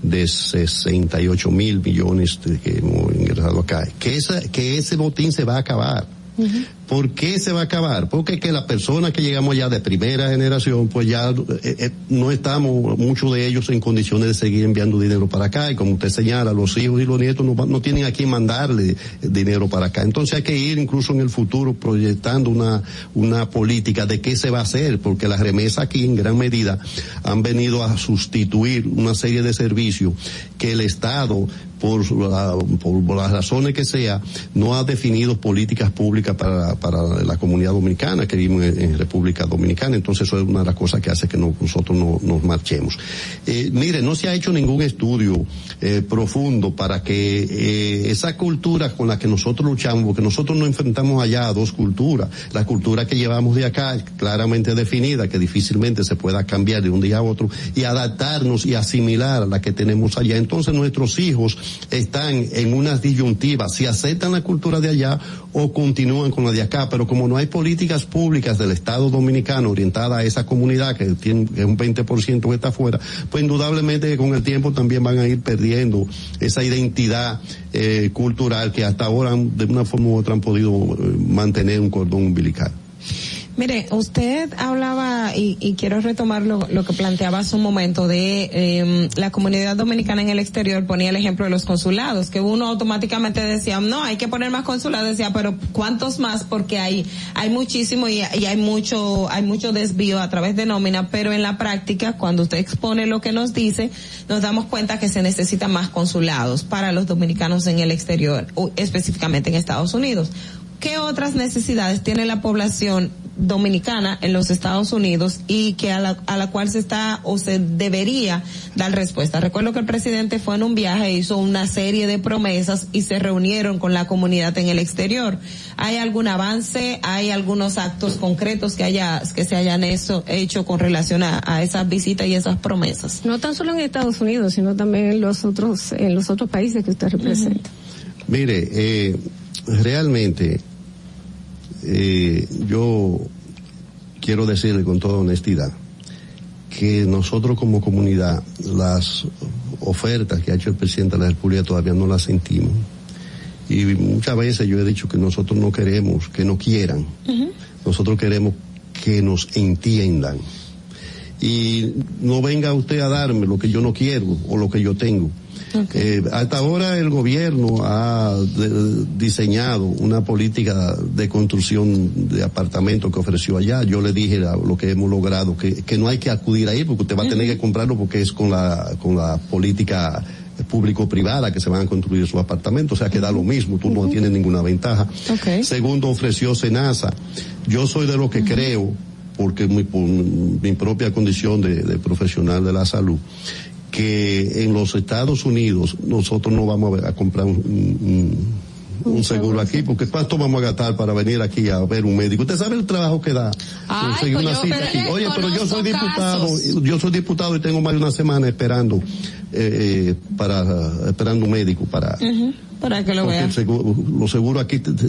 de 68 mil millones que hemos ingresado acá. Que, esa, que ese botín se va a acabar. Mm-hmm. ¿Por qué se va a acabar? Porque que las personas que llegamos ya de primera generación, pues ya eh, eh, no estamos, muchos de ellos en condiciones de seguir enviando dinero para acá y como usted señala, los hijos y los nietos no, no tienen a quién mandarle dinero para acá. Entonces hay que ir incluso en el futuro proyectando una, una política de qué se va a hacer, porque las remesas aquí en gran medida han venido a sustituir una serie de servicios que el Estado por, la, por, las razones que sea, no ha definido políticas públicas para, para la comunidad dominicana que vivimos en, República Dominicana. Entonces eso es una de las cosas que hace que no, nosotros no, nos marchemos. Eh, mire, no se ha hecho ningún estudio eh, profundo para que eh, esa cultura con la que nosotros luchamos, porque nosotros nos enfrentamos allá a dos culturas. La cultura que llevamos de acá claramente definida, que difícilmente se pueda cambiar de un día a otro, y adaptarnos y asimilar a la que tenemos allá. Entonces nuestros hijos están en unas disyuntivas, si aceptan la cultura de allá o continúan con la de acá, pero como no hay políticas públicas del Estado Dominicano orientada a esa comunidad que tiene que un 20% que está afuera, pues indudablemente con el tiempo también van a ir perdiendo esa identidad eh, cultural que hasta ahora de una forma u otra han podido eh, mantener un cordón umbilical. Mire, usted hablaba, y, y quiero retomar lo, lo, que planteaba hace un momento, de eh, la comunidad dominicana en el exterior, ponía el ejemplo de los consulados, que uno automáticamente decía, no, hay que poner más consulados, decía, pero ¿cuántos más? Porque hay, hay muchísimo y, hay mucho, hay mucho desvío a través de nómina, pero en la práctica, cuando usted expone lo que nos dice, nos damos cuenta que se necesitan más consulados para los dominicanos en el exterior, específicamente en Estados Unidos. ¿Qué otras necesidades tiene la población dominicana en los Estados Unidos y que a la, a la cual se está o se debería dar respuesta. Recuerdo que el presidente fue en un viaje, hizo una serie de promesas y se reunieron con la comunidad en el exterior. ¿Hay algún avance? ¿Hay algunos actos concretos que haya, que se hayan eso, hecho con relación a, a esas visitas y esas promesas? No tan solo en Estados Unidos, sino también en los otros, en los otros países que usted representa. Uh -huh. Mire, eh, realmente, eh, yo quiero decirle con toda honestidad que nosotros como comunidad las ofertas que ha hecho el presidente de la República todavía no las sentimos. Y muchas veces yo he dicho que nosotros no queremos que no quieran, uh -huh. nosotros queremos que nos entiendan. Y no venga usted a darme lo que yo no quiero o lo que yo tengo. Okay. Eh, hasta ahora el gobierno ha de, diseñado una política de construcción de apartamentos que ofreció allá. Yo le dije lo que hemos logrado, que, que, no hay que acudir ahí porque usted va a tener que comprarlo porque es con la, con la política público-privada que se van a construir sus apartamentos, o sea que da lo mismo, tú uh -huh. no tienes ninguna ventaja. Okay. Segundo, ofreció Senasa. Yo soy de los que uh -huh. creo, porque mi, por mi propia condición de, de profesional de la salud, que en los Estados Unidos nosotros no vamos a, a comprar un, un, un, seguro aquí, porque ¿cuánto vamos a gastar para venir aquí a ver un médico? ¿Usted sabe el trabajo que da? Ay, conseguir pues una cita aquí. Oye, pero yo soy diputado, casos. yo soy diputado y tengo más de una semana esperando, eh, para, esperando un médico para, uh -huh. para que lo vea. Seguro, los seguros aquí te, te,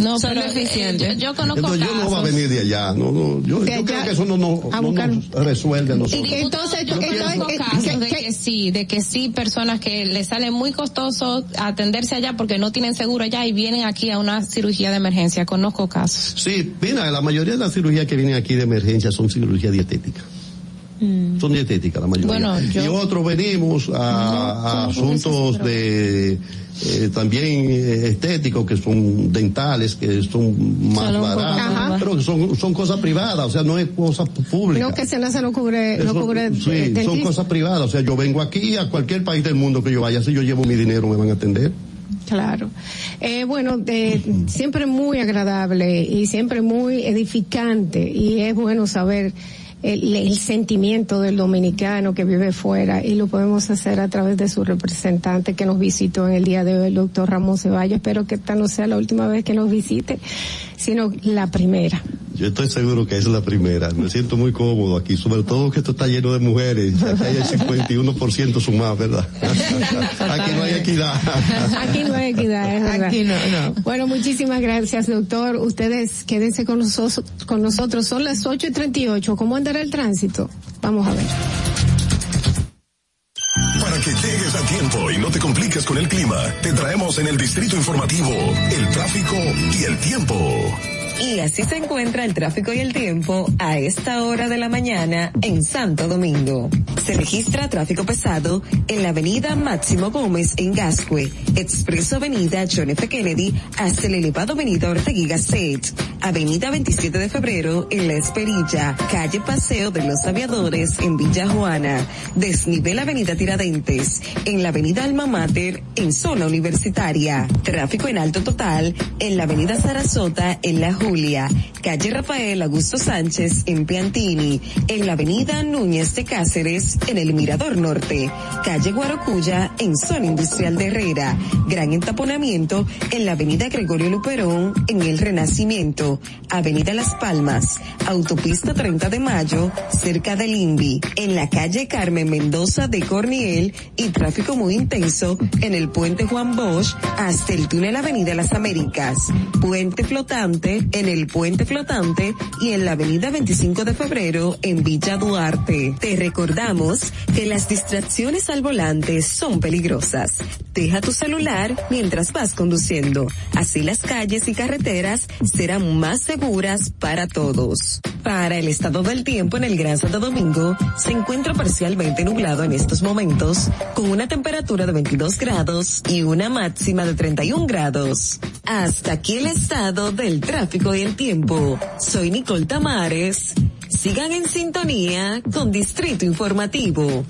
no, son pero, eficientes. Eh, yo, yo, conozco Entonces casos. yo no va a venir de allá, no, no, yo, yo creo que eso no, no, no nos resuelve a nosotros. Y entonces, yo conozco casos de que sí, de que sí, personas que les sale muy costoso atenderse allá porque no tienen seguro allá y vienen aquí a una cirugía de emergencia. Conozco casos. Sí, mira, la mayoría de las cirugías que vienen aquí de emergencia son cirugías dietéticas. Mm. Son dietéticas la mayoría. Bueno, yo, y otros venimos a, no, a asuntos de eh, también eh, estéticos que son dentales que son más baratos. Pero que son, son cosas privadas o sea no es cosa pública. No que se no se lo cubre Eso, no cubre sí, eh, son cosas privadas. O sea yo vengo aquí a cualquier país del mundo que yo vaya si yo llevo mi dinero me van a atender. Claro. Eh, bueno, de, siempre muy agradable y siempre muy edificante. Y es bueno saber el, sentimiento del dominicano que vive fuera y lo podemos hacer a través de su representante que nos visitó en el día de hoy, el doctor Ramón Ceballos. Espero que esta no sea la última vez que nos visite, sino la primera. Yo estoy seguro que es la primera. Me siento muy cómodo aquí, sobre todo que esto está lleno de mujeres. Aquí hay el 51% sumado, ¿verdad? aquí no hay equidad. aquí no hay equidad, es verdad. Aquí no, no. Bueno, muchísimas gracias, doctor. Ustedes quédense con nosotros. Con nosotros. Son las 8 y 38. ¿Cómo andará el tránsito? Vamos a ver. Para que llegues a tiempo y no te compliques con el clima, te traemos en el distrito informativo el tráfico y el tiempo. Y así se encuentra el tráfico y el tiempo a esta hora de la mañana en Santo Domingo. Se registra tráfico pesado en la avenida Máximo Gómez en Gascue, Expreso Avenida John F. Kennedy hasta el elevado avenida Ortegui Gasset, avenida 27 de febrero en La Esperilla, calle Paseo de los Aviadores en Villa Juana, desnivel avenida Tiradentes, en la avenida Alma Mater en zona universitaria, tráfico en alto total en la avenida Sarasota en La Julia, calle Rafael Augusto Sánchez en Piantini, en la avenida Núñez de Cáceres en el Mirador Norte, calle Guarocuya en zona industrial de Herrera, gran entaponamiento en la avenida Gregorio Luperón en el Renacimiento, avenida Las Palmas, autopista 30 de Mayo cerca del INVI, en la calle Carmen Mendoza de Corniel y tráfico muy intenso en el puente Juan Bosch hasta el túnel Avenida Las Américas, puente flotante en el puente flotante y en la avenida 25 de febrero en Villa Duarte. Te recordamos que las distracciones al volante son peligrosas. Deja tu celular mientras vas conduciendo. Así las calles y carreteras serán más seguras para todos. Para el estado del tiempo en el Gran Santo Domingo, se encuentra parcialmente nublado en estos momentos, con una temperatura de 22 grados y una máxima de 31 grados. Hasta aquí el estado del tráfico y el tiempo. Soy Nicole Tamares. Sigan en sintonía con Distrito Informativo.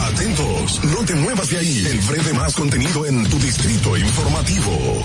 Atentos, no te muevas de ahí. El breve más contenido en tu distrito informativo.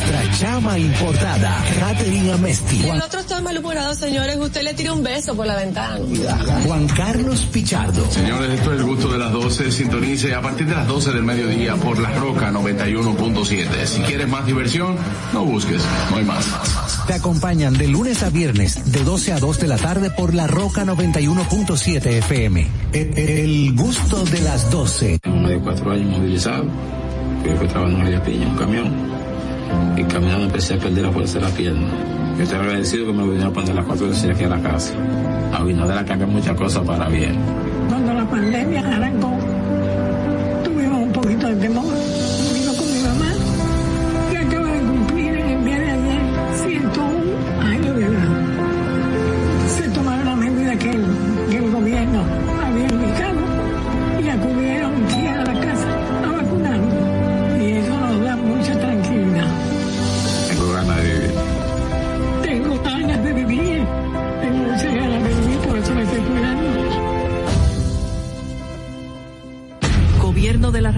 Nuestra chama importada, Catherine Amesti. El otro está malhumorado, señores. Usted le tira un beso por la ventana. Juan Carlos Pichardo. Señores, esto es el gusto de las 12. Sintonice a partir de las 12 del mediodía por La Roca 91.7. Si quieres más diversión, no busques, no hay más. Te acompañan de lunes a viernes, de 12 a 2 de la tarde por La Roca 91.7 FM. El, el gusto de las 12. Tengo más de cuatro años movilizado, que fue trabajando en la piña, un camión. Y caminando empecé a perder la fuerza de la pierna. Yo estoy agradecido que me vinieron a poner las cuatro veces aquí a la casa. A Abinader ha cambiado muchas cosas para bien. Cuando la pandemia arrancó, tuvimos un poquito de temor.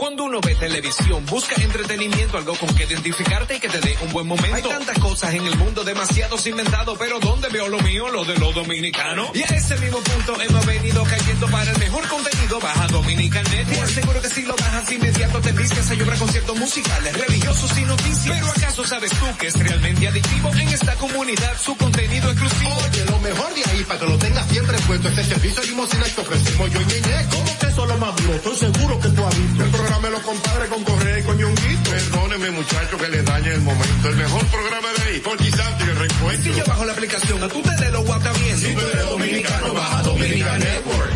Cuando uno ve televisión, busca entretenimiento, algo con que identificarte y que te dé un buen momento. Hay tantas cosas en el mundo, demasiados inventados, pero ¿dónde veo lo mío? Lo de los dominicanos. Y a ese mismo punto hemos venido cayendo para el mejor contenido. Baja Dominican Network. Seguro que si lo bajas inmediato te vicias a llorar conciertos musicales, religiosos y noticias. Pero ¿acaso sabes tú que es realmente adictivo en esta comunidad su contenido exclusivo? Oye, lo mejor de ahí, para que lo tengas siempre puesto, este servicio limosina que ofrecemos yo y Ñeñe. ¿Cómo lo más duro? Estoy seguro que tú has visto. El programa de los compadres con Correa y con Ñonguito. Perdóneme, muchacho, que le dañe el momento. El mejor programa de ahí, Forty Santi, el recuento. Si yo bajo la aplicación, a tú te de lo guata bien. Si tú eres dominicano, baja Dominica Network.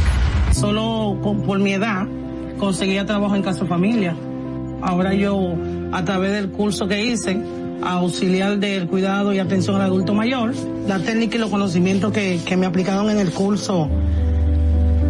Solo con- por mi edad conseguía trabajo en casa familia. Ahora yo, a través del curso que hice, auxiliar del cuidado y atención al adulto mayor, la técnica y los conocimientos que, que me aplicaron en el curso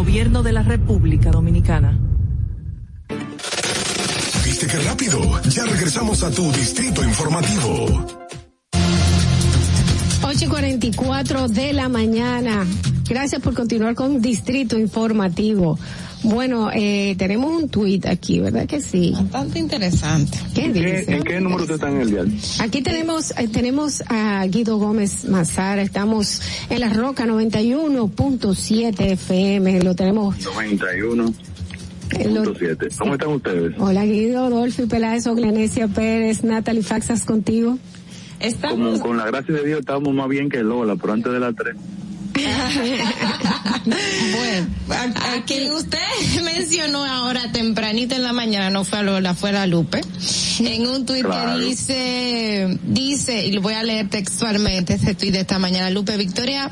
Gobierno de la República Dominicana. ¿Viste qué rápido? Ya regresamos a tu distrito informativo. 8 y 44 de la mañana. Gracias por continuar con Distrito Informativo. Bueno, eh, tenemos un tuit aquí, ¿verdad que sí? Bastante interesante. ¿Qué dice? ¿En qué número usted está en el dial? Aquí tenemos, eh, tenemos a Guido Gómez Mazara, estamos en la Roca 91.7 FM, lo tenemos. 91.7. ¿Cómo están ustedes? Hola Guido, Dolphy Peláez, Oglenesia Pérez, Natalie Faxas contigo. Como con la gracia de Dios estábamos más bien que Lola, pero antes de las 3. Bueno, a, a quien usted mencionó ahora tempranito en la mañana, no fue a Lola, fue a Lupe, en un tuit Claro. que dice, dice, y lo voy a leer textualmente, ese tuit de esta mañana, Lupe Victoria,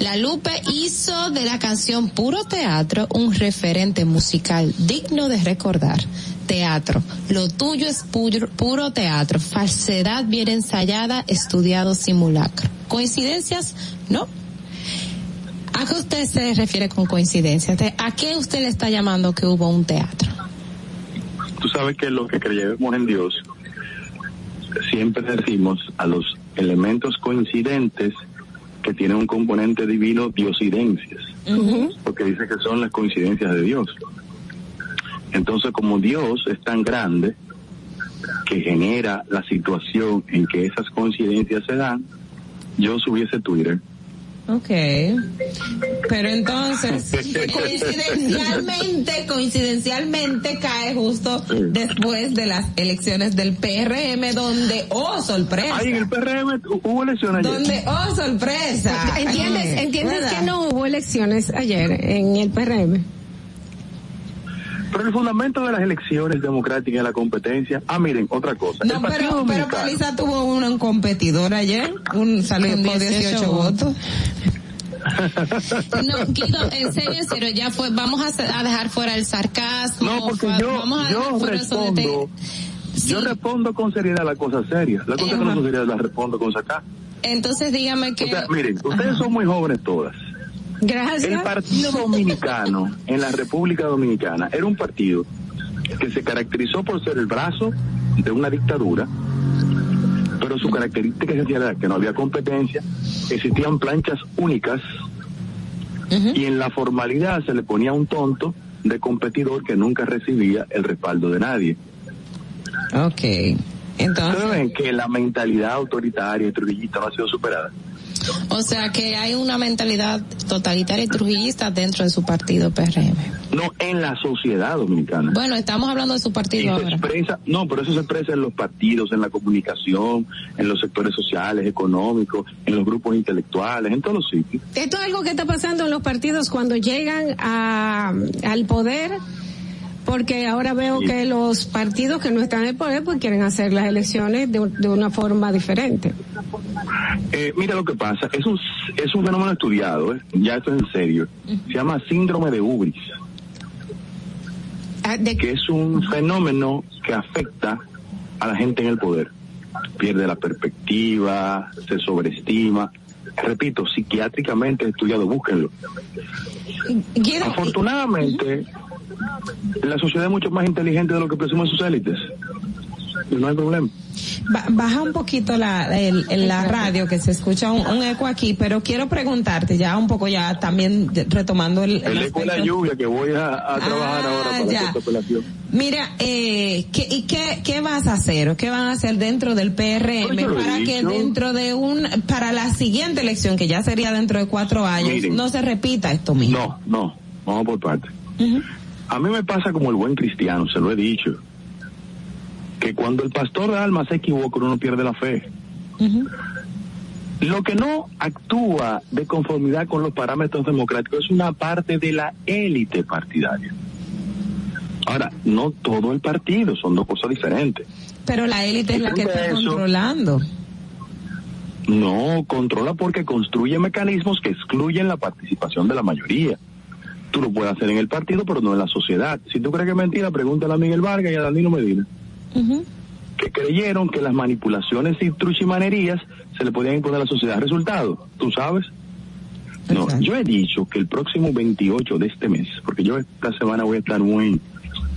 la Lupe hizo de la canción Puro Teatro un referente musical digno de recordar. Teatro, lo tuyo es puro, puro teatro, falsedad bien ensayada, estudiado simulacro. ¿Coincidencias? No. ¿A qué usted se refiere con coincidencia? ¿De- ¿A qué usted le está llamando que hubo un teatro? Tú sabes que los que creemos en Dios siempre decimos a los elementos coincidentes que tienen un componente divino diosidencias, porque dice que son las coincidencias de Dios. Entonces, como Dios es tan grande que genera la situación en que esas coincidencias se dan, yo subí ese Twitter. Ok. Pero entonces, coincidencialmente, coincidencialmente cae justo después de las elecciones del PRM, donde, oh, sorpresa. Ay, en el PRM hubo elecciones ayer. Donde, oh, sorpresa. ¿Entiendes, entiendes ¿verdad? que no hubo elecciones ayer en el PRM? Pero el fundamento de las elecciones democráticas y la competencia, ah, miren, otra cosa. el No, Partido pero, pero Paliza tuvo un competidor ayer, un salió Con con 18 18 votos. No, Guido, en serio, en serio, ya fue, vamos a, a dejar fuera el sarcasmo. No, porque yo, vamos a yo respondo, yo respondo con seriedad las cosas serias. Las cosas que no son serias las respondo con sacar. Entonces dígame que... O sea, miren, ustedes son muy jóvenes todas. Gracias. El Partido Dominicano en la República Dominicana era un partido que se caracterizó por ser el brazo de una dictadura, pero su característica esencial era que no había competencia, existían planchas únicas y en la formalidad se le ponía un tonto de competidor que nunca recibía el respaldo de nadie. Ok. Entonces. Ven que la mentalidad autoritaria y trujillista no ha sido superada. O sea que hay una mentalidad totalitaria y trujillista dentro de su partido PRM. No en la sociedad dominicana. Bueno, estamos hablando de su Y partido se ahora. expresa, no, pero eso se expresa en los partidos, en la comunicación, en los sectores sociales, económicos, en los grupos intelectuales, en todos los sitios. Esto es algo que está pasando en los partidos cuando llegan a, al poder, porque ahora veo Sí. que los partidos que no están en el poder pues quieren hacer las elecciones de, de una forma diferente. Eh, mira lo que pasa, es un, es un fenómeno estudiado, ¿eh? ya esto es en serio. Se llama síndrome de Ubris. que es un fenómeno que afecta a la gente en el poder. Pierde la perspectiva, se sobreestima. Repito, psiquiátricamente estudiado, búsquenlo. Afortunadamente, la sociedad es mucho más inteligente de lo que presumen sus élites. No hay problema. Ba- Baja un poquito la, el- la radio, que se escucha un, un eco aquí, pero quiero preguntarte ya un poco ya también retomando el, el El eco de la lluvia que voy a, a trabajar ahora para Ah, ya. la interpelación. Mira, eh, ¿qué, ¿y qué, qué vas a hacer o qué van a hacer dentro del PRM Pues para que dentro de un, para la siguiente elección, que ya sería dentro de cuatro años, Miren. no se repita esto mismo? No, no, vamos por partes. A mí me pasa como el buen cristiano, se lo he dicho, que cuando el pastor de alma se equivoca uno no pierde la fe. Lo que no actúa de conformidad con los parámetros democráticos es una parte de la élite partidaria. Ahora, no todo el partido, son dos cosas diferentes. Pero la élite es la que está Eso- controlando. No, controla porque construye mecanismos que excluyen la participación de la mayoría. Tú lo puedes hacer en el partido, pero no en la sociedad. Si tú crees que es mentira, pregúntale a Miguel Vargas y a Danilo Medina, que creyeron que las manipulaciones y truchimanerías se le podían imponer a la sociedad. Resultado, ¿tú sabes? No, yo he dicho que el próximo 28 de este mes, porque yo esta semana voy a estar muy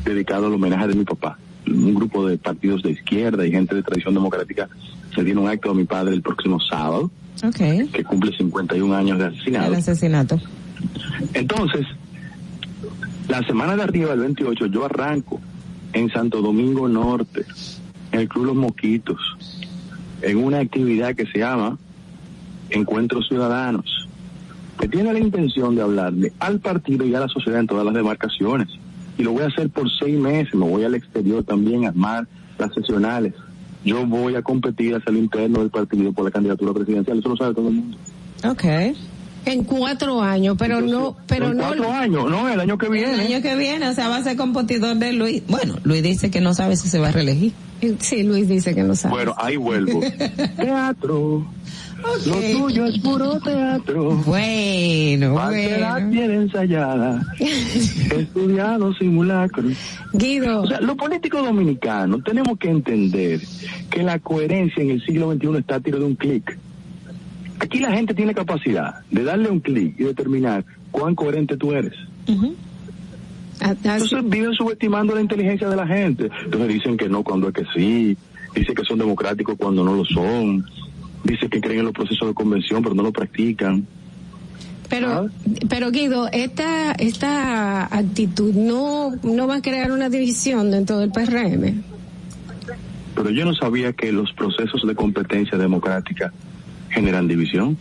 dedicado al homenaje de mi papá. Un grupo de partidos de izquierda y gente de tradición democrática se tiene un acto de mi padre el próximo sábado, Ok. que cumple 51 años de asesinado. El asesinato. Entonces, la semana de arriba, el 28, yo arranco en Santo Domingo Norte, en el Club Los Moquitos, en una actividad que se llama Encuentros Ciudadanos, que tiene la intención de hablarle al partido y a la sociedad en todas las demarcaciones. Y lo voy a hacer por seis meses, me voy al exterior también a armar las sesionales. Yo voy a competir hacia el interno del partido por la candidatura presidencial, eso lo sabe todo el mundo. Ok. En cuatro años, pero no, pero en no. cuatro años, no, el año que viene. El año que viene, o sea, va a ser competidor de Luis. Bueno, Luis dice que no sabe si se va a reelegir. Sí, Luis dice que no sabe. Bueno, ahí vuelvo. teatro. Lo tuyo es puro teatro. Bueno, la bien ensayada. Estudiado simulacro. Guido. O sea, los políticos dominicanos tenemos que entender que la coherencia en el siglo XXI está a tiro de un clic. Aquí la gente tiene capacidad de darle un clic y determinar cuán coherente tú eres. Entonces viven subestimando la inteligencia de la gente. Entonces dicen que no cuando es que sí, dicen que son democráticos cuando no lo son, dicen que creen en los procesos de convención pero no lo practican. Pero, pero Guido, esta, esta actitud no, no va a crear una división dentro del PRM. Pero yo no sabía que los procesos de competencia democrática generan división.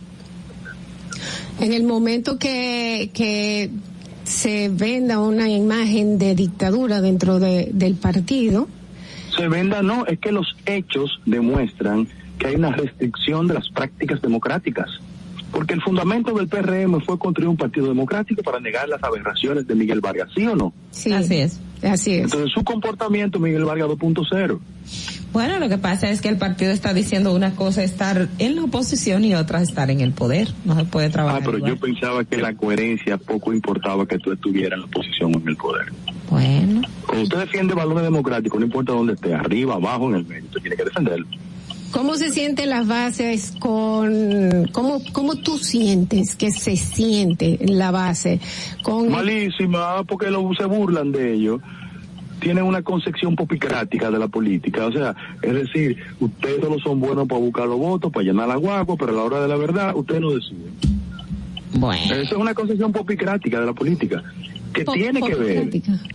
En el momento que, que se venda una imagen de dictadura dentro de- del partido, Se venda, no, es que los hechos demuestran que hay una restricción de las prácticas democráticas. Porque el fundamento del PRM fue construir un partido democrático para negar las aberraciones de Miguel Vargas, ¿sí o no? sí. Así es. Así es. Entonces su comportamiento, Miguel Vargas 2.0. Bueno, lo que pasa es que el partido está diciendo una cosa estar en la oposición y otra estar en el poder. No se puede Ah, trabajar. pero igual. yo pensaba que la coherencia poco importaba que tú estuvieras en la oposición o en el poder. Bueno. Cuando usted defiende valores democráticos, no importa dónde esté, arriba, abajo, en el medio, usted tiene que defenderlo. ¿cómo se sienten las bases con, cómo, cómo tú sientes que se siente la base con Malísima, porque lo, se burlan de ellos. Tienen una concepción popicrática de la política. O sea, es decir, ustedes solo son buenos para buscar los votos, para llenar la guagua, pero a la hora de la verdad, ustedes no deciden. Bueno. Eso es una concepción popicrática de la política. Que Pop- tiene que ver.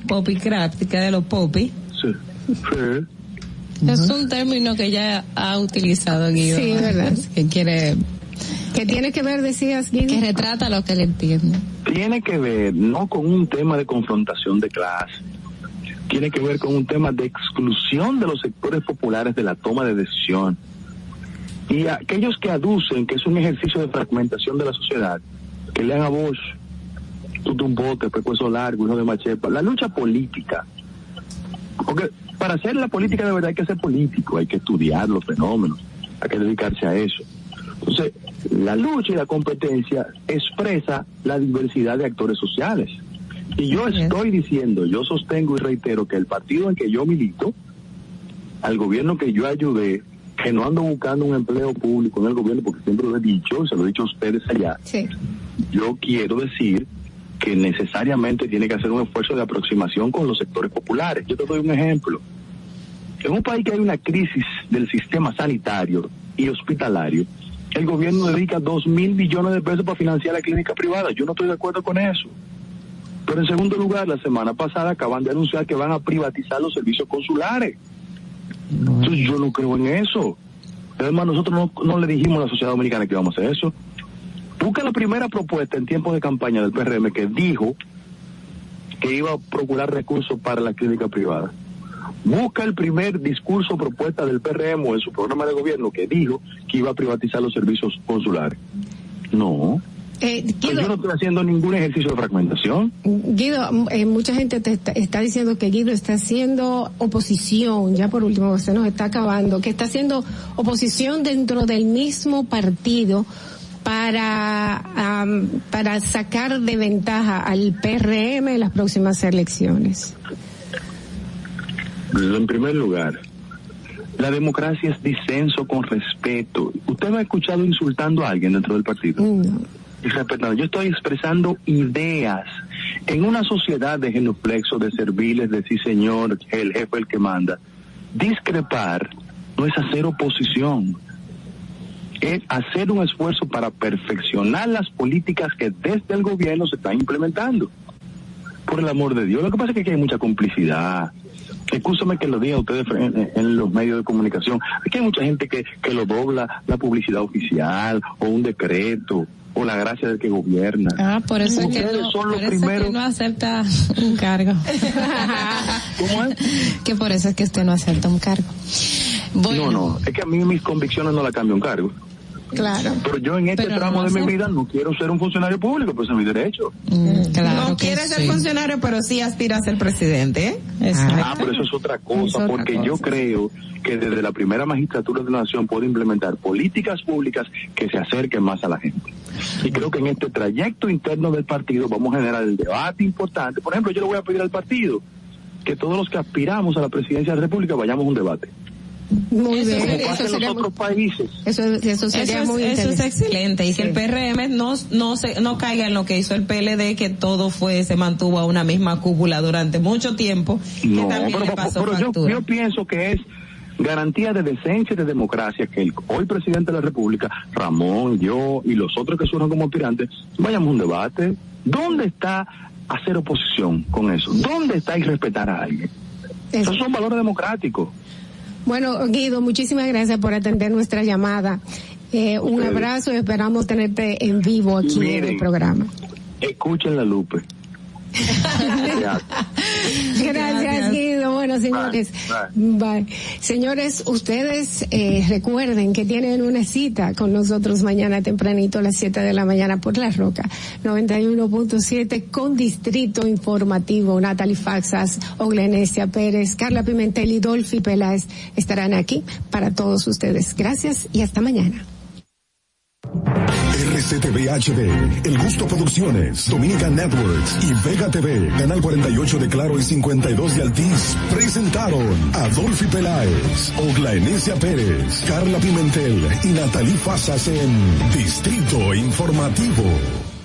Popicrática de los popis. Sí. Sí. Es un término que ya ha utilizado Guido. Sí, verdad. Que quiere. que tiene que ver, decías, Guido? Que retrata lo que le entiende. tiene que ver no con un tema de confrontación de clase, tiene que ver con un tema de exclusión de los sectores populares de la toma de decisión. Y aquellos que aducen que es un ejercicio de fragmentación de la sociedad, que lean a Bosch, Tutumbote, Pecueso Largo, Hijo de Machepa, la lucha política. Porque para hacer la política de verdad hay que ser político, hay que estudiar los fenómenos, hay que dedicarse a eso. Entonces, la lucha y la competencia expresa la diversidad de actores sociales. Y yo estoy diciendo, yo sostengo y reitero que el partido en que yo milito, al gobierno que yo ayudé, que no ando buscando un empleo público en el gobierno, porque siempre lo he dicho, se lo he dicho a ustedes allá, yo quiero decir que necesariamente tiene que hacer un esfuerzo de aproximación con los sectores populares. Yo te doy un ejemplo. En un país que hay una crisis del sistema sanitario y hospitalario, el gobierno dedica dos mil millones de pesos para financiar la clínica privada. Yo no estoy de acuerdo con eso. Pero en segundo lugar, la semana pasada acaban de anunciar que van a privatizar los servicios consulares. Entonces yo no creo en eso. Además, nosotros no, le dijimos a la sociedad dominicana que íbamos a hacer eso. Busca la primera propuesta en tiempos de campaña del PRM que dijo que iba a procurar recursos para la clínica privada. Busca el primer discurso o propuesta del PRM o en su programa de gobierno que dijo que iba a privatizar los servicios consulares. No. Eh, Pues yo no estoy haciendo ningún ejercicio de fragmentación. Guido, eh, mucha gente te está, está diciendo que Guido está haciendo oposición, ya por último, se nos está acabando, que está haciendo oposición dentro del mismo partido para, para sacar de ventaja al PRM en las próximas elecciones. En primer lugar, la democracia es disenso con respeto. ¿Usted me ha escuchado insultando a alguien dentro del partido? Yo estoy expresando ideas. En una sociedad de genuflexo, de serviles, de sí señor, el jefe el que manda, discrepar no es hacer oposición. Es hacer un esfuerzo para perfeccionar las políticas que desde el gobierno se están implementando. Por el amor de Dios. Lo que pasa es que aquí hay mucha complicidad. Escúchame que lo diga ustedes en, en los medios de comunicación. Aquí hay mucha gente que, que lo dobla la publicidad oficial o un decreto o la gracia del que gobierna. Ah, por eso es que no, son los por eso es primeros- que no acepta un cargo. ¿Cómo es? Que por eso es que usted no acepta un cargo. No, no, es que a mí mis convicciones no la cambio un cargo. Claro. Pero yo en este Pero tramo no de mi vida no quiero ser un funcionario público, pues es mi derecho. no quiere ser funcionario, pero sí aspira a ser presidente. ¿eh? Ah, pero eso es otra cosa, porque yo creo que desde la primera magistratura de la nación puede implementar políticas públicas que se acerquen más a la gente. Y creo que en este trayecto interno del partido vamos a generar el debate importante. Por ejemplo, yo le voy a pedir al partido que todos los que aspiramos a la presidencia de la República vayamos a un debate. Muy Eso bien. sería- Como en los otros países. Eso, eso sería Eso es, muy eso es excelente y que el PRM no no se no caiga en lo que hizo el PLD que todo fue se mantuvo a una misma cúpula durante mucho tiempo que No, también pero, le pasó pero yo pienso que es garantía de decencia y de democracia que el hoy presidente de la República, Ramón, yo y los otros que surjan como aspirantes, vayamos a un debate. ¿Dónde está hacer oposición con eso? ¿Dónde está irrespetar a alguien? Esos son valores democráticos. Bueno, Guido, muchísimas gracias por atender nuestra llamada. Eh, un abrazo y esperamos tenerte en vivo aquí en el programa. Escuchen la Lupe. Gracias, Guido. Bueno, señores, bye. Señores, ustedes eh, recuerden que tienen una cita con nosotros mañana tempranito a las 7 de la mañana por La Roca 91.7 con Distrito Informativo. Natalie Faxas, Oglenesia Pérez, Carla Pimentel y Dolphy Peláez estarán aquí para todos ustedes. Gracias y hasta mañana. RCTV HD, El Gusto Producciones, Dominican Networks y Vega TV, Canal 48 de Claro y 52 de Altiz, presentaron a Dolphy Peláez, Oglaenecia Pérez, Carla Pimentel y Natalie Fasas en Distrito Informativo.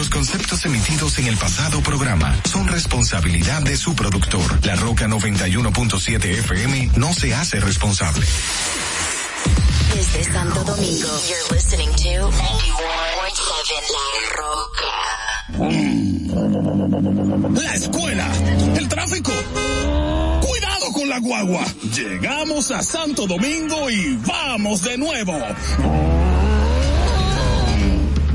Los conceptos emitidos en el pasado programa son responsabilidad de su productor. La Roca 91.7 FM no se hace responsable. Desde Santo Domingo, you're listening to 91.7 La Roca. La escuela, el tráfico. Cuidado con la guagua. Llegamos a Santo Domingo y vamos de nuevo.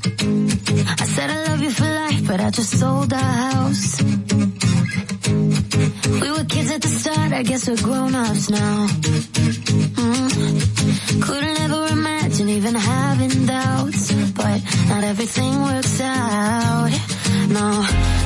I said I love you for life, but I just sold our house. We were kids at the start, I guess we're grown-ups now. Mm. Couldn't ever imagine even having doubts, but not everything works out. No.